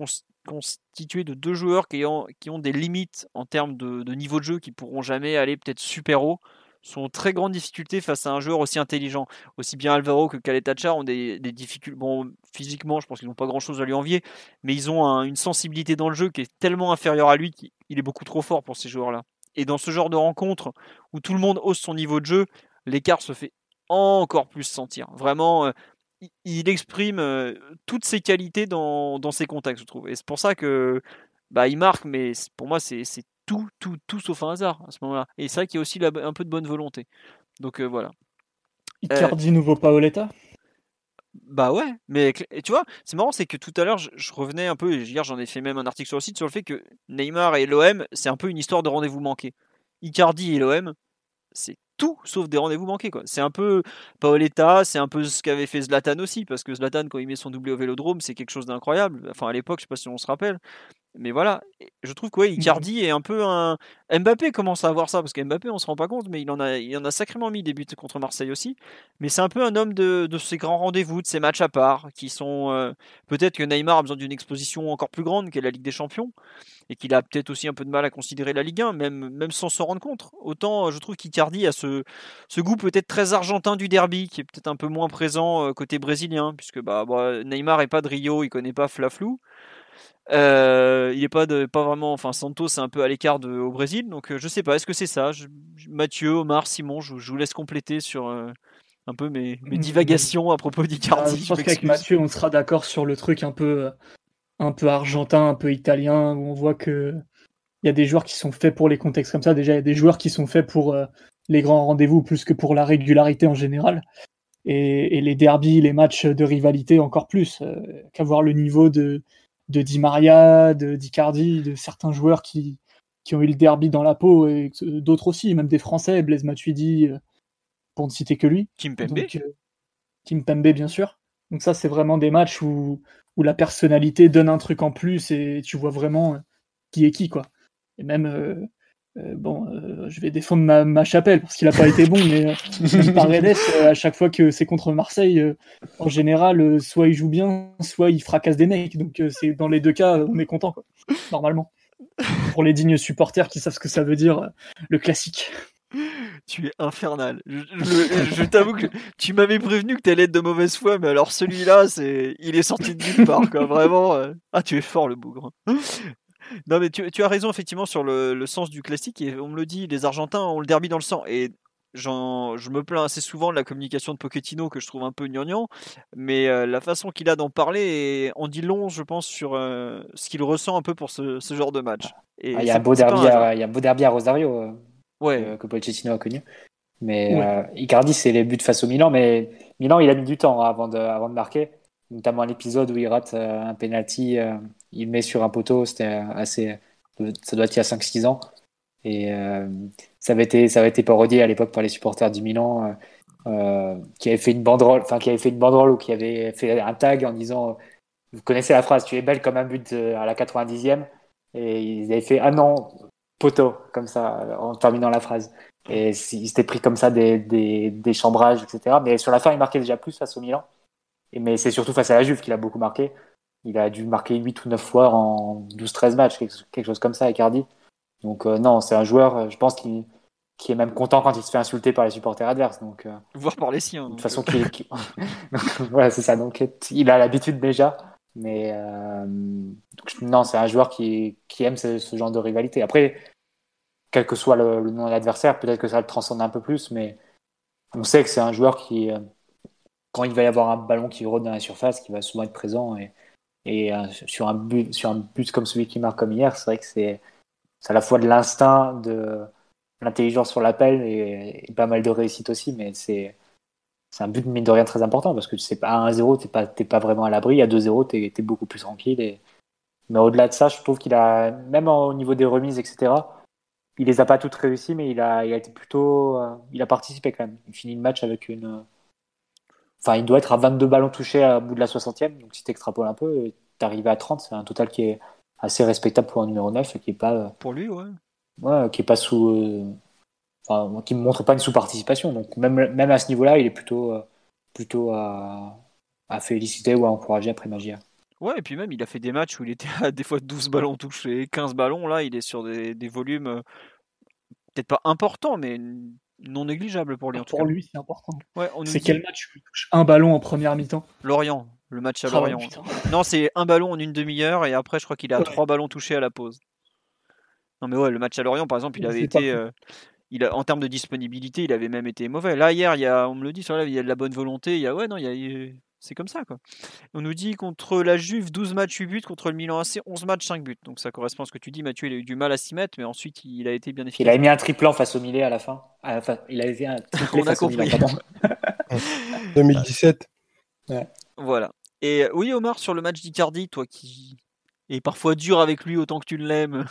constituée de deux joueurs qui ont, qui ont des limites en termes de, de niveau de jeu, qui pourront jamais aller peut-être super haut, sont très grandes difficultés face à un joueur aussi intelligent. Aussi bien Alvaro que Kaletacha ont des, difficultés. Bon, physiquement, je pense qu'ils n'ont pas grand-chose à lui envier, mais ils ont une sensibilité dans le jeu qui est tellement inférieure à lui qu'il est beaucoup trop fort pour ces joueurs-là. Et dans ce genre de rencontre où tout le monde hausse son niveau de jeu, l'écart se fait encore plus sentir. Vraiment, euh, il exprime euh, toutes ses qualités dans, ses contacts, je trouve. Et c'est pour ça que bah, il marque, mais pour moi, c'est tout, tout, tout sauf un hasard à ce moment-là. Et c'est vrai qu'il y a aussi un peu de bonne volonté. Donc euh, voilà. Icardi, euh, nouveau Paoletta? Bah ouais, mais tu vois, c'est marrant, c'est que tout à l'heure, je, revenais un peu, hier j'en ai fait même un article sur le site sur le fait que Neymar et l'OM, c'est un peu une histoire de rendez-vous manqué. Icardi et l'OM, c'est tout sauf des rendez-vous manqués. Quoi. C'est un peu Paoletta, c'est un peu ce qu'avait fait Zlatan aussi, parce que Zlatan, quand il met son doublé au vélodrome, c'est quelque chose d'incroyable. Enfin, à l'époque, je sais pas si on se rappelle. Mais voilà, je trouve que ouais, mmh Icardi est un peu un. Mbappé commence à avoir ça, parce que Mbappé, on se rend pas compte, mais il en a, il en a sacrément mis des buts contre Marseille aussi. Mais c'est un peu un homme de, de ces grands rendez-vous, de ces matchs à part, qui sont. Euh, peut-être que Neymar a besoin d'une exposition encore plus grande qu'est la Ligue des Champions, et qu'il a peut-être aussi un peu de mal à considérer la Ligue 1, même, même sans s'en rendre compte. Autant je trouve qu'Icardi a ce, ce goût peut-être très argentin du derby, qui est peut-être un peu moins présent euh, côté brésilien, puisque bah, bah, Neymar est pas de Rio, il connaît pas Flaflou. Euh, il est pas de, pas vraiment, enfin Santos c'est un peu à l'écart au Brésil, donc euh, je sais pas. Est-ce que c'est ça? Mathieu, Omar, Simon, je, vous laisse compléter sur euh, un peu mes, mes, divagations à propos d'Icardi. je pense qu'avec Mathieu, on sera d'accord sur le truc un peu, un peu argentin, un peu italien, où on voit que il y a des joueurs qui sont faits pour les contextes comme ça. Déjà, il y a des joueurs qui sont faits pour les grands rendez-vous plus que pour la régularité en général. Et, et les derbies, les matchs de rivalité encore plus. qu'avoir le niveau de de Di Maria, de d'Icardi, de certains joueurs qui, qui ont eu le derby dans la peau et d'autres aussi, même des Français, Blaise Matuidi, euh, pour ne citer que lui. Kim Pembe. Euh, Kim Pembe, bien sûr. Donc ça, c'est vraiment des matchs où, où la personnalité donne un truc en plus et tu vois vraiment euh, qui est qui, quoi. Et même, bon, je vais défendre ma, chapelle parce qu'il n'a pas été bon, mais par à chaque fois que c'est contre Marseille, en général, soit il joue bien, soit il fracasse des mecs. Donc c'est dans les deux cas, on est content, quoi, normalement. Pour les dignes supporters qui savent ce que ça veut dire, le classique. Tu es infernal. Je, t'avoue que tu m'avais prévenu que tu allais être de mauvaise foi, mais alors celui-là, c'est, il est sorti de nulle part, quoi. Vraiment. Ah, tu es fort, le bougre. Non, mais tu, as raison, effectivement, sur le, sens du classique. Et on me le dit, les Argentins ont le derby dans le sang. Et je me plains assez souvent de la communication de Pochettino que je trouve un peu gnangnan, mais euh, la façon qu'il a d'en parler en dit long, je pense, sur euh, ce qu'il ressent un peu pour ce, genre de match. Ah, il y a un beau derby, à, y a beau derby à Rosario euh, ouais. que, Pochettino a connu. Mais Icardi, c'est les buts face au Milan, mais Milan, il a mis du temps hein, avant, de, avant de marquer, notamment l'épisode où il rate un penalty il met sur un poteau, c'était assez. Ça doit être il y a 5-6 ans. Et euh, ça, avait été, ça avait été parodié à l'époque par les supporters du Milan, euh, euh, qui avaient fait une banderole, enfin qui avait fait une banderole ou qui avait fait un tag en disant Vous connaissez la phrase, tu es belle comme un but à la 90e. Et ils avaient fait Ah non, poteau, comme ça, en terminant la phrase. Et ils s'étaient pris comme ça des, des, des, chambrages, etc. Mais sur la fin, il marquait déjà plus face au Milan. Mais c'est surtout face à la Juve qu'il a beaucoup marqué il a dû marquer 8 ou 9 fois en 12-13 matchs, quelque chose comme ça, Icardi. Donc euh, non, c'est un joueur, euh, je pense, qui, qui est même content quand il se fait insulter par les supporters adverses. Donc, euh, Voire par les siens. De toute façon, voilà, c'est ça. Donc il a l'habitude déjà. Mais non, c'est un joueur qui, qui aime ce, genre de rivalité. Après, quel que soit le, nom de l'adversaire, peut-être que ça le transcende un peu plus, mais on sait que c'est un joueur qui, quand il va y avoir un ballon qui rôde dans la surface, qui va souvent être présent et, euh, sur, un but, comme celui qui marque comme hier, c'est vrai que c'est à la fois de l'instinct, de l'intelligence sur l'appel et, pas mal de réussite aussi, mais c'est un but, mine de rien, très important parce que sais pas, à 1-0, tu pas, pas vraiment à l'abri, à 2-0, tu es, beaucoup plus tranquille. Mais au-delà de ça, je trouve qu'il a, même au niveau des remises, etc., il les a pas toutes réussies, mais il a, il a été plutôt. Euh, il a participé quand même. Il finit le match avec une, Enfin, il doit être à 22 ballons touchés à bout de la 60e. Donc, si tu extrapoles un peu, tu arrives à 30. C'est un total qui est assez respectable pour un numéro 9 et qui est pas. Pour lui, ouais. Ouais, qui est pas sous. Euh, enfin, qui ne montre pas une sous-participation. Donc, même, même à ce niveau-là, il est plutôt, euh, plutôt à, à, féliciter ou à encourager après Magia. Ouais, et puis même, il a fait des matchs où il était à des fois 12 ballons touchés, 15 ballons. Là, il est sur des, des volumes euh, peut-être pas importants, mais non négligeable pour lui. En pour lui, c'est important. Ouais, c'est quel match un ballon en première mi-temps? Lorient, le match à ah Lorient. non, c'est un ballon en une demi-heure et après, je crois qu'il a trois ballons touchés à la pause. Non, mais ouais, le match à Lorient, par exemple, il avait été. Euh, il a, en termes de disponibilité, il avait même été mauvais. Là, hier, il y a, on me le dit sur il y a de la bonne volonté. Il y a, ouais, non, il y a, c'est comme ça. Quoi. On nous dit contre la Juve, 12 matchs, 8 buts, contre le Milan AC, 11 matchs, 5 buts. Donc ça correspond à ce que tu dis, Mathieu. Il a eu du mal à s'y mettre, mais ensuite il a été bien efficace. Il a mis un triplan face au Milan à la fin. il a fait un triplé face au Milan. 2017. Voilà. Et oui, Omar, sur le match d'Icardi, toi qui es parfois dur avec lui autant que tu l'aimes.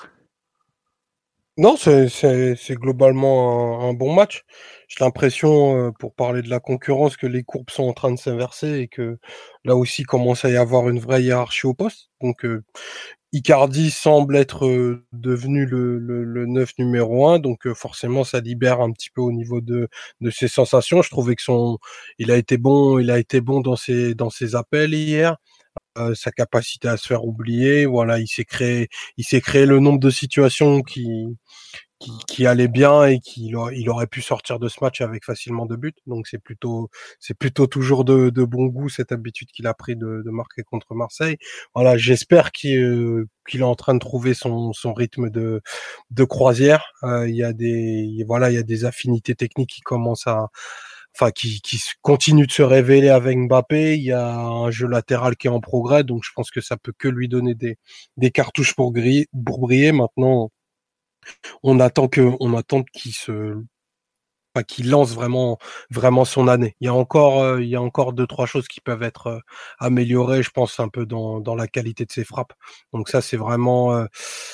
Non, c'est globalement un, bon match. J'ai l'impression, pour parler de la concurrence, que les courbes sont en train de s'inverser et que là aussi commence à y avoir une vraie hiérarchie au poste. Donc Icardi semble être devenu le, le, 9 numéro 1, donc forcément ça libère un petit peu au niveau de, de ses sensations. Je trouvais que son, il a été bon, il a été bon dans ses dans ses appels hier. Sa capacité à se faire oublier, voilà, il s'est créé, il s'est créé le nombre de situations qui qui, allait bien et qu'il il aurait pu sortir de ce match avec facilement deux buts. Donc c'est plutôt c'est plutôt toujours de, de, bon goût cette habitude qu'il a pris de, de, marquer contre Marseille. Voilà, j'espère qu'il euh, qu'il est en train de trouver son, son rythme de, de croisière. Euh, il y a des voilà il y a des affinités techniques qui commencent à enfin qui, qui continue de se révéler avec Mbappé. Il y a un jeu latéral qui est en progrès, donc je pense que ça peut que lui donner des, des cartouches pour, griller, pour briller. Maintenant, on attend que, on attend qu'il se, qu'il lance vraiment, vraiment son année. Il y a encore, euh, il y a encore deux trois choses qui peuvent être euh, améliorées, je pense un peu dans, dans la qualité de ses frappes. Donc ça, c'est vraiment, euh,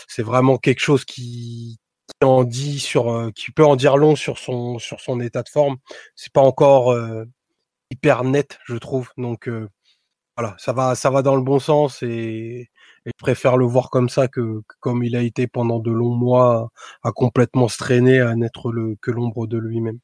c'est vraiment quelque chose qui, qui en dit sur, qui peut en dire long sur son, sur son état de forme. C'est pas encore hyper net, je trouve. Donc voilà, ça va, ça va dans le bon sens et je préfère le voir comme ça que, comme il a été pendant de longs mois à, complètement se traîner, à n'être que l'ombre de lui-même.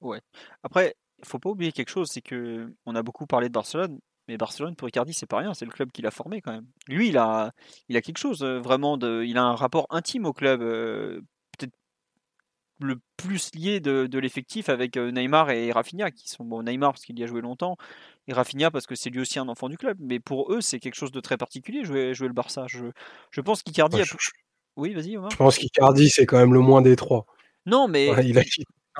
Ouais. Après, il faut pas oublier quelque chose, c'est que on a beaucoup parlé de Barcelone, mais Barcelone pour Icardi c'est pas rien, c'est le club qui l'a formé quand même. Lui, il a, a quelque chose euh, vraiment de, il a un rapport intime au club, euh, le plus lié de, de l'effectif avec euh, Neymar et Rafinha qui sont bon Neymar parce qu'il y a joué longtemps et Rafinha parce que c'est lui aussi un enfant du club. Mais pour eux, c'est quelque chose de très particulier jouer, jouer le Barça. Je, je pense qu'Icardi. a... Oui, vas-y, Je pense qu'Icardi, c'est quand même le moins des trois. Non, mais. Ouais, il a...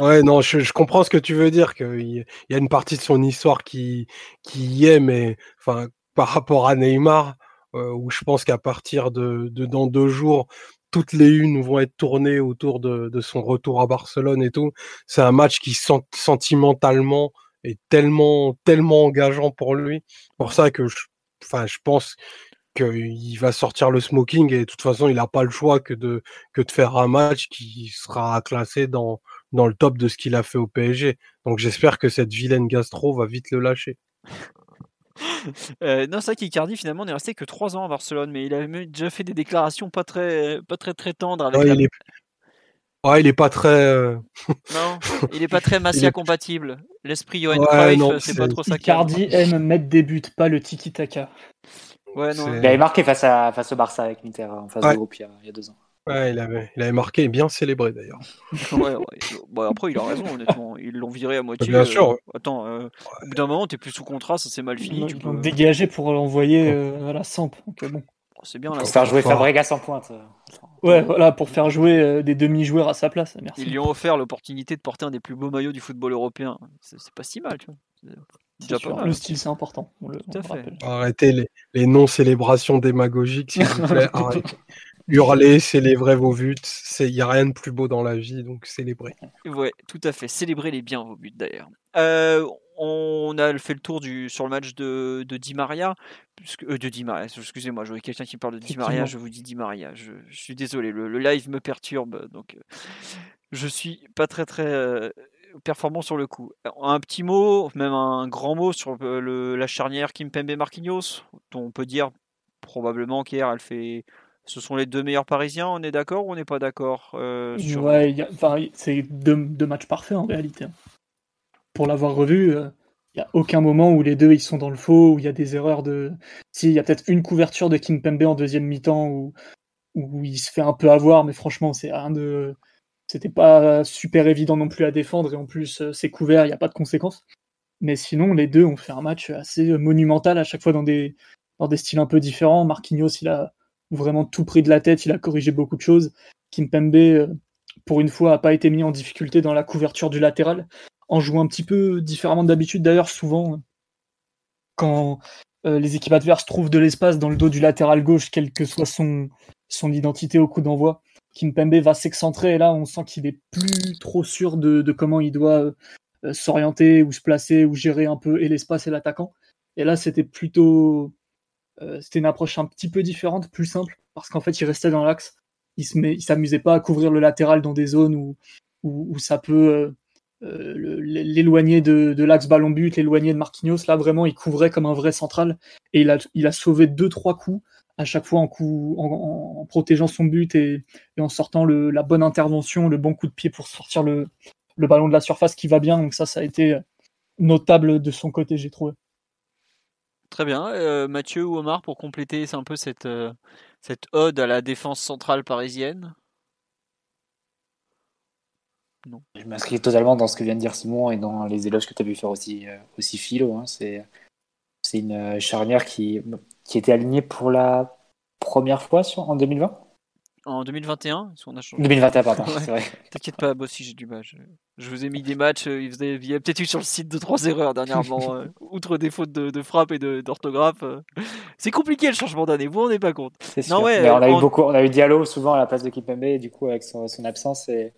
ouais non, je, je, comprends ce que tu veux dire, qu'il y a une partie de son histoire qui, qui y est, mais enfin, par rapport à Neymar, euh, où je pense qu'à partir de, de, dans deux jours, toutes les unes vont être tournées autour de, son retour à Barcelone et tout. C'est un match qui sent sentimentalement est tellement, tellement engageant pour lui. Pour ça que je, enfin, je pense qu'il va sortir le smoking et de toute façon, il n'a pas le choix que de, que de faire un match qui sera classé dans, dans le top de ce qu'il a fait au PSG. Donc j'espère que cette vilaine gastro va vite le lâcher. Euh, non, c'est vrai qu'Icardi finalement n'est resté que 3 ans à Barcelone, mais il a déjà fait des déclarations pas très, pas très, très tendres avec la... Ouais, il est pas très. Euh, non, il est pas très Massia compatible. L'esprit Johan Cruyff, c'est pas trop ça. Icardi aime mettre des buts, pas le tiki taka. Ouais, non. Il avait marqué face à face au Barça avec Inter en face de groupe il y, a, deux ans. Ouais, il avait, il avait marqué et bien célébré d'ailleurs. ouais, ouais. après, il a raison, honnêtement. Ils l'ont viré à moitié. Bien sûr. Euh, attends, euh, au bout d'un moment, t'es plus sous contrat, ça s'est mal fini. tu peux... Dégagé pour l'envoyer à la Samp. Bon. Oh, c'est bien là. Pour faire jouer Fabregas en pointe. Ouais, voilà, pour faire jouer euh, des demi-joueurs à sa place. Merci. Ils lui ont offert l'opportunité de porter un des plus beaux maillots du football européen. C'est pas si mal, tu vois. Le style, c'est important. Arrêtez les, non-célébrations démagogiques, s'il vous plaît. Hurler, célébrer vos buts. Il n'y a rien de plus beau dans la vie, donc célébrez. Ouais, tout à fait. Célébrez les biens, vos buts d'ailleurs. Euh, on a fait le tour du, sur le match de, de Di Maria. Puisque, euh, de Di Maria, excusez-moi, vois quelqu'un qui parle de Di Maria, je vous dis Di Maria. Je, suis désolé, le, live me perturbe, donc euh, je suis pas très très euh, performant sur le coup. Un petit mot, même un grand mot sur le, la charnière Kimpembe Marquinhos, dont on peut dire probablement qu'hier elle fait. Ce sont les deux meilleurs Parisiens, on est d'accord ou on n'est pas d'accord sur... Ouais, c'est deux, matchs parfaits en réalité. Pour l'avoir revu, il euh, n'y a aucun moment où les deux ils sont dans le faux, où il y a des erreurs de. Si, il y a peut-être une couverture de King Pembe en deuxième mi-temps où, où il se fait un peu avoir, mais franchement, c'est rien de. C'était pas super évident non plus à défendre, et en plus, euh, c'est couvert, il n'y a pas de conséquences. Mais sinon, les deux ont fait un match assez monumental, à chaque fois dans des, dans des styles un peu différents. Marquinhos, il a vraiment tout pris de la tête, il a corrigé beaucoup de choses. Kim Pembe, euh, pour une fois, n'a pas été mis en difficulté dans la couverture du latéral en jouant un petit peu différemment d'habitude. D'ailleurs, souvent, quand euh, les équipes adverses trouvent de l'espace dans le dos du latéral gauche, quelle que soit son, son identité au coup d'envoi, Kimpembe va s'excentrer et là, on sent qu'il est plus trop sûr de, comment il doit euh, s'orienter ou se placer ou gérer un peu et l'espace et l'attaquant. Et là, c'était plutôt. Euh, c'était une approche un petit peu différente, plus simple, parce qu'en fait, il restait dans l'axe. il il s'amusait pas à couvrir le latéral dans des zones où, où, ça peut l'éloigner de, l'axe ballon but, l'éloigner de Marquinhos. Là, vraiment, il couvrait comme un vrai central et il a, sauvé deux trois coups à chaque fois en, coup, en, protégeant son but et, en sortant la bonne intervention, le bon coup de pied pour sortir le, le ballon de la surface qui va bien. Donc ça, ça a été notable de son côté, j'ai trouvé. Très bien. Euh, Mathieu ou Omar, pour compléter un peu cette, euh, cette ode à la défense centrale parisienne? Je m'inscris totalement dans ce que vient de dire Simon et dans les éloges que tu as vu faire aussi, euh, aussi Philo. Hein. C'est, une charnière qui, qui était alignée pour la première fois en 2020 en 2021 on a changé. 2021, pardon, c'est vrai. T'inquiète pas, moi aussi j'ai du mal. Je, vous ai mis des matchs, euh, il, faisait, y a peut-être eu sur le site de trois erreurs dernièrement, euh, outre des fautes de, frappe et d'orthographe. Euh. C'est compliqué le changement d'année, vous on n'est pas compte. Non, ouais, on a eu beaucoup, on a eu Diallo souvent à la place de Kipembe, du coup avec son, absence et,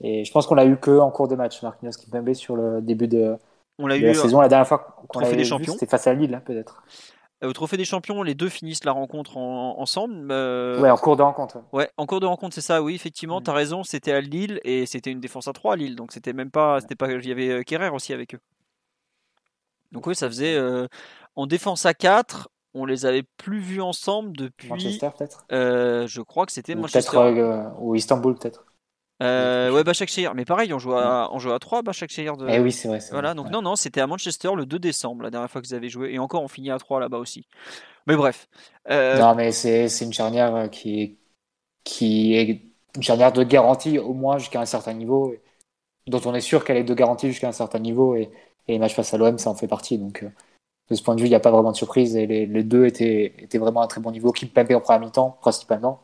et, je pense qu'on l'a eu que en cours de match, Marquinhos Kipembe sur le début de, on l'a eu, la saison. La dernière fois qu'on l'a vu, c'était face à Lille, hein, peut-être. Euh, au Trophée des Champions, les deux finissent la rencontre ensemble. Euh, ouais, en cours de rencontre. Ouais, en cours de rencontre, c'est ça. Oui, effectivement, mm. tu as raison. C'était à Lille et c'était une défense à 3 à Lille, donc c'était même pas, c'était pas. Il y avait euh, Kerrer aussi avec eux. Donc oui, ça faisait en défense à 4. On les avait plus vus ensemble depuis. Manchester peut-être. je crois que c'était Manchester. ou Istanbul peut-être. Euh, ouais, Başakşehir. Mais pareil, on joue à, on joue à 3, Başakşehir. De... Eh oui, c'est vrai. Voilà, donc non, non, c'était à Manchester le 2 décembre, la dernière fois que vous avez joué. Et encore, on finit à 3 là-bas aussi. Mais bref. Euh... Non, mais c'est une charnière euh, qui est, qui est une charnière de garantie, au moins jusqu'à un certain niveau, dont on est sûr qu'elle est de garantie jusqu'à un certain niveau. Et, et les matchs face à l'OM, ça en fait partie. Donc, euh, de ce point de vue, il n'y a pas vraiment de surprise. Et les, les deux étaient, étaient vraiment à un très bon niveau. Kim Pembe en première mi-temps, principalement.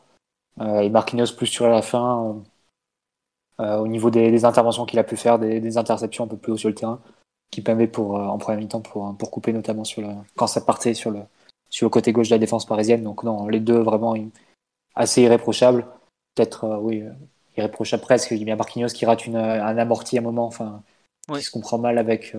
Et Marquinhos plus sur la fin au niveau des, interventions qu'il a pu faire, des, interceptions un peu plus haut sur le terrain, qui permet pour, euh, en première mi-temps pour, pour couper notamment sur le, quand ça partait sur le, sur le côté gauche de la défense parisienne. Donc non, les deux vraiment assez irréprochables. Peut-être, euh, oui, irréprochables presque. Il y a Marquinhos qui rate une, un amorti à un moment, enfin, qui se comprend mal avec,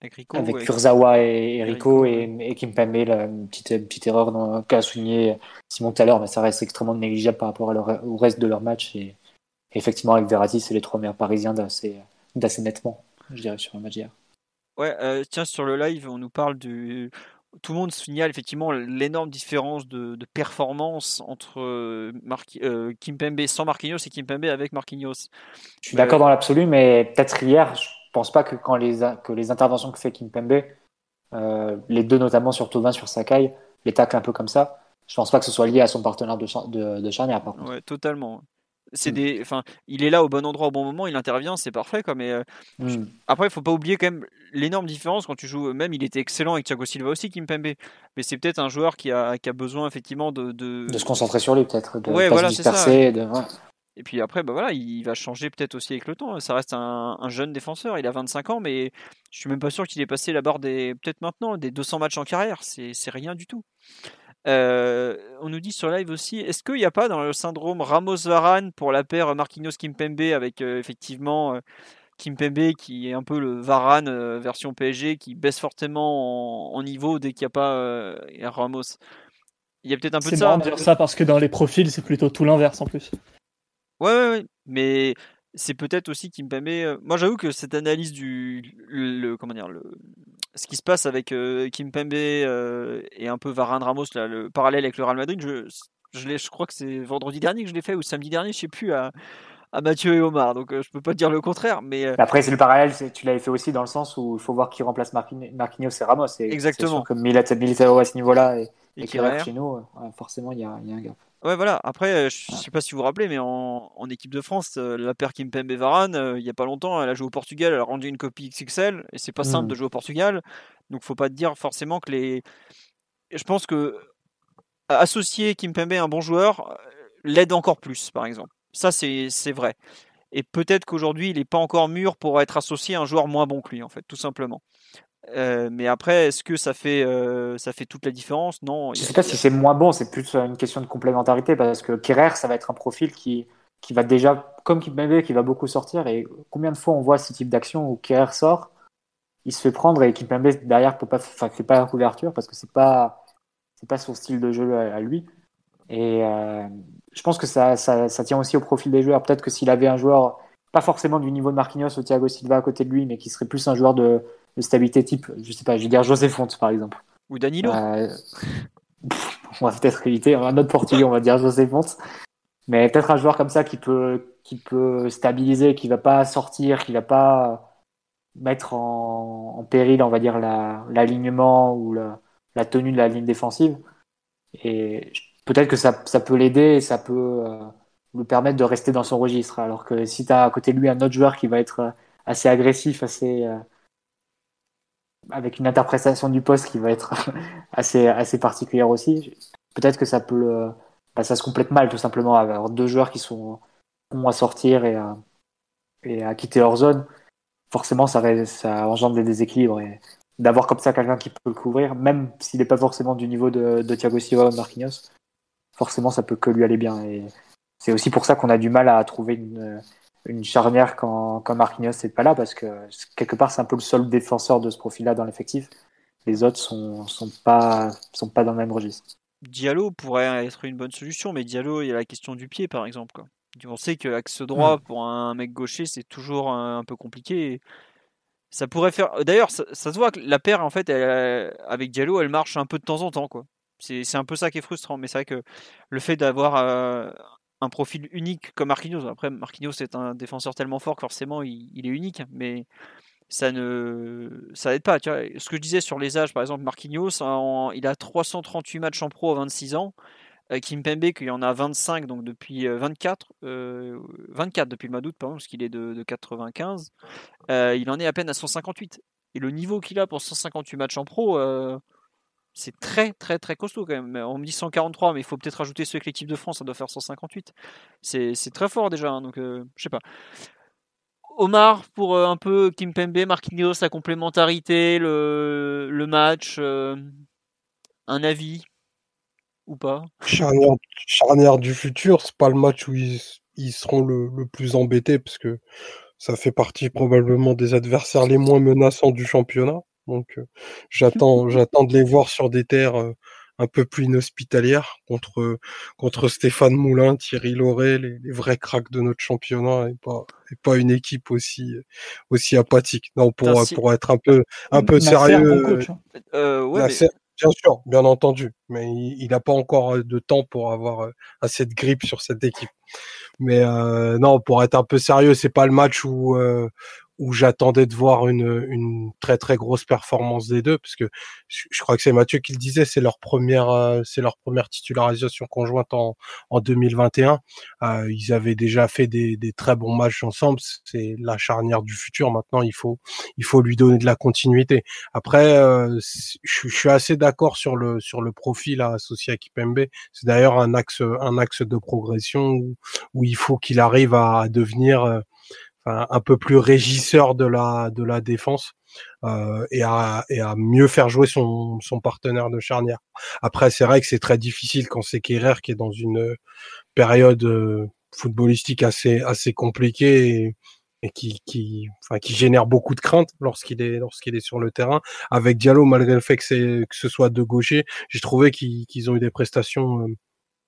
avec, Kurzawa et, Rico et, et, Kimpembe, une petite, petite erreur qu'a souligné Simon tout à l'heure, mais ça reste extrêmement négligeable par rapport au reste de leur match. Et, effectivement, avec Verratti, c'est les trois meilleurs parisiens d'assez, nettement, je dirais, sur le match d'hier. Ouais, euh, tiens, sur le live, on nous parle du. Tout le monde signale effectivement l'énorme différence de, performance entre euh, euh, Kimpembe sans Marquinhos et Kimpembe avec Marquinhos. Je suis d'accord dans l'absolu, mais peut-être hier, je pense pas que quand les, que les interventions que fait Kimpembe, les deux notamment sur Tovin, sur Sakai, les tacles un peu comme ça, je pense pas que ce soit lié à son partenaire de, de, de charnière par contre. Ouais, totalement. C'est mmh. des, enfin, il est là au bon endroit au bon moment, il intervient, c'est parfait. Quoi, mais euh, mmh. après, il faut pas oublier quand même l'énorme différence quand tu joues. Même, il était excellent avec Thiago Silva aussi, Kimpembe. Mais c'est peut-être un joueur qui a, qui a besoin effectivement de, de, de se concentrer sur lui, peut-être, de ouais, voilà, disperser. De... Et puis après, bah voilà, il va changer peut-être aussi avec le temps. Ça reste un, un, jeune défenseur. Il a 25 ans, mais je suis même pas sûr qu'il ait passé la barre des, peut-être maintenant, des 200 matchs en carrière. C'est rien du tout. Euh, on nous dit sur live aussi, est-ce qu'il n'y a pas dans le syndrome Ramos-Varane pour la paire Marquinhos-Kimpembe avec euh, effectivement euh, Kimpembe qui est un peu le Varane version PSG qui baisse fortement en, niveau dès qu'il n'y a pas Ramos? Il y a peut-être un peu de ça. C'est dire ça parce que dans les profils, c'est plutôt tout l'inverse en plus. Ouais, ouais, ouais. Mais c'est peut-être aussi Kimpembe. Moi, j'avoue que cette analyse du. Le, comment dire le, ce qui se passe avec euh, Kim Pembe euh, et un peu Varane Ramos, là, le parallèle avec le Real Madrid, je, je, je crois que c'est vendredi dernier que je l'ai fait ou samedi dernier, je sais plus, à, à Mathieu et Omar. Donc euh, je peux pas dire le contraire. Mais Après, c'est le parallèle, tu l'avais fait aussi dans le sens où il faut voir qui remplace Marquinhos et Ramos. Et Exactement. Comme Militao à ce niveau-là et, et, qui chez nous, forcément, il y a, y a un gap. Ouais, voilà. Après, je sais pas si vous vous rappelez, mais en, en équipe de France, la paire Kimpembe Varane, il y a pas longtemps, elle a joué au Portugal, elle a rendu une copie XXL, et c'est pas simple mmh. de jouer au Portugal. Donc, faut pas dire forcément que les. Je pense que associer Kimpembe à un bon joueur euh, l'aide encore plus, par exemple. Ça, c'est vrai. Et peut-être qu'aujourd'hui, il n'est pas encore mûr pour être associé à un joueur moins bon que lui, en fait, tout simplement. Euh, mais après, est-ce que ça fait, euh, ça fait toute la différence? Non. Je ne sais pas si c'est moins bon, c'est plus une question de complémentarité parce que Kerrer, ça va être un profil qui, qui va déjà, comme Kimpembe, qui va beaucoup sortir. Et combien de fois on voit ce type d'action où Kerrer sort il se fait prendre et Kimpembe derrière pas, enfin, fait pas la couverture parce que c'est pas, c'est pas son style de jeu à, lui. Et euh, je pense que ça, ça, ça, tient aussi au profil des joueurs. Peut-être que s'il avait un joueur, pas forcément du niveau de Marquinhos ou Thiago Silva à côté de lui, mais qui serait plus un joueur de, de stabilité type, je sais pas, je vais dire José Fonte par exemple. Ou Danilo. Euh, on va peut-être éviter un autre portugais, on va dire José Fonte. Mais peut-être un joueur comme ça qui peut, qui peut stabiliser, qui va pas sortir, qui va pas mettre en, en péril, on va dire, l'alignement ou la, la, tenue de la ligne défensive. Et peut-être que ça, ça peut l'aider et ça peut euh, lui permettre de rester dans son registre. Alors que si tu as à côté de lui un autre joueur qui va être assez agressif, assez, euh, avec une interprétation du poste qui va être assez, assez particulière aussi, peut-être que ça peut bah, ça se complète mal tout simplement avoir deux joueurs qui sont bons à sortir et à, et à quitter leur zone. Forcément, ça, ça engendre des déséquilibres et d'avoir comme ça quelqu'un qui peut le couvrir, même s'il n'est pas forcément du niveau de, de Thiago Silva ou Marquinhos, forcément ça peut que lui aller bien. Et c'est aussi pour ça qu'on a du mal à trouver une, une charnière quand, quand Marquinhos n'est pas là, parce que quelque part, c'est un peu le seul défenseur de ce profil-là dans l'effectif. Les autres sont, sont, pas, sont pas dans le même registre. Diallo pourrait être une bonne solution, mais Diallo, il y a la question du pied, par exemple. Quoi. On sait qu'axe droit, pour un mec gaucher, c'est toujours un, peu compliqué. Ça pourrait faire. D'ailleurs, ça, se voit que la paire, en fait, avec Diallo, elle marche un peu de temps en temps. quoi. C'est un peu ça qui est frustrant, mais c'est vrai que le fait d'avoir euh, un profil unique comme Marquinhos. Après, Marquinhos est un défenseur tellement fort que forcément il, est unique, mais ça ne ça aide pas. Ce que je disais sur les âges, par exemple, Marquinhos, il a 338 matchs en pro à 26 ans. Euh, Kimpembe, qu'il y en a 25 donc depuis 24, euh, 24 euh, depuis le mois d'août, parce qu'il est de, de 95. il en est à peine à 158. Et le niveau qu'il a pour 158 matchs en pro, c'est très très très costaud quand même. On me dit 143, mais il faut peut-être rajouter ceux avec l'équipe de France, ça doit faire 158. C'est très fort déjà, hein, donc euh, je sais pas. Omar pour euh, un peu Kim Pembe, Marquinhos, sa complémentarité, le, match, euh, un avis ou pas? Charnière, du futur, c'est pas le match où ils, ils seront le, le, plus embêtés parce que ça fait partie probablement des adversaires les moins menaçants du championnat. Donc j'attends j'attends de les voir sur des terres un peu plus inhospitalières contre contre Stéphane Moulin, Thierry Lauré, les, vrais cracks de notre championnat et pas et pas une équipe aussi aussi apathique. Non pour pour être un peu un peu sérieux. Hein. Euh, Bien sûr, bien entendu, mais il n'a pas encore de temps pour avoir assez de grippe sur cette équipe. Mais euh, non, pour être un peu sérieux, c'est pas le match où où j'attendais de voir une, une, très très grosse performance des deux, parce que je, crois que c'est Mathieu qui le disait, c'est leur première euh, c'est leur première titularisation conjointe en, en 2021. Euh, ils avaient déjà fait des, des très bons matchs ensemble. C'est la charnière du futur. Maintenant, il faut il faut lui donner de la continuité. Après, euh, je, suis assez d'accord sur le sur le profil associé à Kipembe. C'est d'ailleurs un axe un axe de progression où, il faut qu'il arrive à devenir euh, un peu plus régisseur de la de la défense euh, et, à, et à mieux faire jouer son, son partenaire de charnière. Après, c'est vrai que c'est très difficile quand c'est Kerrer qui est dans une période euh, footballistique assez assez compliquée et, qui qui enfin qui génère beaucoup de crainte lorsqu'il est lorsqu'il est sur le terrain. Avec Diallo, malgré le fait que c'est que ce soit de gaucher, j'ai trouvé qu'ils ont eu des prestations. Euh,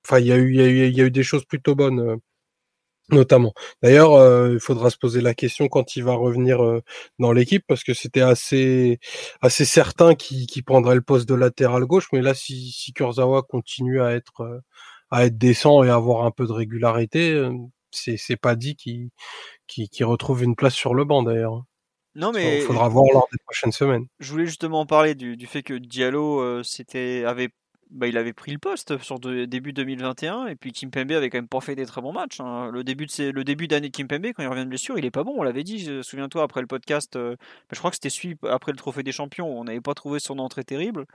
enfin, il y a eu il y a eu il y a eu des choses plutôt bonnes euh, notamment. D'ailleurs, euh, il faudra se poser la question quand il va revenir euh, dans l'équipe, parce que c'était assez assez certain qu'il prendrait le poste de latéral gauche, mais là, si, si Kurzawa continue à être euh, à être décent et à avoir un peu de régularité, c'est c'est pas dit qu'il retrouve une place sur le banc d'ailleurs. Non mais il faudra voir lors des prochaines semaines. Je voulais justement parler du, du fait que Diallo c'était avait bah, il avait pris le poste sur de, début 2021 et puis Kimpembe avait quand même pas fait des très bons matchs. Hein. Le début de le début d'année de Kimpembe quand il revient de blessure, il est pas bon. On l'avait dit, souviens-toi après le podcast. Euh, je crois que c'était celui après le trophée des champions. On n'avait pas trouvé son entrée terrible.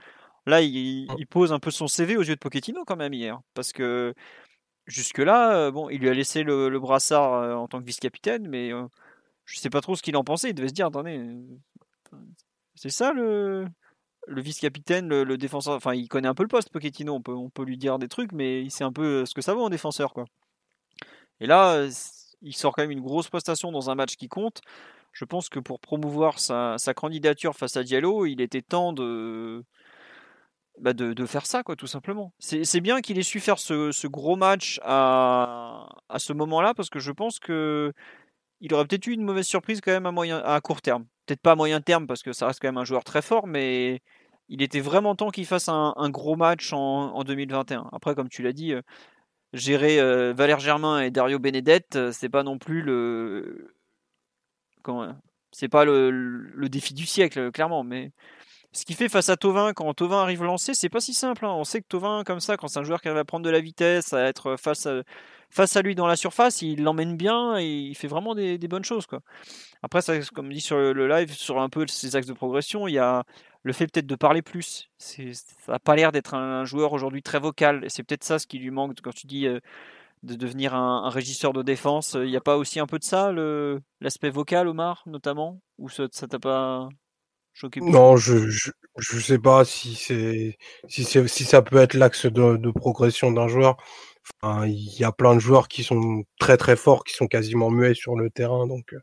Là, il, pose un peu son CV aux yeux de Pochettino quand même hier, parce que jusque là, euh, bon, il lui a laissé le, brassard euh, en tant que vice-capitaine, mais je sais pas trop ce qu'il en pensait. Il devait se dire, attendez, c'est ça le le vice-capitaine, le, défenseur, enfin il connaît un peu le poste, Pochettino, on peut, on peut lui dire des trucs, mais il sait un peu euh, ce que ça vaut en défenseur. quoi. Et là, euh, il sort quand même une grosse prestation dans un match qui compte. Je pense que pour promouvoir sa, candidature face à Diallo, il était temps de, bah, faire ça, quoi, tout simplement. C'est bien qu'il ait su faire ce, gros match à, à ce moment-là, parce que je pense que il aurait peut-être eu une mauvaise surprise quand même à, moyen, à court terme. Peut-être pas à moyen terme, parce que ça reste quand même un joueur très fort, mais il était vraiment temps qu'il fasse un, gros match en, 2021. Après, comme tu l'as dit, euh, gérer euh, Valère Germain et Dario Benedette, euh, c'est pas non plus le. C'est pas le, défi du siècle, clairement, mais ce qui fait face à Tovin, quand Tovin arrive lancé, c'est pas si simple. Hein. On sait que Tovin, comme ça, quand c'est un joueur qui va prendre de la vitesse, à être face à, face à lui dans la surface, il l'emmène bien et il fait vraiment des, bonnes choses. Quoi. Après, ça, comme dit sur le, live, sur un peu ses axes de progression, il y a le fait peut-être de parler plus. Ça n'a pas l'air d'être un, joueur aujourd'hui très vocal. C'est peut-être ça ce qui lui manque quand tu dis euh, de devenir un, régisseur de défense. Il n'y a pas aussi un peu de ça, l'aspect vocal, Omar, notamment? Ou ça t'a pas non, je, je, sais pas si si si ça peut être l'axe de, progression d'un joueur. Il y a plein de joueurs qui sont très très forts, qui sont quasiment muets sur le terrain, donc euh,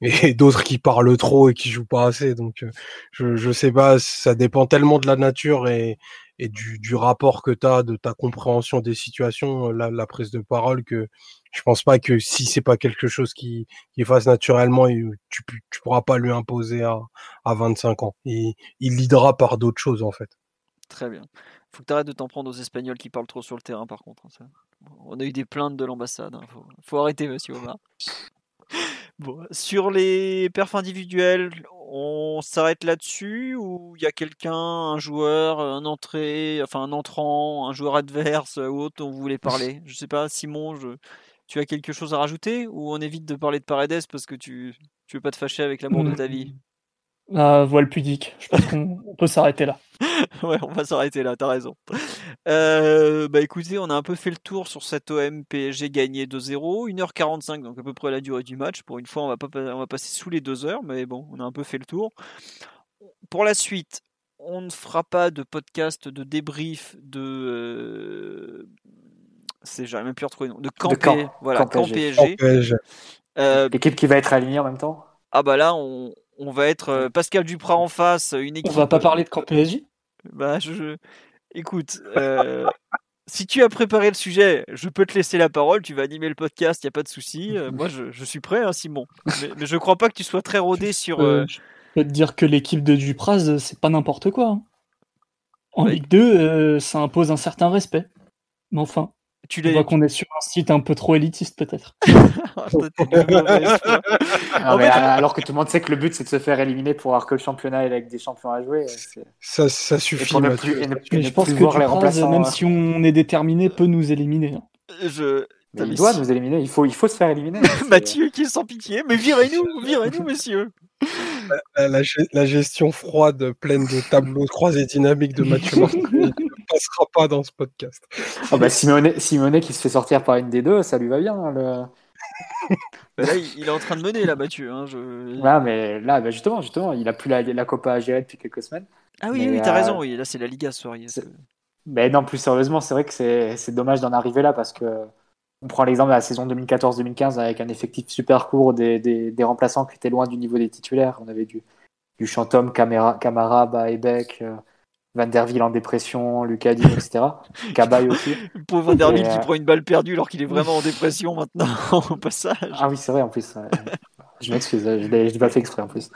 et d'autres qui parlent trop et qui jouent pas assez. Donc euh, je je sais pas, ça dépend tellement de la nature et et du, du rapport que tu as, de ta compréhension des situations, la, la prise de parole que je pense pas que si c'est pas quelque chose qui, qui fasse naturellement, tu, tu pourras pas lui imposer à, à 25 ans. Il, il lidera par d'autres choses en fait. Très bien. Faut que tu arrêtes de t'en prendre aux Espagnols qui parlent trop sur le terrain par contre. Hein, On a eu des plaintes de l'ambassade. Hein. Faut, faut, arrêter, monsieur Omar. Bon, sur les perfs individuels, on s'arrête là-dessus ou il y a quelqu'un, un joueur, un entrée, enfin un entrant, un joueur adverse ou autre dont vous voulez parler? Je sais pas, Simon, je, tu as quelque chose à rajouter ou on évite de parler de Paredes parce que tu tu veux pas te fâcher avec l'amour de ta vie? Ah, Voile pudique. Je pense qu'on peut s'arrêter là. ouais, on va s'arrêter là. T'as raison. Euh, bah écoutez, on a un peu fait le tour sur cette OM PSG gagné 2-0, 1h45, donc à peu près la durée du match. Pour une fois, on va pas on va passer sous les 2 heures, mais bon, on a un peu fait le tour. Pour la suite, on ne fera pas de podcast de débrief de euh, c'est j'arrive même plus à retrouver le nom de camp, voilà camp, PSG, euh, l'équipe qui va être alignée en même temps? Ah bah là on, on va être euh, Pascal Duprat en face une équipe on va pas parler de camp PSG bah je, écoute euh, si tu as préparé le sujet je peux te laisser la parole tu vas animer le podcast il y a pas de souci. Moi je, je, suis prêt hein, Simon. Mais, mais, je crois pas que tu sois très rodé sur je peux te dire que l'équipe de Dupraz c'est pas n'importe quoi hein. en Ligue 2 ça impose un certain respect. Mais enfin tu vois qu'on est sur un site un peu trop élitiste, peut-être. alors que tout le monde sait que le but, c'est de se faire éliminer pour avoir que le championnat et avec des champions à jouer. Ça, ça suffit. je pense que même hein. si on est déterminé, peut nous éliminer. Hein. Je... il doit nous éliminer. Il faut, il faut se faire éliminer. Mathieu qui est sans pitié. Mais virez-nous, virez-nous, messieurs. La, la, gestion froide, pleine de tableaux croisés dynamiques de Mathieu passera pas dans ce podcast. Bah Simone, qui se fait sortir par une des deux, ça lui va bien. Hein, le... Bah là, il est en train de mener là, Mathieu. Hein, mais là, bah, justement, justement, il a plus la, la Copa à gérer depuis quelques semaines. Ah oui, oui, t'as euh, raison. Oui, là, c'est la Liga ce soir. Mais non, plus sérieusement, c'est vrai que c'est dommage d'en arriver là parce que on prend l'exemple de la saison 2014-2015 avec un effectif super court des, des, des, remplaçants qui étaient loin du niveau des titulaires. On avait du, du Chantom, Camara, euh, Van Der Ville en dépression, Lucas etc. Cabaye aussi. Le pauvre Van Der Ville qui euh, prend une balle perdue alors qu'il est vraiment en dépression maintenant au passage. Ah oui, c'est vrai en plus. je m'excuse, je l'ai pas fait exprès en plus.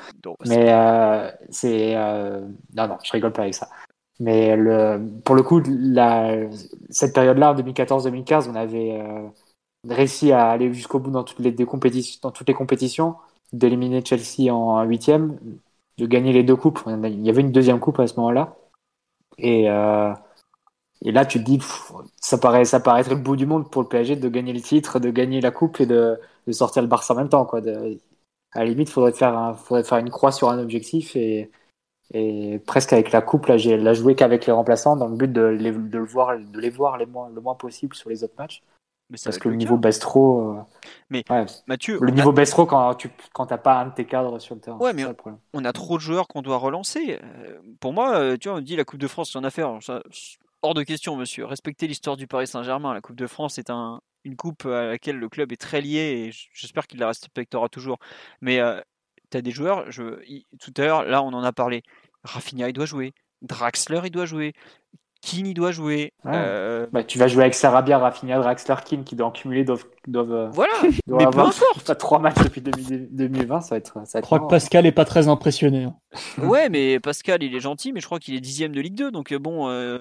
Mais euh, c'est. Euh... Non, non, je rigole pas avec ça. Mais le... pour le coup, la... cette période-là, en 2014-2015, on avait euh, réussi à aller jusqu'au bout dans toutes les, compétitions, dans toutes les compétitions, d'éliminer Chelsea en huitième, de gagner les deux coupes. Il y avait une deuxième coupe à ce moment-là. Et, euh, et là, tu te dis, ça, paraît, ça paraît être le bout du monde pour le PSG de gagner le titre, de gagner la coupe et de, de sortir le Barça en même temps. Quoi. À la limite, il faudrait, faire faudrait faire une croix sur un objectif et, et presque avec la coupe, là, j'ai la joué qu'avec les remplaçants dans le but de les, de le voir, de les voir moins, le moins possible sur les autres matchs. Parce que le niveau baisse trop. Euh, mais Mathieu, le niveau baisse trop quand tu quand t'as pas un de tes cadres sur le terrain. Ouais, mais on a trop de joueurs qu'on doit relancer. Euh, pour moi, euh, tu vois, on dit la Coupe de France, en a fait. hors de question, monsieur. Respectez l'histoire du Paris Saint-Germain. La Coupe de France est un, une coupe à laquelle le club est très lié et j'espère qu'il la respectera toujours. Mais tu as des joueurs. Je, tout à l'heure, là, on en a parlé. Rafinha, il doit jouer. Draxler, il doit jouer. Qui n'y doit jouer euh, bah, Tu vas jouer avec Sarabia, Rafinha, Draxler, Kim qui doivent cumuler, doivent, doivent, euh, voilà. doivent mais avoir peu importe. trois matchs depuis 2020, ça va être. Ça va Je être crois que. Pascal est pas très impressionné. hein. Ouais, mais Pascal, il est gentil, mais je crois qu'il est dixième de Ligue 2, donc euh, bon. euh,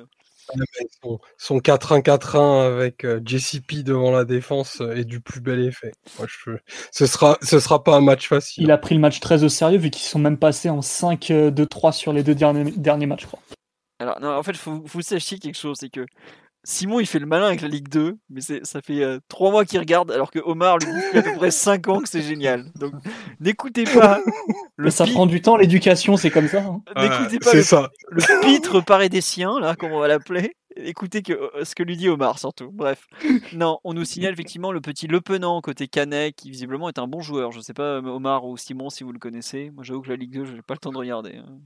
Son, son 4-1-4-1 avec JCP devant la défense est du plus bel effet. Moi, je, ce sera, ce sera pas un match facile. Il a pris le match très au sérieux vu qu'ils sont même passés en 5-2-3 sur les deux derniers, derniers matchs, je crois. Alors, non, en fait, faut, faut sachiez quelque chose, c'est que Simon, il fait le malin avec la Ligue 2, mais c'est, ça fait euh, trois mois qu'il regarde, alors que Omar, lui, dit depuis à peu près cinq ans que c'est génial. Donc, n'écoutez pas le, ça pi- prend du temps, l'éducation, c'est comme ça. hein. n'écoutez Ouais, pas c'est le, ça. le pitre parédécien, là, comme on va l'appeler. Écoutez que, euh, ce que lui dit Omar, surtout. Bref. Non, on nous signale effectivement le petit Le Penant côté Canet, qui visiblement est un bon joueur. Je sais pas, euh, Omar ou Simon, si vous le connaissez. Moi, j'avoue que la Ligue 2, j'ai pas le temps de regarder. hein.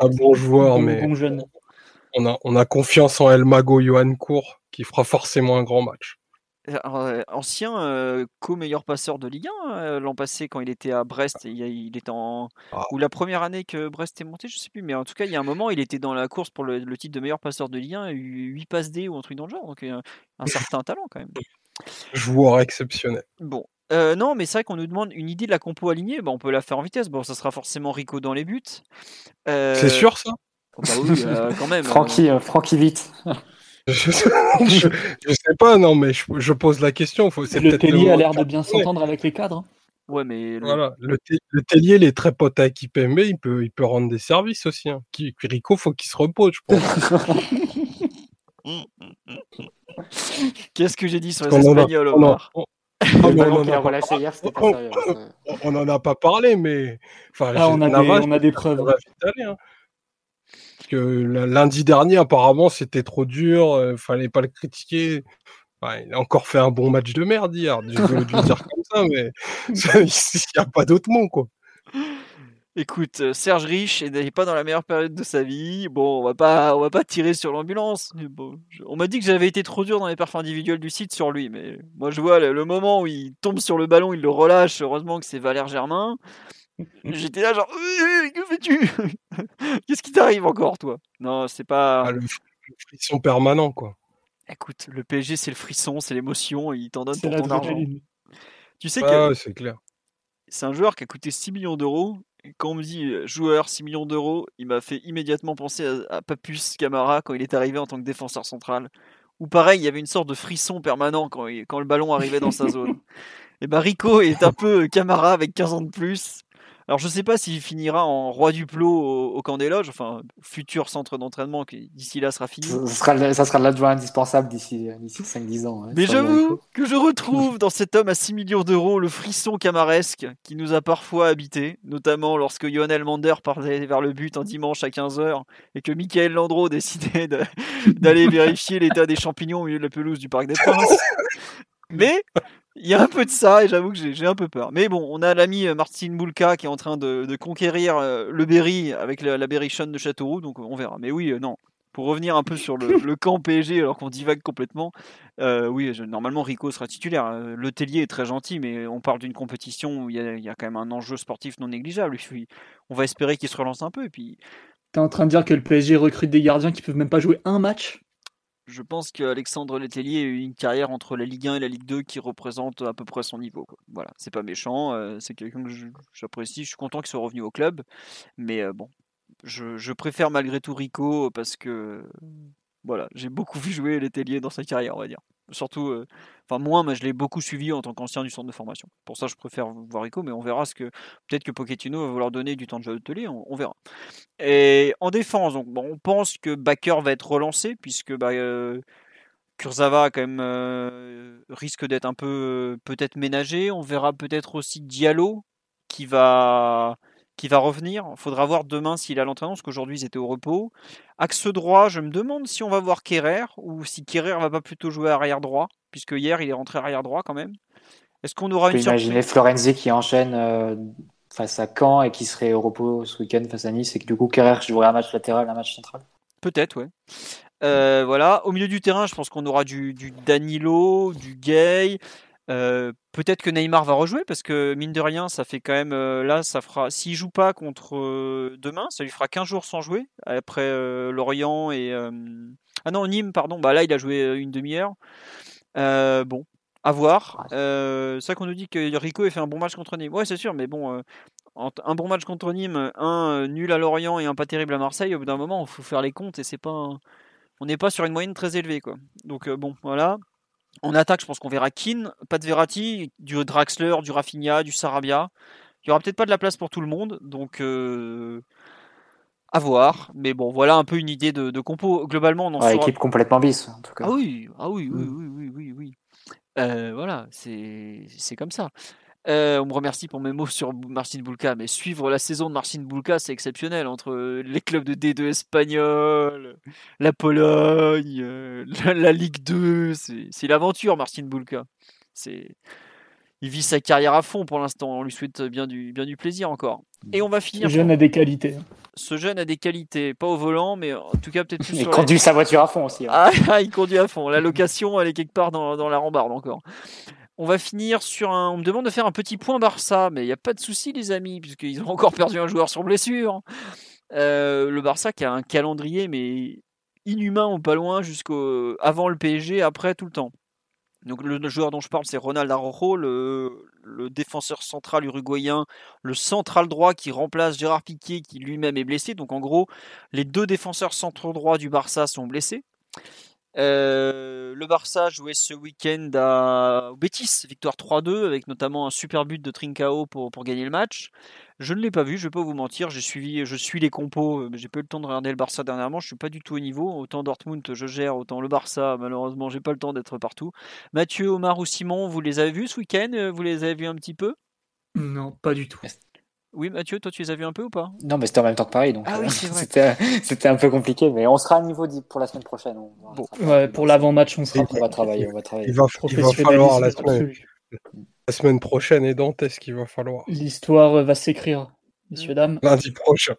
Un bon joueur, mais bon jeune. On a, on a confiance en El Mago Johan Cour qui fera forcément un grand match. Alors, euh, ancien euh, co-meilleur passeur de Ligue 1 euh, l'an passé quand il était à Brest, il, était en Ah. ou la première année que Brest est monté, je sais plus, mais en tout cas il y a un moment il était dans la course pour le, le titre de meilleur passeur de Ligue 1, 8 passes D ou un truc dans le genre, donc un certain talent quand même. Joueur exceptionnel. Bon, Euh, non, mais c'est vrai qu'on nous demande une idée de la compo alignée, bah, on peut la faire en vitesse. Bon, ça sera forcément Rico dans les buts. Euh, C'est sûr ça? Oh, bah oui, euh, quand même. Francky, euh, Francky vite. je, sais- je, je sais pas, non, mais je, je pose la question. Faut, c'est Le Tellier a l'air de bien s'entendre avec les cadres. hein. Ouais, mais le- Voilà, le, le Tellier, il est très pote avec IPMB, il peut, il peut rendre des services aussi. Hein. Qui, Rico, faut qu'il se repose, je pense. qu'est-ce que j'ai dit sur les a- Espagnols, on en- on- on a pas parlé, mais enfin, Ah, on a des- on a des preuves. hein. Que lundi dernier, apparemment, c'était trop dur, euh, fallait pas le critiquer. Enfin, il a encore fait un bon match de merde hier. Désolé de le dire comme ça, mais il n'y a pas d'autre mot, quoi. Écoute, euh, Serge Rich n'est pas dans la meilleure période de sa vie. Bon, on va pas, on va pas tirer sur l'ambulance. mais bon, je- on m'a dit que j'avais été trop dur dans les perfs individuels du site sur lui, mais moi je vois le, le moment où il tombe sur le ballon, il le relâche. Heureusement que c'est Valère Germain. J'étais là genre, Euh, que fais-tu? Qu'est-ce qui t'arrive encore, toi? Non, c'est pas. Ah, le, fr- le frisson permanent, quoi. Écoute, le PSG c'est le frisson, c'est l'émotion, il t'en donne pour ton argent. Tu sais que Ah, c'est clair. c'est un joueur qui a coûté 6 millions d'euros. Quand on me dit euh, joueur 6 millions d'euros, il m'a fait immédiatement penser à, à Papus Camara quand il est arrivé en tant que défenseur central. Ou pareil, il y avait une sorte de frisson permanent quand, il- quand le ballon arrivait dans sa zone. Et bah Rico est un peu Camara avec 15 ans de plus. Alors je sais pas s'il finira en roi du plot au, au camp des loges, enfin futur centre d'entraînement qui d'ici là sera fini. Ça sera, le- ça sera l'adjoint indispensable d'ici d'ici 5-10 ans. hein, Mais j'avoue que je retrouve dans cet homme à 6 millions d'euros le frisson camaresque qui nous a parfois habité, notamment lorsque Johan Elmander parlait vers le but un dimanche à 15h et que Michael Landreau décidait d'aller vérifier l'état des champignons au milieu de la pelouse du Parc des Princes. Mais il y a un peu de ça et j'avoue que j'ai un peu peur. Mais bon, on a l'ami euh, Martin Boulka qui est en train de, conquérir euh, le Berry avec la, la Berrichonne de Châteauroux, donc on verra. Mais oui, euh, non. Pour revenir un peu sur le, camp PSG alors qu'on divague complètement, euh, oui, normalement Rico sera titulaire. Euh, Le Tellier est très gentil, mais on parle d'une compétition où il y, a, il y a quand même un enjeu sportif non négligeable. Puis, on va espérer qu'il se relance un peu. Et puis, T'es en train de dire que le PSG recrute des gardiens qui peuvent même pas jouer un match? Je pense qu'Alexandre Letellier a eu une carrière entre la Ligue 1 et la Ligue 2 qui représente à peu près son niveau. Voilà, c'est pas méchant, euh, c'est quelqu'un que j'apprécie. Je suis content qu'il soit revenu au club, mais euh, bon, je, je préfère malgré tout Rico parce que voilà, j'ai beaucoup vu jouer Letellier dans sa carrière, on va dire. Surtout, euh, mais je l'ai beaucoup suivi en tant qu'ancien du centre de formation. Pour ça, je préfère voir Rico, mais on verra ce que peut-être que Pochettino va vouloir donner du temps de jeu à Letellier, on, on verra. Et en défense, donc, on pense que Bakker va être relancé puisque bah, euh, Kurzawa quand même euh, risque d'être un peu peut-être ménagé. On verra peut-être aussi Diallo qui va qui va revenir. Il faudra voir demain s'il a l'entraînement parce qu'aujourd'hui ils étaient au repos. Axe droit, je me demande si on va voir Kerrer ou si Kerrer va pas plutôt jouer arrière droit puisque hier il est rentré arrière droit quand même. Est-ce qu'on aura On peut une imaginer Florenzi qui enchaîne euh, face à Caen et qui serait au repos ce week-end face à Nice et que du coup Kerrer jouerait un match latéral, un match central? Peut-être, ouais. Euh, voilà. Au milieu du terrain, je pense qu'on aura du, du Danilo, du Gay. Euh, Peut-être que Neymar va rejouer parce que mine de rien, ça fait quand même euh, là, ça fera. S'il joue pas contre euh, demain, ça lui fera 15 jours sans jouer après euh, Lorient et, Ah non, Nîmes, pardon. Bah là, il a joué une demi-heure. Bon, à voir. Euh, c'est vrai qu'on nous dit que Rico a fait un bon match contre Nîmes. Ouais, c'est sûr, mais bon, un bon match contre Nîmes, un nul à Lorient et un pas terrible à Marseille, au bout d'un moment, il faut faire les comptes et c'est pas. On n'est pas sur une moyenne très élevée, quoi. Donc bon, voilà. En attaque, je pense qu'on verra Keane, pas de Verratti, du Draxler, du Rafinha, du Sarabia. Il y aura peut-être pas de la place pour tout le monde, donc euh, à voir. Mais bon, voilà un peu une idée de, de compo. Globalement, on en Ouais, équipe complètement bis, en tout cas. ah oui, ah oui, oui, Mm. oui, oui, oui, oui. Euh, voilà, c'est c'est comme ça. Euh, on me remercie pour mes mots sur Bou- Marcin Bulka, mais suivre la saison de Marcin Bulka, c'est exceptionnel entre euh, les clubs de D2 espagnols, la Pologne, euh, la, la Ligue 2, c'est l'aventure Marcin Bulka. C'est il vit sa carrière à fond pour l'instant, on lui souhaite bien du bien du plaisir encore. Et on va Ce finir. jeune a des qualités. hein. Ce jeune a des qualités, pas au volant, mais en tout cas peut-être plus Il sur conduit sa voiture à fond aussi. hein. ah, ah, il conduit à fond. La location, elle est quelque part dans, dans la rambarde encore. On va finir sur un. On me demande de faire un petit point Barça, mais il n'y a pas de souci, les amis, puisqu'ils ont encore perdu un joueur sur blessure. Euh, le Barça qui a un calendrier, mais inhumain ou pas loin, jusqu'au avant le PSG, après tout le temps. Donc le, joueur dont je parle, c'est Ronald Araujo, le, le défenseur central uruguayen, le central droit qui remplace Gérard Piqué, qui lui-même est blessé. Donc en gros, les deux défenseurs centraux droits du Barça sont blessés. Euh, le Barça jouait ce week-end à au Betis, victoire 3-2, avec notamment un super but de Trincao pour, pour gagner le match. Je ne l'ai pas vu, je vais pas vous mentir, j'ai suivi, je suis les compos, mais j'ai pas eu le temps de regarder le Barça dernièrement, je suis pas du tout au niveau. Autant Dortmund je gère, autant le Barça, malheureusement, j'ai pas le temps d'être partout. Mathieu, Omar ou Simon, vous les avez vus ce week-end Vous les avez vus un petit peu? Non, pas du tout. Oui, Mathieu, toi tu les as vus un peu ou pas? Non, mais c'était en même temps que Paris, donc Ah oui, euh, c'était un peu compliqué, mais on sera à niveau pour la semaine prochaine. On, Bon. Ouais, pour l'avant-match, on sera on va travailler, on va travailler. Il va, il va falloir la semaine, la semaine prochaine et dantesque, il va falloir? L'histoire va s'écrire, messieurs, dames. Lundi prochain.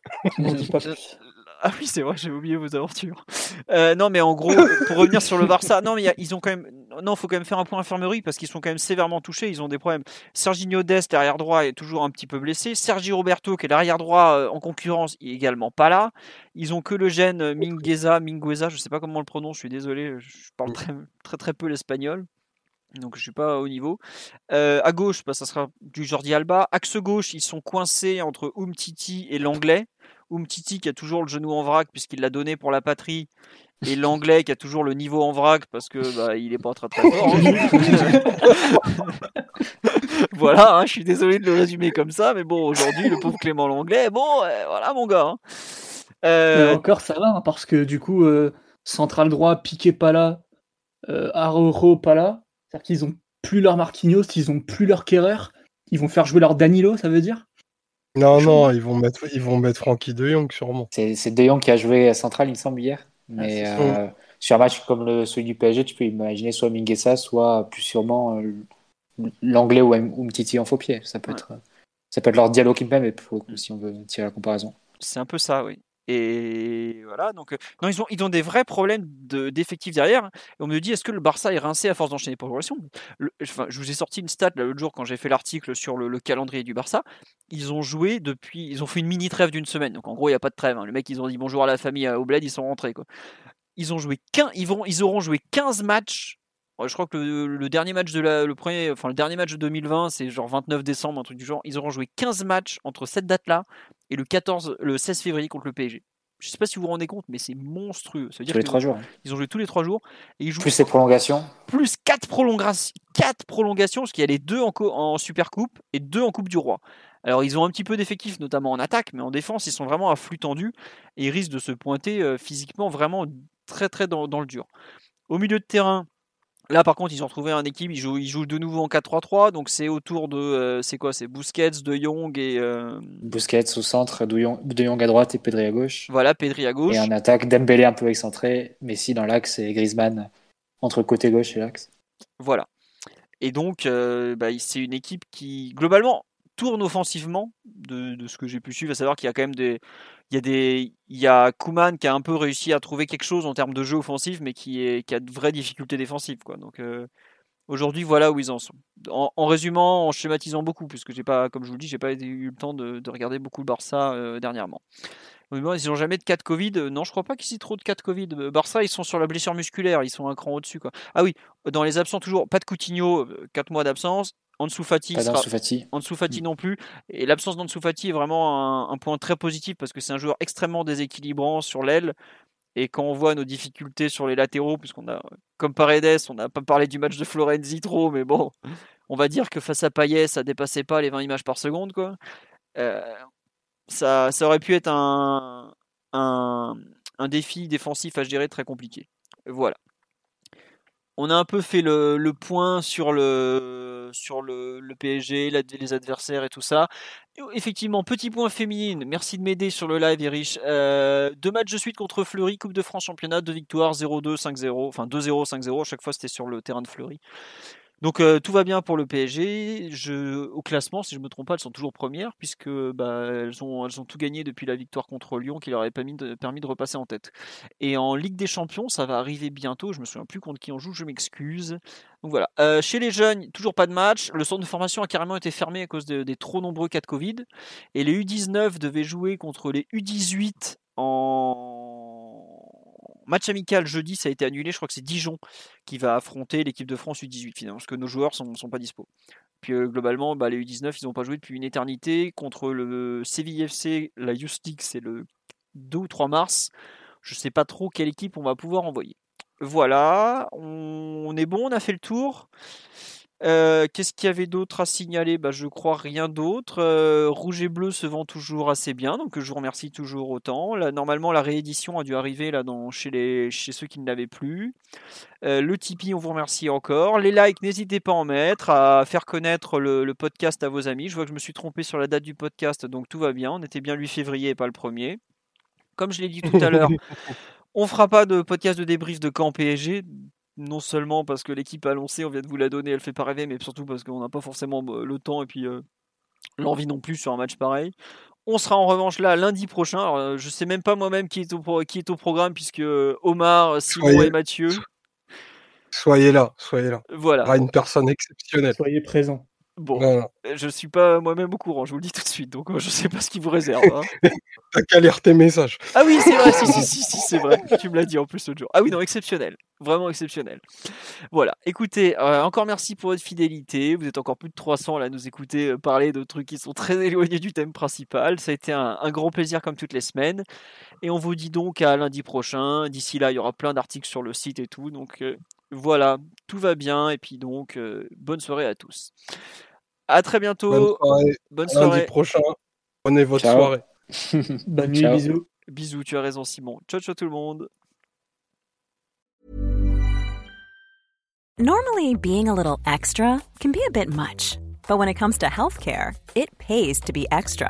Pas plus. Ah oui, c'est vrai, j'ai oublié vos aventures. Euh, non, mais en gros, pour revenir sur le Barça, non, mais ils ont quand même, non, faut quand même faire un point infirmerie parce qu'ils sont quand même sévèrement touchés. Ils ont des problèmes. Serginho Dest, l'arrière droit, est toujours un petit peu blessé. Sergi Roberto, qui est l'arrière droit euh, en concurrence, est également pas là. Ils ont que le gène euh, Mingueza, Mingueza, je sais pas comment le prononce. Je suis désolé, je parle très très peu l'espagnol. Donc je suis pas au niveau. À gauche, bah, ça sera du Jordi Alba. Axe gauche, ils sont coincés entre Umtiti et l'anglais. Umtiti qui a toujours le genou en vrac puisqu'il l'a donné pour la patrie. Et l'anglais qui a toujours le niveau en vrac parce que bah, il est pas très très fort. hein. voilà, hein, je suis désolé de le résumer comme ça, mais bon, aujourd'hui, le pauvre Clément Langlais, bon, euh, voilà mon gars. hein. Mais Euh, encore, ça va, hein, parce que du coup, euh, central droit, Piqué pas là, Araujo pas là. C'est-à-dire qu'ils ont plus leur Marquinhos, ils ont plus leur Kerrer. Ils vont faire jouer leur Danilo, ça veut dire? Non, non, ils vont mettre, ils vont mettre Frankie de Jong sûrement. C'est De Jong qui a joué à Central, il me semble, hier. Mais c'est euh, sur un match comme le, celui du PSG, tu peux imaginer soit Minguesa, soit plus sûrement euh, l'anglais ou Umtiti en faux pied. Ça peut, Ouais. être, ça peut être leur dialogue qui même, si on veut tirer la comparaison. c'est un peu ça, oui. Et voilà, donc euh, non, ils ont, ils ont des vrais problèmes de- d'effectifs derrière. On me dit, est-ce que le Barça est rincé à force d'enchaîner progression Le- enfin, Je vous ai sorti une stat l'autre jour quand j'ai fait l'article sur le, le calendrier du Barça. Ils ont joué depuis, ils ont fait une mini trêve d'une semaine. Donc en gros, il n'y a pas de trêve. hein. Le mec, ils ont dit bonjour à la famille euh, au bled, ils sont rentrés. Quoi. Ils ont joué 15, ils vont, ils auront joué 15 matchs. Je crois que le, le dernier match de la, le premier, enfin le dernier match de 2020, c'est genre 29 décembre, un truc du genre. Ils auront joué 15 matchs entre cette date-là et le 14, le 16 février contre le PSG. Je sais pas si vous vous rendez compte, mais c'est monstrueux. Ça veut dire Tous les trois jours. hein. ils ont joué tous les trois jours et ils jouent Plus les prolongations. plus 4 prolongations, quatre prolongations, parce qu'il y a les deux en, Super Coupe et deux en Coupe du Roi. Alors ils ont un petit peu d'effectifs, notamment en attaque, mais en défense, ils sont vraiment à flux tendu et ils risquent de se pointer euh, physiquement vraiment très très dans, dans le dur. Au milieu de terrain, là par contre, ils ont retrouvé un équipe, ils jouent, ils jouent de nouveau en 4-3-3, donc c'est autour de, euh, c'est quoi, c'est Busquets, De Jong et euh, Busquets au centre, De Jong, De Jong à droite et Pedri à gauche. voilà Pedri à gauche. Et en attaque, Dembélé un peu excentré, Messi dans l'axe et Griezmann entre côté gauche et l'axe. Voilà. Et donc, euh, bah, c'est une équipe qui, globalement, tourne offensivement, de, ce que j'ai pu suivre, à savoir qu'il y a quand même des. Il y a des. Il y a Kuman qui a un peu réussi à trouver quelque chose en termes de jeu offensif, mais qui, est, qui a de vraies difficultés défensives. Quoi. Donc, euh, Aujourd'hui, voilà où ils en sont. En, résumant, en schématisant beaucoup, puisque j'ai pas, comme je vous dis, j'ai pas eu le temps de, regarder beaucoup le Barça euh, dernièrement. ils n'ont jamais de cas de Covid. Non, je crois pas qu'ils aient trop de cas de Covid. Barça, ils sont sur la blessure musculaire, ils sont un cran au-dessus. Quoi. Ah oui, dans les absents toujours, pas de Coutinho, 4 mois d'absence. En dessous Fati, Fati non plus. Et l'absence d'Ansu Fati est vraiment un, point très positif parce que c'est un joueur extrêmement déséquilibrant sur l'aile. Et quand on voit nos difficultés sur les latéraux, puisqu'on a, comme Paredes, on n'a pas parlé du match de Florenzi trop, mais bon, on va dire que face à Payet, ça dépassait pas les 20 images par seconde, quoi. Euh, ça, ça aurait pu être un, un, un défi défensif à gérer très compliqué. Voilà on a un peu fait le, point sur le, sur le, PSG, les adversaires et tout ça. Effectivement, petit point féminine. Merci de m'aider sur le live, Erich. Euh, deux matchs de suite contre Fleury, Coupe de France championnat, deux victoires, 0-2, 5-0. Enfin, 2-0, 5-0. À chaque fois, c'était sur le terrain de Fleury. Donc euh, tout va bien pour le PSG. Je, au classement, si je me trompe pas, elles sont toujours premières puisque bah, elles, ont, elles ont tout gagné depuis la victoire contre Lyon qui leur avait permis de, permis de repasser en tête. Et en Ligue des Champions, ça va arriver bientôt. Je me souviens plus contre qui on joue, je m'excuse. Donc voilà. Euh, chez les jeunes, toujours pas de match. Le centre de formation a carrément été fermé à cause des trop nombreux cas de Covid. Et les U19 devaient jouer contre les U18 en Match amical jeudi, ça a été annulé. Je crois que c'est Dijon qui va affronter l'équipe de France U18 finalement, parce que nos joueurs sont, sont pas dispo. Puis euh, globalement, bah, les U19, ils n'ont pas joué depuis une éternité. Contre le CVFC, la Youth League, c'est le 2 ou 3 mars. Je sais pas trop quelle équipe on va pouvoir envoyer. Voilà, on est bon, on a fait le tour. Euh, qu'est-ce qu'il y avait d'autre à signaler? Bah, Je crois rien d'autre. Euh, Rouge et Bleu se vend toujours assez bien, donc je vous remercie toujours autant. Là, normalement, la réédition a dû arriver là, dans, chez, les, chez ceux qui ne l'avaient plus. Euh, le Tipeee, on vous remercie encore. Les likes, n'hésitez pas à en mettre, à faire connaître le, podcast à vos amis. Je vois que je me suis trompé sur la date du podcast, donc tout va bien. On était bien le 8 février et pas le 1er. Comme je l'ai dit tout à l'heure, on fera pas de podcast de débrief de camp PSG non seulement parce que l'équipe a lancé, on vient de vous la donner, elle fait pas rêver, mais surtout parce qu'on n'a pas forcément bah, le temps et puis euh, l'envie non plus sur un match pareil. On sera en revanche là lundi prochain. Alors, euh, je sais même pas moi-même qui, est au qui est au programme puisque euh, Omar, Simon et Mathieu. Soyez là, soyez là. Voilà. une personne exceptionnelle. Soyez présent. Bon, je je suis pas moi-même au courant, je vous le dis tout de suite, donc je sais pas ce qu'il vous réserve. Hein. T'as qu'à lire tes messages. Ah oui, c'est vrai, si, si, si, si c'est vrai. Tu me l'as dit en plus l'autre jour. Ah oui, non, exceptionnel. Vraiment exceptionnel. Voilà, écoutez, euh, encore merci pour votre fidélité. Vous êtes encore plus de 300 là à nous écouter euh, parler de trucs qui sont très éloignés du thème principal. Ça a été un, grand plaisir comme toutes les semaines. Et on vous dit donc à lundi prochain. D'ici là, il y aura plein d'articles sur le site et tout. Donc euh, voilà, tout va bien. Et puis donc, bonne soirée à tous. À très bientôt. Bonne soirée. Lundi prochain. Prenez votre soirée. Bonne nuit, bisous. Bisous, tu as raison, Simon. Ciao, ciao tout le monde. Normally, being a little extra can be a bit much, but when it comes to healthcare, it pays to be extra.